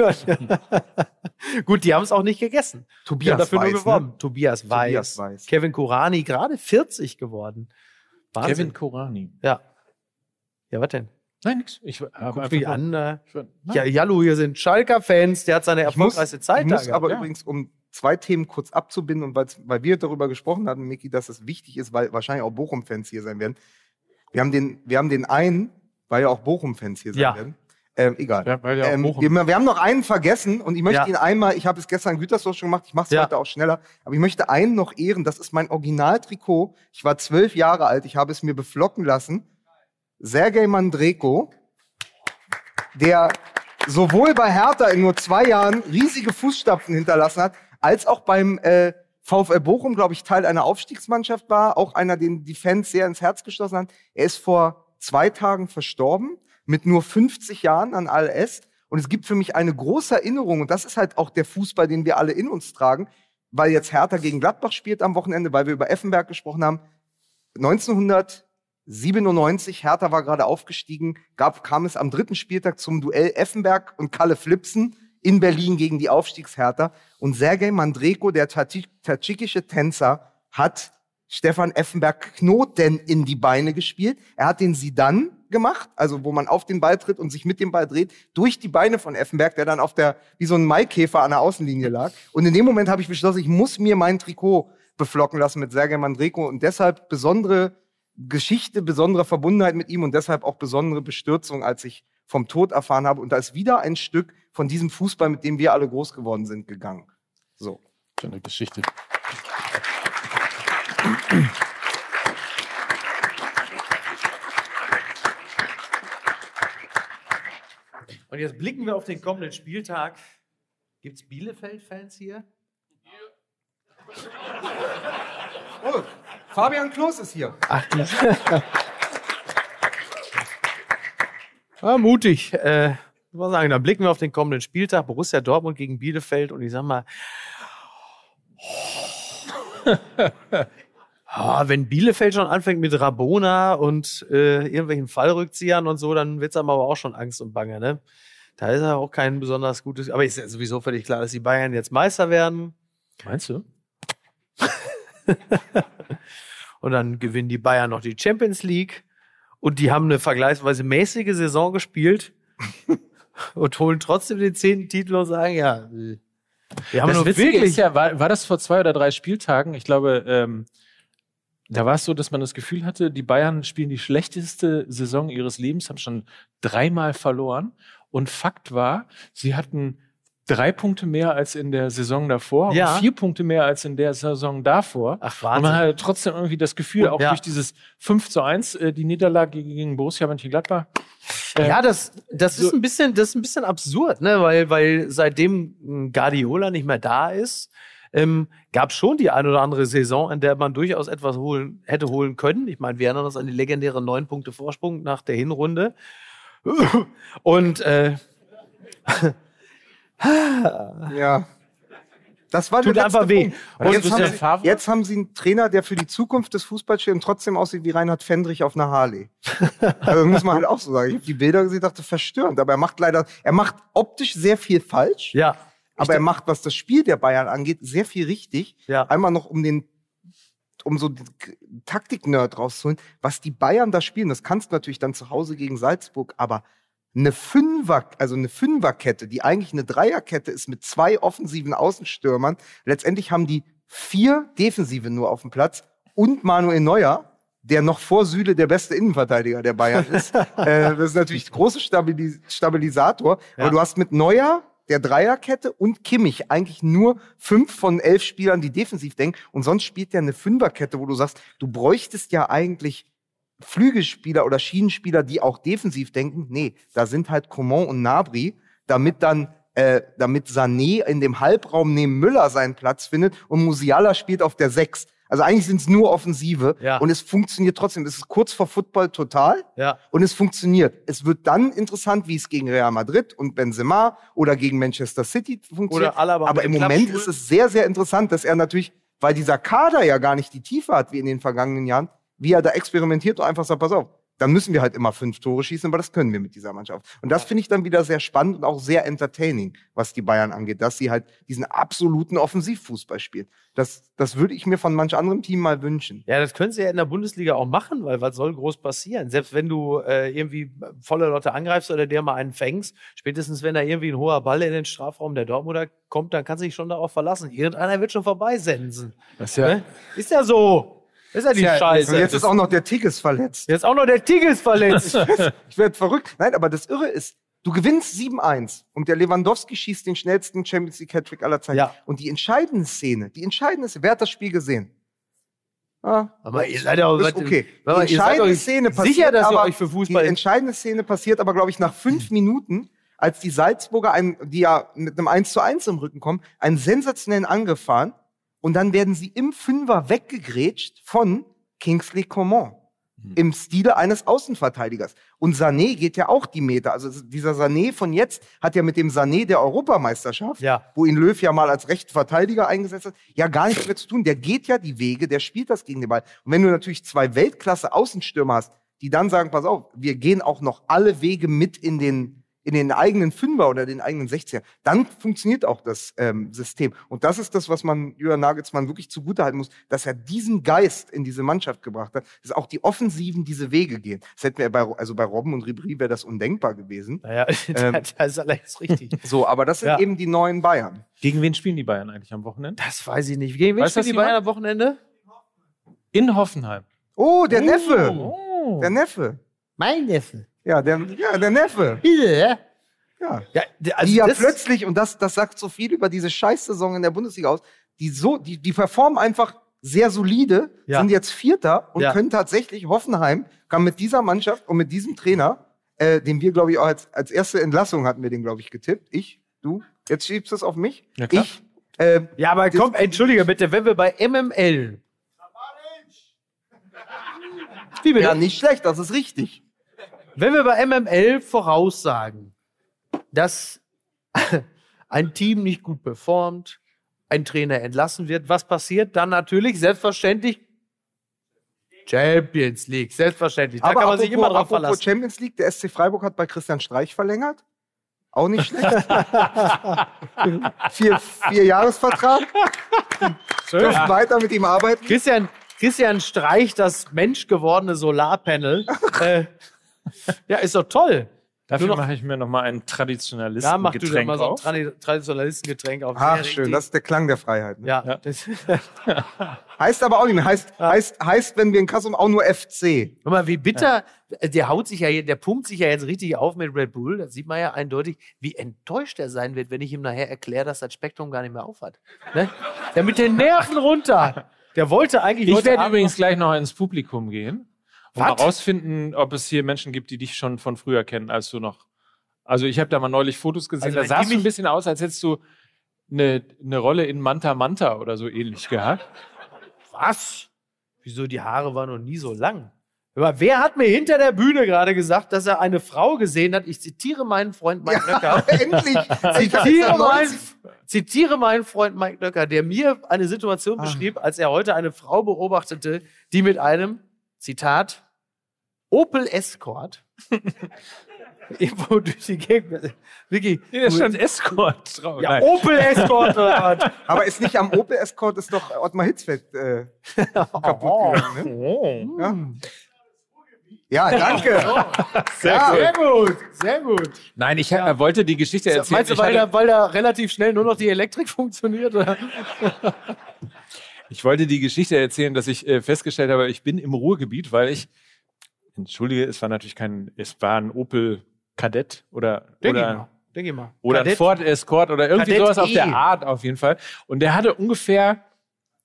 Gut, die haben es auch nicht gegessen. Tobias dafür nur Weiß, geworben. ne? Tobias Weiß. Tobias Weiß. Kevin Kurani, gerade 40 geworden. Wahnsinn. Kevin Korani. Ja. Ja, was denn? Nein, nix. Ich habe Guck mich an. Äh, ja, Jallo, hier sind Schalker-Fans. Der hat seine Ich muss, Zeit da muss gehabt. aber ja. übrigens, um zwei Themen kurz abzubinden und weil wir darüber gesprochen hatten, Miki, dass es wichtig ist, weil wahrscheinlich auch Bochum-Fans hier sein werden. Wir haben den, wir haben den einen, weil ja auch Bochum-Fans hier sein Ja. werden. Ähm, egal. Ja, weil ja auch ähm, Bochum- wir, wir haben noch einen vergessen und ich möchte Ja. ihn einmal, ich habe es gestern in Gütersloh schon gemacht, ich mache es Ja. heute auch schneller, aber ich möchte einen noch ehren, das ist mein Originaltrikot. Ich war zwölf Jahre alt, ich habe es mir beflocken lassen. Sergej Mandreko, der sowohl bei Hertha in nur zwei Jahren riesige Fußstapfen hinterlassen hat, als auch beim äh, VfL Bochum, glaube ich, Teil einer Aufstiegsmannschaft war, auch einer, den die Fans sehr ins Herz geschlossen haben. Er ist vor zwei Tagen verstorben, mit nur 50 Jahren an ALS. Und es gibt für mich eine große Erinnerung, und das ist halt auch der Fußball, den wir alle in uns tragen, weil jetzt Hertha gegen Gladbach spielt am Wochenende, weil wir über Effenberg gesprochen haben. 1997, Hertha war gerade aufgestiegen, gab, kam es am dritten Spieltag zum Duell Effenberg und Kalle Flipsen in Berlin gegen die Aufstiegshertha. Und Sergej Mandreko, der tadschikische Tänzer, hat Stefan Effenberg Knoten in die Beine gespielt. Er hat den Sidan gemacht, also wo man auf den Ball tritt und sich mit dem Ball dreht, durch die Beine von Effenberg, der dann auf der, wie so ein Maikäfer an der Außenlinie lag. Und in dem Moment habe ich beschlossen, ich muss mir mein Trikot beflocken lassen mit Sergej Mandreko und deshalb besondere Geschichte, besondere Verbundenheit mit ihm und deshalb auch besondere Bestürzung, als ich vom Tod erfahren habe. Und da ist wieder ein Stück von diesem Fußball, mit dem wir alle groß geworden sind, gegangen. So. Schöne Geschichte. Und jetzt blicken wir auf den kommenden Spieltag. Gibt es Bielefeld-Fans hier? Oh, Fabian Klos ist hier. Ach, ja, mutig. Äh, ich muss sagen, dann blicken wir auf den kommenden Spieltag. Borussia Dortmund gegen Bielefeld. Und ich sag mal, ah, wenn Bielefeld schon anfängt mit Rabona und äh, irgendwelchen Fallrückziehern und so, dann wird's aber auch schon Angst und Bange. Ne? Da ist ja auch kein besonders gutes. Aber ist ja sowieso völlig klar, dass die Bayern jetzt Meister werden. Meinst du? Und dann gewinnen die Bayern noch die Champions League. Und die haben eine vergleichsweise mäßige Saison gespielt und holen trotzdem den zehnten Titel und sagen, ja, äh, wir haben das nur Witzige wirklich. ist ja, war, war das vor zwei oder drei Spieltagen? Ich glaube, ähm, da war es so, dass man das Gefühl hatte, die Bayern spielen die schlechteste Saison ihres Lebens, haben schon dreimal verloren. Und Fakt war, sie hatten drei Punkte mehr als in der Saison davor Ja. und vier Punkte mehr als in der Saison davor. Ach, Und man Wahnsinn. hatte trotzdem irgendwie das Gefühl, auch Ja. durch dieses 5 zu 1, äh, die Niederlage gegen Borussia Mönchengladbach. äh, Ja, das, das ist ein bisschen, das ist ein bisschen absurd, ne? Weil, weil seitdem mh, Guardiola nicht mehr da ist, ähm, gab schon die ein oder andere Saison, in der man durchaus etwas holen, hätte holen können. Ich meine, wir erinnern uns an die legendäre neun Punkte Vorsprung nach der Hinrunde. Und äh, Ja. Das war Tut der einfach weh. Jetzt, haben sie, jetzt haben sie einen Trainer, der für die Zukunft des Fußballs steht und trotzdem aussieht wie Reinhard Fendrich auf einer Harley. also muss man halt auch so sagen. Ich habe die Bilder gesehen, dachte verstörend. Aber er macht leider, er macht optisch sehr viel falsch. ja, Aber er macht, was das Spiel der Bayern angeht, sehr viel richtig. Ja. Einmal noch um den, um so den Taktik-Nerd rauszuholen. Was die Bayern da spielen, das kannst du natürlich dann zu Hause gegen Salzburg, aber eine Fünfer, also eine Fünferkette, die eigentlich eine Dreierkette ist mit zwei offensiven Außenstürmern. Letztendlich haben die vier Defensive nur auf dem Platz und Manuel Neuer, der noch vor Süle der beste Innenverteidiger der Bayern ist. äh, das ist natürlich große Stabilis Stabilisator. Ja. Aber du hast mit Neuer, der Dreierkette und Kimmich eigentlich nur fünf von elf Spielern, die defensiv denken. Und sonst spielt der eine Fünferkette, wo du sagst, du bräuchtest ja eigentlich Flügelspieler oder Schienenspieler, die auch defensiv denken. Nee, da sind halt Coman und Nabri, damit dann äh, damit Sané in dem Halbraum neben Müller seinen Platz findet und Musiala spielt auf der 6. Also eigentlich sind es nur Offensive Ja. und es funktioniert trotzdem. Es ist kurz vor Football total Ja. und es funktioniert. Es wird dann interessant, wie es gegen Real Madrid und Benzema oder gegen Manchester City funktioniert. Oder Aber im Moment ist es sehr, sehr interessant, dass er natürlich, weil dieser Kader ja gar nicht die Tiefe hat wie in den vergangenen Jahren, wie er da experimentiert und einfach sagt, pass auf, dann müssen wir halt immer fünf Tore schießen, aber das können wir mit dieser Mannschaft. Und das finde ich dann wieder sehr spannend und auch sehr entertaining, was die Bayern angeht, dass sie halt diesen absoluten Offensivfußball spielen. Das, das würde ich mir von manch anderem Team mal wünschen. Ja, das können sie ja in der Bundesliga auch machen, weil was soll groß passieren? Selbst wenn du äh, irgendwie volle Leute angreifst oder dir mal einen fängst, spätestens wenn da irgendwie ein hoher Ball in den Strafraum der Dortmunder kommt, dann kannst du dich schon darauf verlassen. Irgendeiner wird schon vorbeisensen. Das ist ja, Ne? Ist ja so. Ist ja die ja- Scheiße. Jetzt ist auch noch der Tigges verletzt. Jetzt auch noch der Tigges verletzt. Ich werde verrückt. Nein, aber das Irre ist, du gewinnst 7-1 und der Lewandowski schießt den schnellsten Champions League Hattrick aller Zeiten. Ja. Und die entscheidende Szene, die entscheidende Szene, wer hat das Spiel gesehen? Ah, Aber ihr seid ja auch- ist okay. Die entscheidende Szene sicher, passiert dass ihr aber, euch für die Fußball entscheidende Szene passiert aber, glaube ich, nach fünf Minuten, als die Salzburger, ein, die ja mit einem 1 zu 1 im Rücken kommen, einen sensationellen Angriff fahren und dann werden sie im Fünfer weggegrätscht von Kingsley Coman im Stile eines Außenverteidigers. Und Sané geht ja auch die Meter. Also dieser Sané von jetzt hat ja mit dem Sané der Europameisterschaft, Ja. wo ihn Löw ja mal als rechten Verteidiger eingesetzt hat, ja gar nichts mehr zu tun. Der geht ja die Wege, der spielt das gegen den Ball. Und wenn du natürlich zwei Weltklasse-Außenstürmer hast, die dann sagen, pass auf, wir gehen auch noch alle Wege mit in den in den eigenen Fünfer oder den eigenen 60er, dann funktioniert auch das ähm, System. Und das ist das, was man Jürgen Nagelsmann wirklich zugutehalten muss, dass er diesen Geist in diese Mannschaft gebracht hat, dass auch die Offensiven diese Wege gehen. Das hätten wir bei, also bei Robben und Ribéry wäre das undenkbar gewesen. Naja, Ähm. das ist alles richtig. So, aber das sind Ja. eben die neuen Bayern. gegen wen spielen die Bayern eigentlich am Wochenende? Das weiß ich nicht. Gegen wen Weiß spielen das die? Bayern am Wochenende? In Hoffenheim. Oh, der Neffe. Oh. Der Neffe. Mein Neffe. Ja, der, ja, der Neffe. Bitte, ja? Ja. Ja, der- die ja plötzlich, und das, das sagt so viel über diese Scheißsaison in der Bundesliga aus, die so, die, die performen einfach sehr solide, Ja. sind jetzt Vierter und Ja. können tatsächlich Hoffenheim, kann mit dieser Mannschaft und mit diesem Trainer, äh, den wir, glaube ich, auch als, als erste Entlassung hatten wir den, glaube ich, getippt. Ich, du, jetzt schiebst du es auf mich. Ja, klar. ich, äh, Ja, aber komm, entschuldige bitte, wenn wir bei MML. Wie bitte? ja, nicht schlecht, das ist richtig. Wenn wir bei MML voraussagen, dass ein Team nicht gut performt, ein Trainer entlassen wird, was passiert dann natürlich? Selbstverständlich Champions League, selbstverständlich. Da Aber kann man sich immer drauf apropos verlassen. Champions League, der SC Freiburg hat bei Christian Streich verlängert. Auch nicht schlecht. vier, vier Jahresvertrag. Dürfen weiter mit ihm arbeiten. Christian, Christian Streich, das menschgewordene Solarpanel. äh, ja, ist doch toll. Dafür noch- mache ich mir noch mal ein Da mach du dir Traditionalistengetränk mal so ein auf. Tradi Traditionalistengetränk auf. Ach, schön, richtig. das ist der Klang der Freiheit. Ne? Ja, Ja. Das, Heißt aber auch nicht. Heißt, heißt, heißt, wenn wir in Kassel auch nur FC. Guck mal, wie bitter, der haut sich ja, der pumpt sich ja jetzt richtig auf mit Red Bull. Da sieht man ja eindeutig, wie enttäuscht er sein wird, wenn ich ihm nachher erkläre, dass das Spektrum gar nicht mehr aufhat. Ne? Der mit den Nerven runter. Der wollte eigentlich Ich werde übrigens gleich noch ins Publikum gehen und Was? herausfinden, ob es hier Menschen gibt, die dich schon von früher kennen, als du noch. Also ich habe da mal neulich Fotos gesehen, Also da sahst du ein bisschen aus, als hättest du eine, eine Rolle in Manta Manta oder so ähnlich gehabt. Was? Wieso die Haare waren noch nie so lang? Mal, wer hat mir hinter der Bühne gerade gesagt, dass er eine Frau gesehen hat? Ich zitiere meinen Freund Mike Nöcker. Endlich! Zitiere, mein, 90 zitiere meinen Freund Mike Nöcker, der mir eine Situation Ah. beschrieb, als er heute eine Frau beobachtete, die mit einem, Zitat, Opel Escort irgendwo durch die Gegend. Vicky, Nee, da stand Escort drauf. ja, Nein. Opel Escort oder was? Aber ist nicht am Opel Escort, ist doch Ottmar Hitzfeld äh, kaputt gegangen. Ne? Ja? ja, danke. Sehr Ja. cool. Sehr gut, sehr gut. Nein, ich äh, wollte die Geschichte erzählen. Meinst du, weil hatte, da, weil da relativ schnell nur noch die Elektrik funktioniert? Oder? Ich wollte die Geschichte erzählen, dass ich äh, festgestellt habe, ich bin im Ruhrgebiet, weil ich, entschuldige, es war natürlich kein, es war ein Opel Kadett oder, Denk ich oder mal. Denk ich mal. Oder ein. Ford Escort oder irgendwie Kadett sowas auf E. der Art auf jeden Fall. Und der hatte ungefähr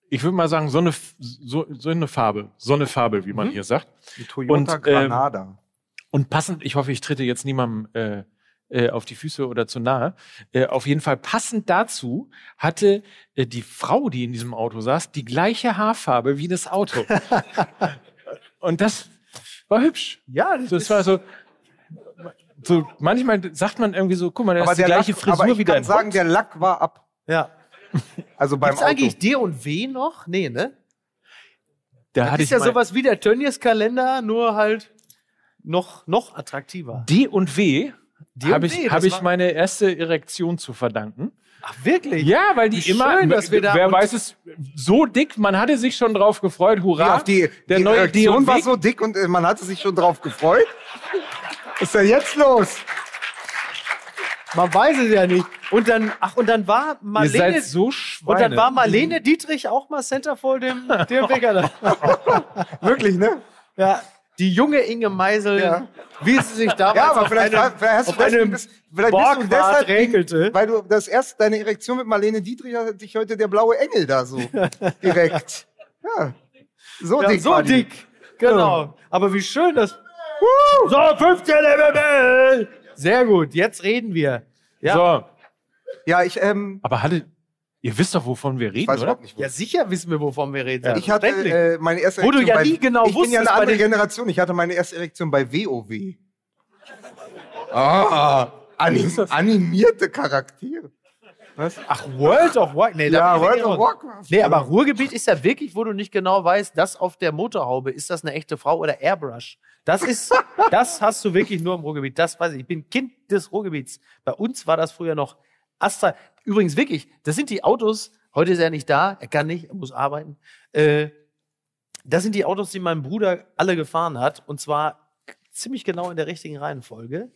ich würde mal sagen, so eine, so, so eine Farbe. So eine Farbe, wie Mhm. man hier sagt. Die Toyota Und, ähm, Granada. Und passend, ich hoffe, ich trete jetzt niemandem äh, äh, auf die Füße oder zu nahe. Äh, auf jeden Fall passend dazu hatte äh, die Frau, die in diesem Auto saß, die gleiche Haarfarbe wie das Auto. Und das war hübsch. Ja, das, Das ist, war so. So, manchmal sagt man irgendwie so, guck mal, da ist die der gleiche Lack, Frisur aber ich wie kann dein sagen, Hund. der Lack war ab. ja. Also beim Gibt's Auto. eigentlich D und W noch? Nee, ne? Da Das hatte ist ich ja sowas wie der Tönnies Kalender, nur halt noch, noch attraktiver. D und W habe ich, hab ich meine erste Erektion zu verdanken. Ach, wirklich? Ja, weil die Wie immer, schön, dass wir da wer weiß es, so dick, man hatte sich schon drauf gefreut, Ja, hurra. auf die, der die neue Reaktion D&W war so dick und äh, man hatte sich schon drauf gefreut. Was ist denn jetzt los? Man weiß es ja nicht. Und dann, ach, und dann war Ihr Marlene. seid so und dann war Marlene Dietrich auch mal Center vor dem, dem Wecker. Wirklich, ne? ja, die junge Inge Meisel, Ja. wie sie sich damals Ja, aber auf vielleicht, einem, vielleicht hast du auf einem deswegen, bist, vielleicht bist du deshalb, räkelte. weil du das erste, deine Erektion mit Marlene Dietrich hat dich heute der blaue Engel da so direkt. Ja. So Ja, dick. so war die. dick. Genau. Aber wie schön das. So, 15 MML. Sehr gut, jetzt reden wir. Ja, So, Ja, ich, ähm, aber hatte, ihr wisst doch, wovon wir ich reden, weiß oder? überhaupt nicht, wo. ja sicher wissen wir, wovon wir reden. Ich hatte äh, meine erste Wo du Erektion ja bei, nie genau Ich bin ja wusstest, eine andere Generation. Ich hatte meine erste Erektion bei WoW. Ah, anim, animierte Charaktere. Ach, World of Warcraft. Nee, Ja, ich World of. Warcraft. Nee, aber Ruhrgebiet ist ja wirklich, wo du nicht genau weißt, das auf der Motorhaube, ist das eine echte Frau oder Airbrush? Das ist, das hast du wirklich nur im Ruhrgebiet. Das weiß ich. Ich bin Kind des Ruhrgebiets. Bei uns war das früher noch Astra. Übrigens wirklich, das sind die Autos, heute ist er nicht da, er kann nicht, er muss arbeiten. Äh, das sind die Autos, die mein Bruder alle gefahren hat. Und zwar ziemlich genau in der richtigen Reihenfolge.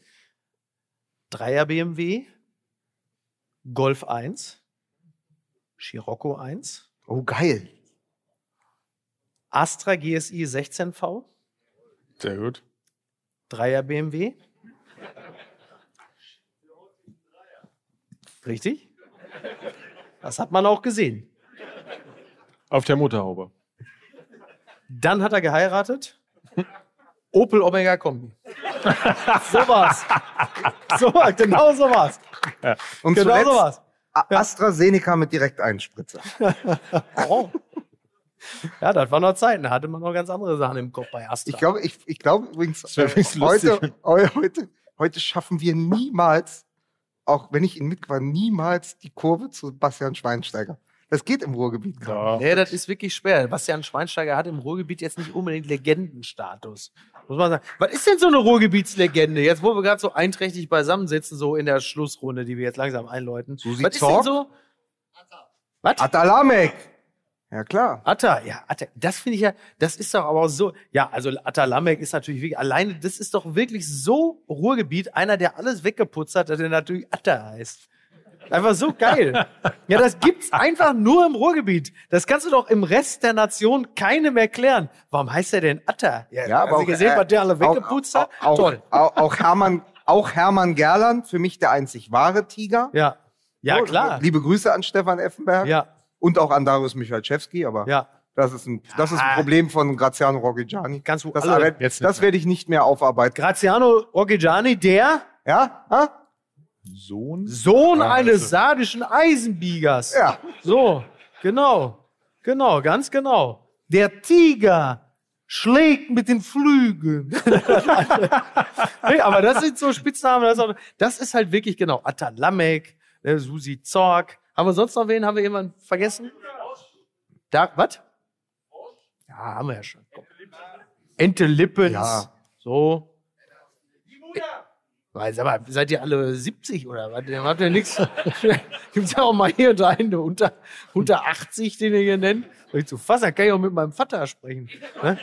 Dreier BMW, Golf 1, Scirocco 1, Oh, geil. Astra GSI 16V, Sehr gut. 3er BMW. Richtig? Das hat man auch gesehen. Auf der Motorhaube. Dann hat er geheiratet. Opel Omega Kombi. so war's. So genau so war's. Und Genau zuletzt so war's. A- AstraZeneca mit Direkteinspritzer. Oh. Ja, das war noch Zeiten. Da hatte man noch ganz andere Sachen im Kopf bei Astra. Ich glaube, ich, ich glaube übrigens, äh, heute, heu- heute, heute schaffen wir niemals, auch wenn ich ihn mit war, niemals die Kurve zu Bastian Schweinsteiger. Das geht im Ruhrgebiet gerade. Ja. Nee, das ist wirklich schwer. Bastian Schweinsteiger hat im Ruhrgebiet jetzt nicht unbedingt Legendenstatus. Muss man sagen. Was ist denn so eine Ruhrgebietslegende? Jetzt, wo wir gerade so einträchtig beisammensitzen, so in der Schlussrunde, die wir jetzt langsam einläuten. Susi Was ist denn Zorc? so? Was? Atalamek! Ja, klar. Atta, ja, Atta, das finde ich ja, das ist doch aber so, ja, also Atta Lamek ist natürlich wirklich, alleine, das ist doch wirklich so Ruhrgebiet, einer, der alles weggeputzt hat, dass er natürlich Atta heißt. Einfach so geil. ja, das gibt's einfach nur im Ruhrgebiet. Das kannst du doch im Rest der Nation keinem erklären. Warum heißt er denn Atta? Ja, hast du gesehen, äh, was der alle auch- weggeputzt hat? Auch, Toll. Auch, auch, Hermann, auch Hermann Gerland, für mich der einzig wahre Tiger. Ja. Ja, klar. Liebe Grüße an Stefan Effenberg. Ja, Und auch an Darius Michalczewski, aber ja. das, ist ein, das ist ein Problem von Graziano Roggigiani. Kannst du Das, alle- das werde ich nicht mehr aufarbeiten. Graziano Roggigiani, der Ja? Ha? Sohn? Sohn Ja, eines also- sardischen Eisenbiegers. Ja. So, genau. Genau, ganz genau. Der Tiger schlägt mit den Flügeln. nee, aber das sind so Spitznamen. Das ist, halt wirklich genau. Atalamek, äh, Susi Zorg. Haben wir sonst noch wen? Haben wir jemanden vergessen? Da, was? Ja, haben wir ja schon. Komm. Ente Lippens. Ja. So. Weiß, aber seid ihr alle 70 oder was? Dann habt ihr nichts. Gibt's ja auch mal hier und da einen unter, unter 80, den ihr hier nennt. Soll ich zu fassen, dann kann ich auch mit meinem Vater sprechen. Ne?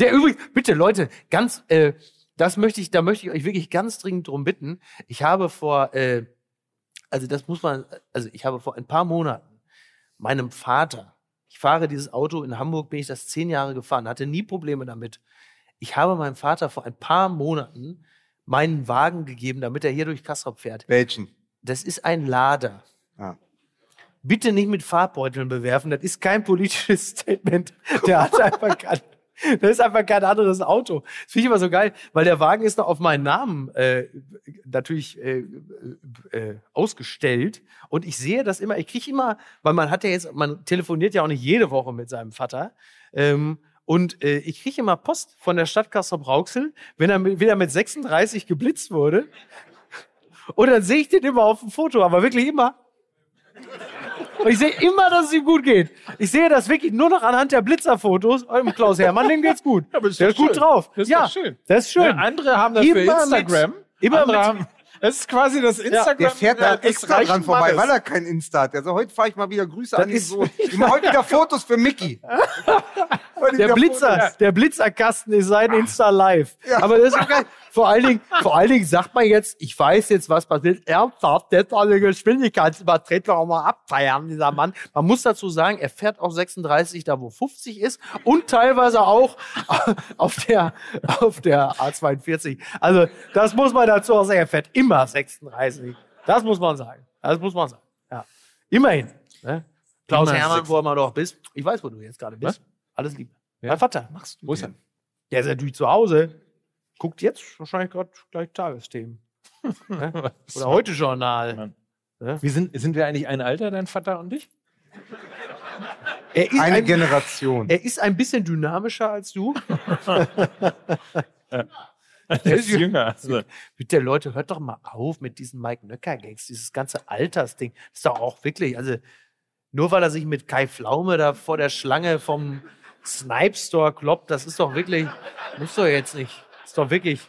Der übrigens, bitte Leute, ganz, äh, das möchte ich, da möchte ich euch wirklich ganz dringend drum bitten. Ich habe vor, äh, also das muss man, also ich habe vor ein paar Monaten meinem Vater, ich fahre dieses Auto in Hamburg, bin ich das zehn Jahre gefahren, hatte nie Probleme damit. Ich habe meinem Vater vor ein paar Monaten meinen Wagen gegeben, damit er hier durch Kastrop fährt. Welchen? Das ist ein Lader. Ah. bitte nicht mit Farbbeuteln bewerfen. Das ist kein politisches Statement. Der hat einfach kein, das ist einfach kein anderes Auto. Das finde ich immer so geil, weil der Wagen ist noch auf meinen Namen äh, natürlich äh, äh, ausgestellt. Und ich sehe das immer, ich kriege immer, weil man hat ja jetzt, man telefoniert ja auch nicht jede Woche mit seinem Vater. Ähm, und äh, ich kriege immer Post von der Stadt Kassel-Brauxel, wenn er wieder mit 36 geblitzt wurde. Und dann sehe ich den immer auf dem Foto, aber wirklich immer. Und ich sehe immer, dass es ihm gut geht. Ich sehe das wirklich nur noch anhand der Blitzerfotos. Und Klaus Hermann, dem geht's gut. aber ist der ist gut drauf. Das ist ja, schön. das ist schön. Ja, andere haben das Immer für Instagram. Mit, immer andere mit, haben, das ist quasi das Instagram. Der fährt da des extra dran vorbei, Mannes. weil er kein Insta hat. Also heute fahre ich mal wieder Grüße an den ist- Sohn. Ich mache heute wieder Fotos für Mickey. Der Blitzer, Fotos. der Blitzerkasten ist sein Insta Live. Aber das ist auch geil. Vor allen Dingen, vor allen Dingen sagt man jetzt, ich weiß jetzt, was passiert. Ernsthaft, der hat eine Geschwindigkeitsübertretung auch mal abfeiern, dieser Mann. Man muss dazu sagen, er fährt auch 36, da wo 50 ist und teilweise auch auf der, auf der A42. Also, das muss man dazu auch sagen. Er fährt immer 36. Das muss man sagen. Das muss man sagen. Ja. Immerhin. Ne? Klaus Hermann, wo immer doch bist. Ich weiß, wo du jetzt gerade bist. Alles Liebe. Ja? Mein Vater, machst du? Wo ist er? Der ist natürlich zu Hause. Guckt jetzt wahrscheinlich gerade gleich Tagesthemen. ne? Oder heute Journal. Wir sind, sind wir eigentlich ein Alter, dein Vater und ich? Er ist, Eine ein, Generation. er ist ein bisschen dynamischer als du. Er ist jünger. Also, Bitte Leute, hört doch mal auf mit diesen Mike Nöcker-Gags, dieses ganze Altersding. Das ist doch auch wirklich, also nur weil er sich mit Kai Pflaume da vor der Schlange vom Snipe Store kloppt, das ist doch wirklich, muss doch jetzt nicht. Ist doch wirklich.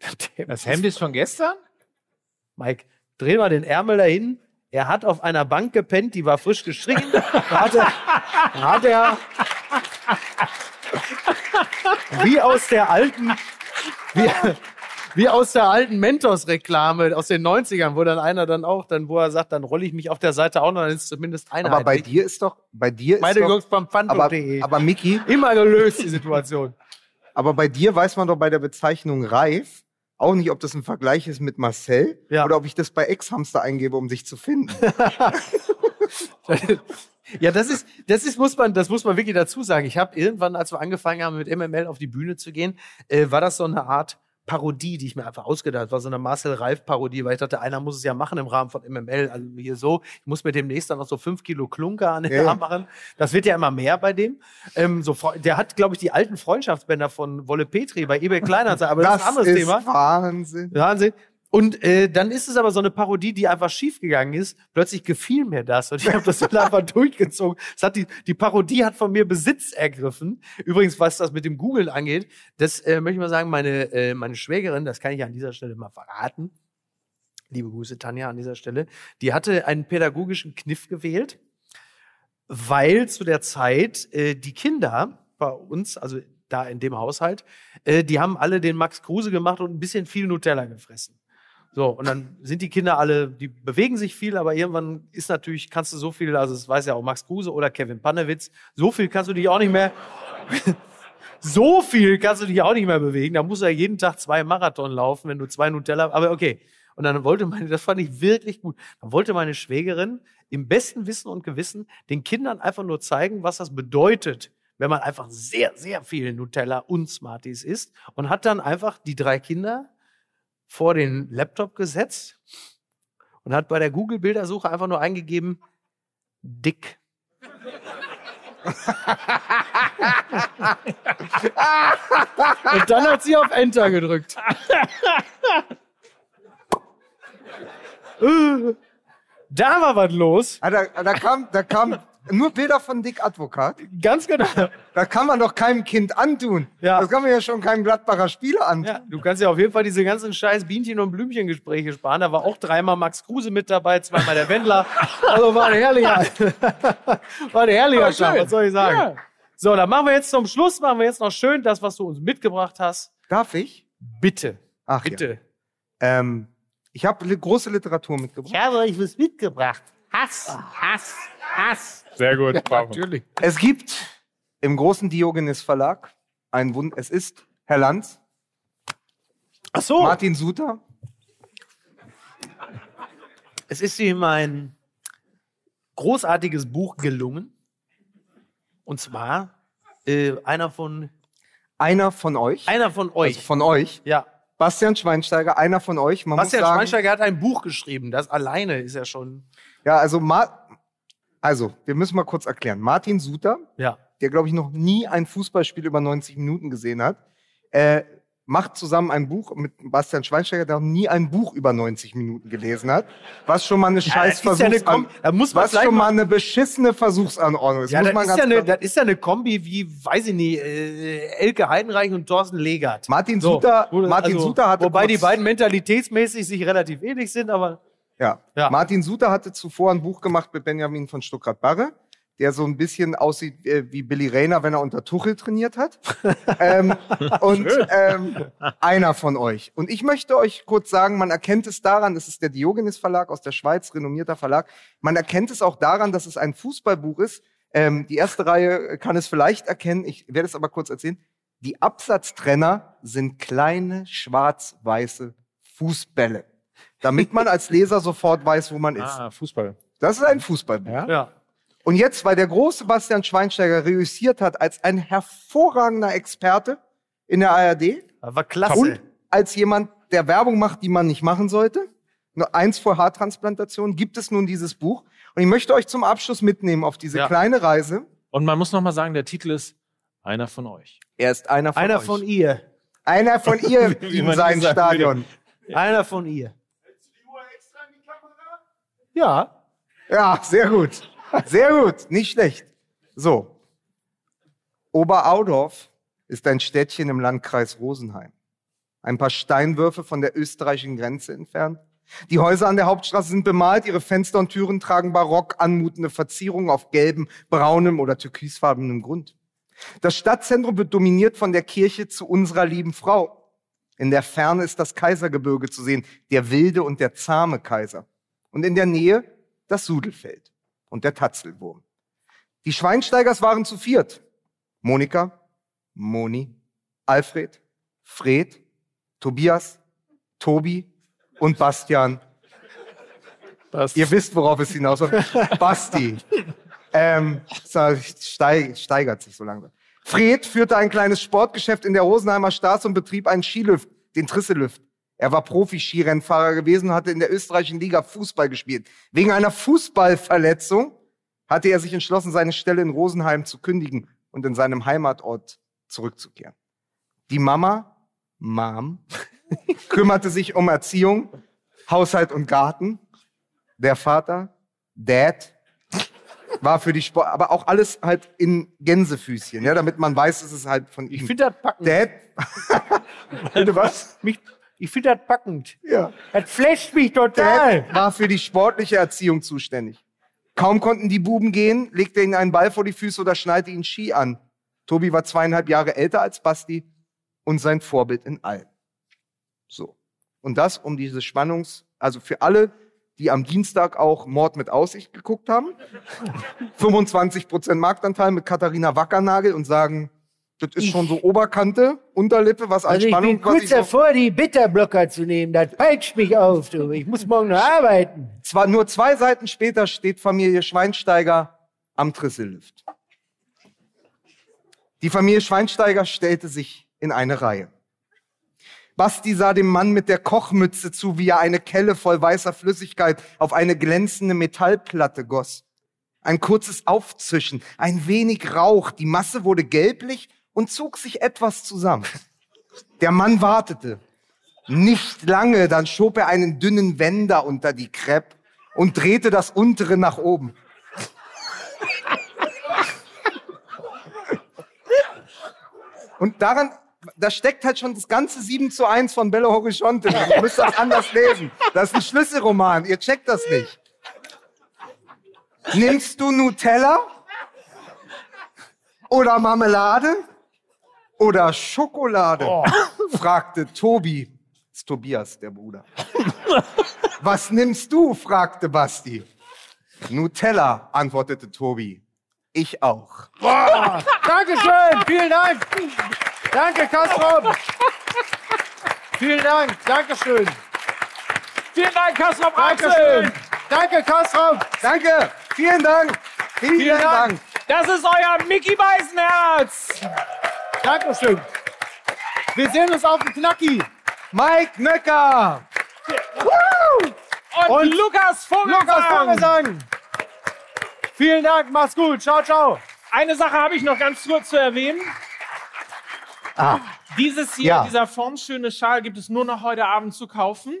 das Hemd ist von gestern? Mike, dreh mal den Ärmel dahin. Er hat auf einer Bank gepennt, die war frisch gestrichen. Da hat er, da hat er wie aus der alten, wie, wie aus der alten Mentos-Reklame aus den 90ern, wo dann einer dann auch, dann, wo er sagt, dann rolle ich mich auf der Seite auch noch, dann ist zumindest einer. Aber bei dir ist doch, bei dir ist Meine doch, Jungs vom aber, aber Mickey, Immer gelöst, die Situation. aber bei dir weiß man doch bei der Bezeichnung reif auch nicht, ob das ein Vergleich ist mit Marcel Ja. oder ob ich das bei Ex-Hamster eingebe, um sich zu finden. Ja, das ist, das ist, muss man, das muss man wirklich dazu sagen. Ich habe irgendwann, als wir angefangen haben, mit MML auf die Bühne zu gehen, äh, war das so eine Art Parodie, die ich mir einfach ausgedacht habe. war so eine Marcel Reif-Parodie, weil ich dachte, einer muss es ja machen im Rahmen von MML. Also hier so, ich muss mir demnächst dann noch so fünf Kilo Klunker an den Ja. Arm machen. Das wird ja immer mehr bei dem. Ähm, so, der hat, glaube ich, die alten Freundschaftsbänder von Wolle Petri bei eBay Kleinanzeigen, aber das, ist ein anderes Thema. Wahnsinn. Wahnsinn. Und äh, dann ist es aber so eine Parodie, die einfach schiefgegangen ist. Plötzlich gefiel mir das und ich habe das dann einfach durchgezogen. Es hat die, die Parodie hat von mir Besitz ergriffen. Übrigens, was das mit dem Googlen angeht, das äh, möchte ich mal sagen, meine, äh, meine Schwägerin, das kann ich an dieser Stelle mal verraten. Liebe Grüße, Tanja, an dieser Stelle. Die hatte einen pädagogischen Kniff gewählt, weil zu der Zeit äh, die Kinder bei uns, also da in dem Haushalt, äh, die haben alle den Max Kruse gemacht und ein bisschen viel Nutella gefressen. So, und dann sind die Kinder alle, die bewegen sich viel, aber irgendwann ist natürlich, kannst du so viel, also das weiß ja auch Max Kruse oder Kevin Panewitz, so viel kannst du dich auch nicht mehr, so viel kannst du dich auch nicht mehr bewegen. Da musst du ja jeden Tag zwei Marathon laufen, wenn du zwei Nutella, aber okay. Und dann wollte meine, das fand ich wirklich gut. Dann wollte meine Schwägerin im besten Wissen und Gewissen den Kindern einfach nur zeigen, was das bedeutet, wenn man einfach sehr, sehr viel Nutella und Smarties isst und hat dann einfach die drei Kinder vor den Laptop gesetzt und hat bei der Google-Bildersuche einfach nur eingegeben, dick. und dann hat sie auf Enter gedrückt. Da war was los. Ah, da, da, kam, da kam nur Bilder von Dick Advokat. Ganz genau. Das kann man doch keinem Kind antun. Ja. Das kann man ja schon keinem Gladbacher Spieler antun. Ja, du kannst ja auf jeden Fall diese ganzen scheiß Bienchen- und Blümchengespräche sparen. Da war auch dreimal Max Kruse mit dabei, zweimal der Wendler. Also war ein herrlicher, war ein herrlicher Start, was soll ich sagen? Ja. So, dann machen wir jetzt zum Schluss, machen wir jetzt noch schön das, was du uns mitgebracht hast. Darf ich? Bitte, Ach bitte. ja. Ähm, ich habe li große Literatur mitgebracht. Ich habe euch was mitgebracht. Hass, Hass, Hass. Sehr gut, bravo. Natürlich. Es gibt im großen Diogenes Verlag ein Wund. Es ist Herr Lanz, Ach so. Martin Suter Es ist ihm ein großartiges Buch gelungen. Und zwar äh, einer von Einer von euch, einer von euch. also von euch, ja. Bastian Schweinsteiger, einer von euch. Man Bastian muss sagen, Schweinsteiger hat ein Buch geschrieben. Das alleine ist ja schon. Ja, also, Ma also, wir müssen mal kurz erklären. Martin Suter, Ja. der, glaube ich, noch nie ein Fußballspiel über 90 Minuten gesehen hat, äh, macht zusammen ein Buch mit Bastian Schweinsteiger, der noch nie ein Buch über 90 Minuten gelesen hat. Was schon mal eine scheiß das ist ja eine Versuchsan- Kom- da muss man Was schon mal- eine beschissene Versuchsanordnung ist. Ja, das ist ja, eine, das ist ja eine Kombi wie, weiß ich nicht, äh, Elke Heidenreich und Thorsten Legert. Martin So, Suter, Martin also, Suter hatte Wobei die beiden mentalitätsmäßig sich relativ ähnlich sind, aber Ja. Ja. Martin Suter hatte zuvor ein Buch gemacht mit Benjamin von Stuckrad-Barre, der so ein bisschen aussieht äh, wie Billy Rayner, wenn er unter Tuchel trainiert hat. ähm, und ähm, einer von euch. Und ich möchte euch kurz sagen, man erkennt es daran, es ist der Diogenes Verlag aus der Schweiz, renommierter Verlag. Man erkennt es auch daran, dass es ein Fußballbuch ist. Ähm, die erste Reihe kann es vielleicht erkennen, ich werde es aber kurz erzählen. Die Absatztrenner sind kleine schwarz-weiße Fußbälle damit man als Leser sofort weiß, wo man ist. Ah, Fußball. Das ist ein Fußballbuch. Ja? ja. Und jetzt, weil der große Bastian Schweinsteiger reüssiert hat als ein hervorragender Experte in der ARD Das war klasse. und als jemand, der Werbung macht, die man nicht machen sollte, nur eins vor Haartransplantation, gibt es nun dieses Buch. Und ich möchte euch zum Abschluss mitnehmen auf diese Ja. kleine Reise. Und man muss noch mal sagen, der Titel ist Einer von euch. Er ist einer von Einer euch. von ihr. einer von ihr in man sein sagen Stadion. Einer von ihr. Ja. Ja, sehr gut. Sehr gut, nicht schlecht. So. Oberaudorf ist ein Städtchen im Landkreis Rosenheim. Ein paar Steinwürfe von der österreichischen Grenze entfernt. Die Häuser an der Hauptstraße sind bemalt, ihre Fenster und Türen tragen barock anmutende Verzierungen auf gelbem, braunem oder türkisfarbenem Grund. Das Stadtzentrum wird dominiert von der Kirche zu unserer lieben Frau. In der Ferne ist das Kaisergebirge zu sehen, der wilde und der zahme Kaiser. Und in der Nähe das Sudelfeld und der Tatzelwurm. Die Schweinsteigers waren zu viert. Monika, Moni, Alfred, Fred, Tobias, Tobi und Bastian. Ihr wisst, worauf es hinausläuft. Basti. Ähm, steig, steigert sich so langsam. Fred führte ein kleines Sportgeschäft in der Rosenheimer Straße und betrieb einen Skilift, den Trisselüft. Er war Profi-Skirennfahrer gewesen und hatte in der österreichischen Liga Fußball gespielt. Wegen einer Fußballverletzung hatte er sich entschlossen, seine Stelle in Rosenheim zu kündigen und in seinem Heimatort zurückzukehren. Die Mama, Mom, kümmerte sich um Erziehung, Haushalt und Garten. Der Vater, Dad, war für die Sport, aber auch alles halt in Gänsefüßchen, ja, damit man weiß, es ist halt von ihm. Ich finde das packend. Dad, bitte was? Mich, ich finde das packend. Ja. Das flasht mich total. Dad war für die sportliche Erziehung zuständig. Kaum konnten die Buben gehen, legte ihnen einen Ball vor die Füße oder schneidete ihnen Ski an. Tobi war zweieinhalb Jahre älter als Basti und sein Vorbild in allem. So. Und das um diese Spannungs-, also für alle, die am Dienstag auch Mord mit Aussicht geguckt haben. 25% Marktanteil mit Katharina Wackernagel und sagen, das ist schon so Oberkante, Unterlippe, was an Also ich Spannung bin kurz ich davor, die Bitterblocker zu nehmen. Das peitscht mich auf, du. Ich muss morgen noch arbeiten. Zwar nur zwei Seiten später steht Familie Schweinsteiger am Trissellift. Die Familie Schweinsteiger stellte sich in eine Reihe. Basti sah dem Mann mit der Kochmütze zu, wie er eine Kelle voll weißer Flüssigkeit auf eine glänzende Metallplatte goss. Ein kurzes Aufzischen, ein wenig Rauch, die Masse wurde gelblich und zog sich etwas zusammen. Der Mann wartete. Nicht lange, dann schob er einen dünnen Wender unter die Crepe und drehte das untere nach oben. Und daran, da steckt halt schon das ganze 7 zu 1 von Bello Horizonte. Ihr müsst das anders lesen. Das ist ein Schlüsselroman. Ihr checkt das nicht. Nimmst du Nutella? Oder Marmelade? Oder Schokolade? fragte Tobi. Das ist Tobias, der Bruder. Was nimmst du? fragte Basti. Nutella, antwortete Tobi. Ich auch. Dankeschön, vielen Dank. Danke, Kastrop. Vielen Dank, Dankeschön. Vielen Dank, Kastrop Dankeschön. Danke, Kastrop. Danke. Vielen Dank. Vielen, Vielen Dank. Dank. Das ist euer Mickey Beisenherz. Dankeschön. Wir sehen uns auf dem Knacki. Mike Nöcker. Und, Und Lukas Vogelsang. Lukas Vogelsang. Vielen Dank, mach's gut. Ciao, ciao. Eine Sache habe ich noch ganz kurz zu erwähnen. Dieses hier, Ja. dieser formschöne Schal gibt es nur noch heute Abend zu kaufen.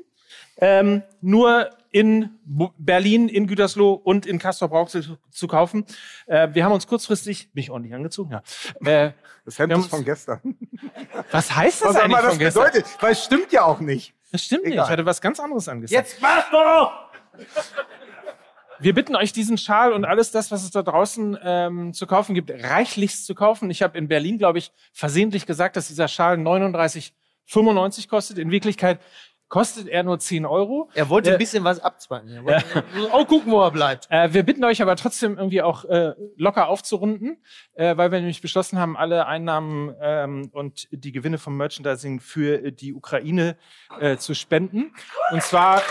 Ähm, nur in Berlin, in Gütersloh und in Castor Brauxel zu kaufen. Äh, wir haben uns kurzfristig, bin ich ordentlich angezogen, ja. Äh, Das Hemd Wir ist von gestern. was heißt das Was eigentlich immer das von gestern? bedeutet. Weil es stimmt ja auch nicht. Das stimmt nicht. Egal. Ich hatte was ganz anderes angesagt. Jetzt mach doch. Wir bitten euch, diesen Schal und alles das, was es da draußen ähm, zu kaufen gibt, reichlichst zu kaufen. Ich habe in Berlin, glaube ich, versehentlich gesagt, dass dieser Schal 39,95 kostet. In Wirklichkeit kostet er nur 10 Euro. Er wollte Äh, ein bisschen was abzwacken. Wollte auch gucken, wo er bleibt. Äh, wir bitten euch aber trotzdem irgendwie auch äh, locker aufzurunden, äh, weil wir nämlich beschlossen haben, alle Einnahmen ähm, und die Gewinne vom Merchandising für die Ukraine äh, zu spenden. Und zwar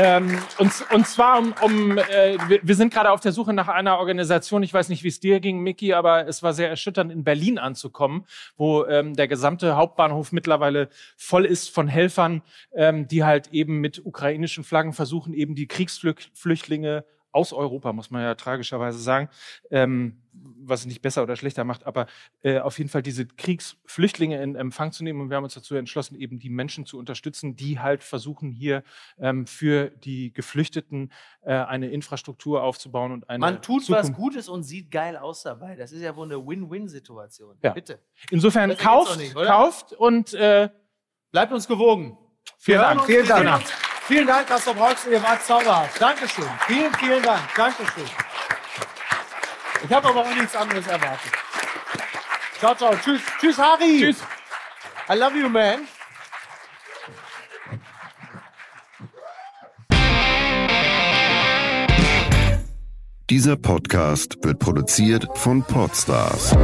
Ähm, und, und zwar um, um äh, wir, wir sind gerade auf der Suche nach einer Organisation. Ich weiß nicht, wie es dir ging, Mickey, aber es war sehr erschütternd, in Berlin anzukommen, wo ähm, der gesamte Hauptbahnhof mittlerweile voll ist von Helfern, ähm, die halt eben mit ukrainischen Flaggen versuchen, eben die Kriegsflüchtlinge aus Europa, muss man ja tragischerweise sagen, ähm, was es nicht besser oder schlechter macht, aber äh, auf jeden Fall diese Kriegsflüchtlinge in Empfang zu nehmen. Und wir haben uns dazu entschlossen, eben die Menschen zu unterstützen, die halt versuchen, hier ähm, für die Geflüchteten äh, eine Infrastruktur aufzubauen und eine Man tut Zukunft. was Gutes und sieht geil aus dabei. Das ist ja wohl eine Win-Win-Situation. Ja. Bitte. Insofern kauft, nicht, kauft und äh, Bleibt uns gewogen. vielen Dank. Vielen Dank. Vielen Dank, dass du brauchst. Ihr wart zauberhaft. Dankeschön. Vielen, vielen Dank. Dankeschön. Ich habe aber auch nichts anderes erwartet. Ciao, ciao. Tschüss. Tschüss, Harry. Tschüss. I love you, man. Dieser Podcast wird produziert von Podstars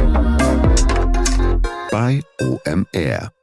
bei OMR.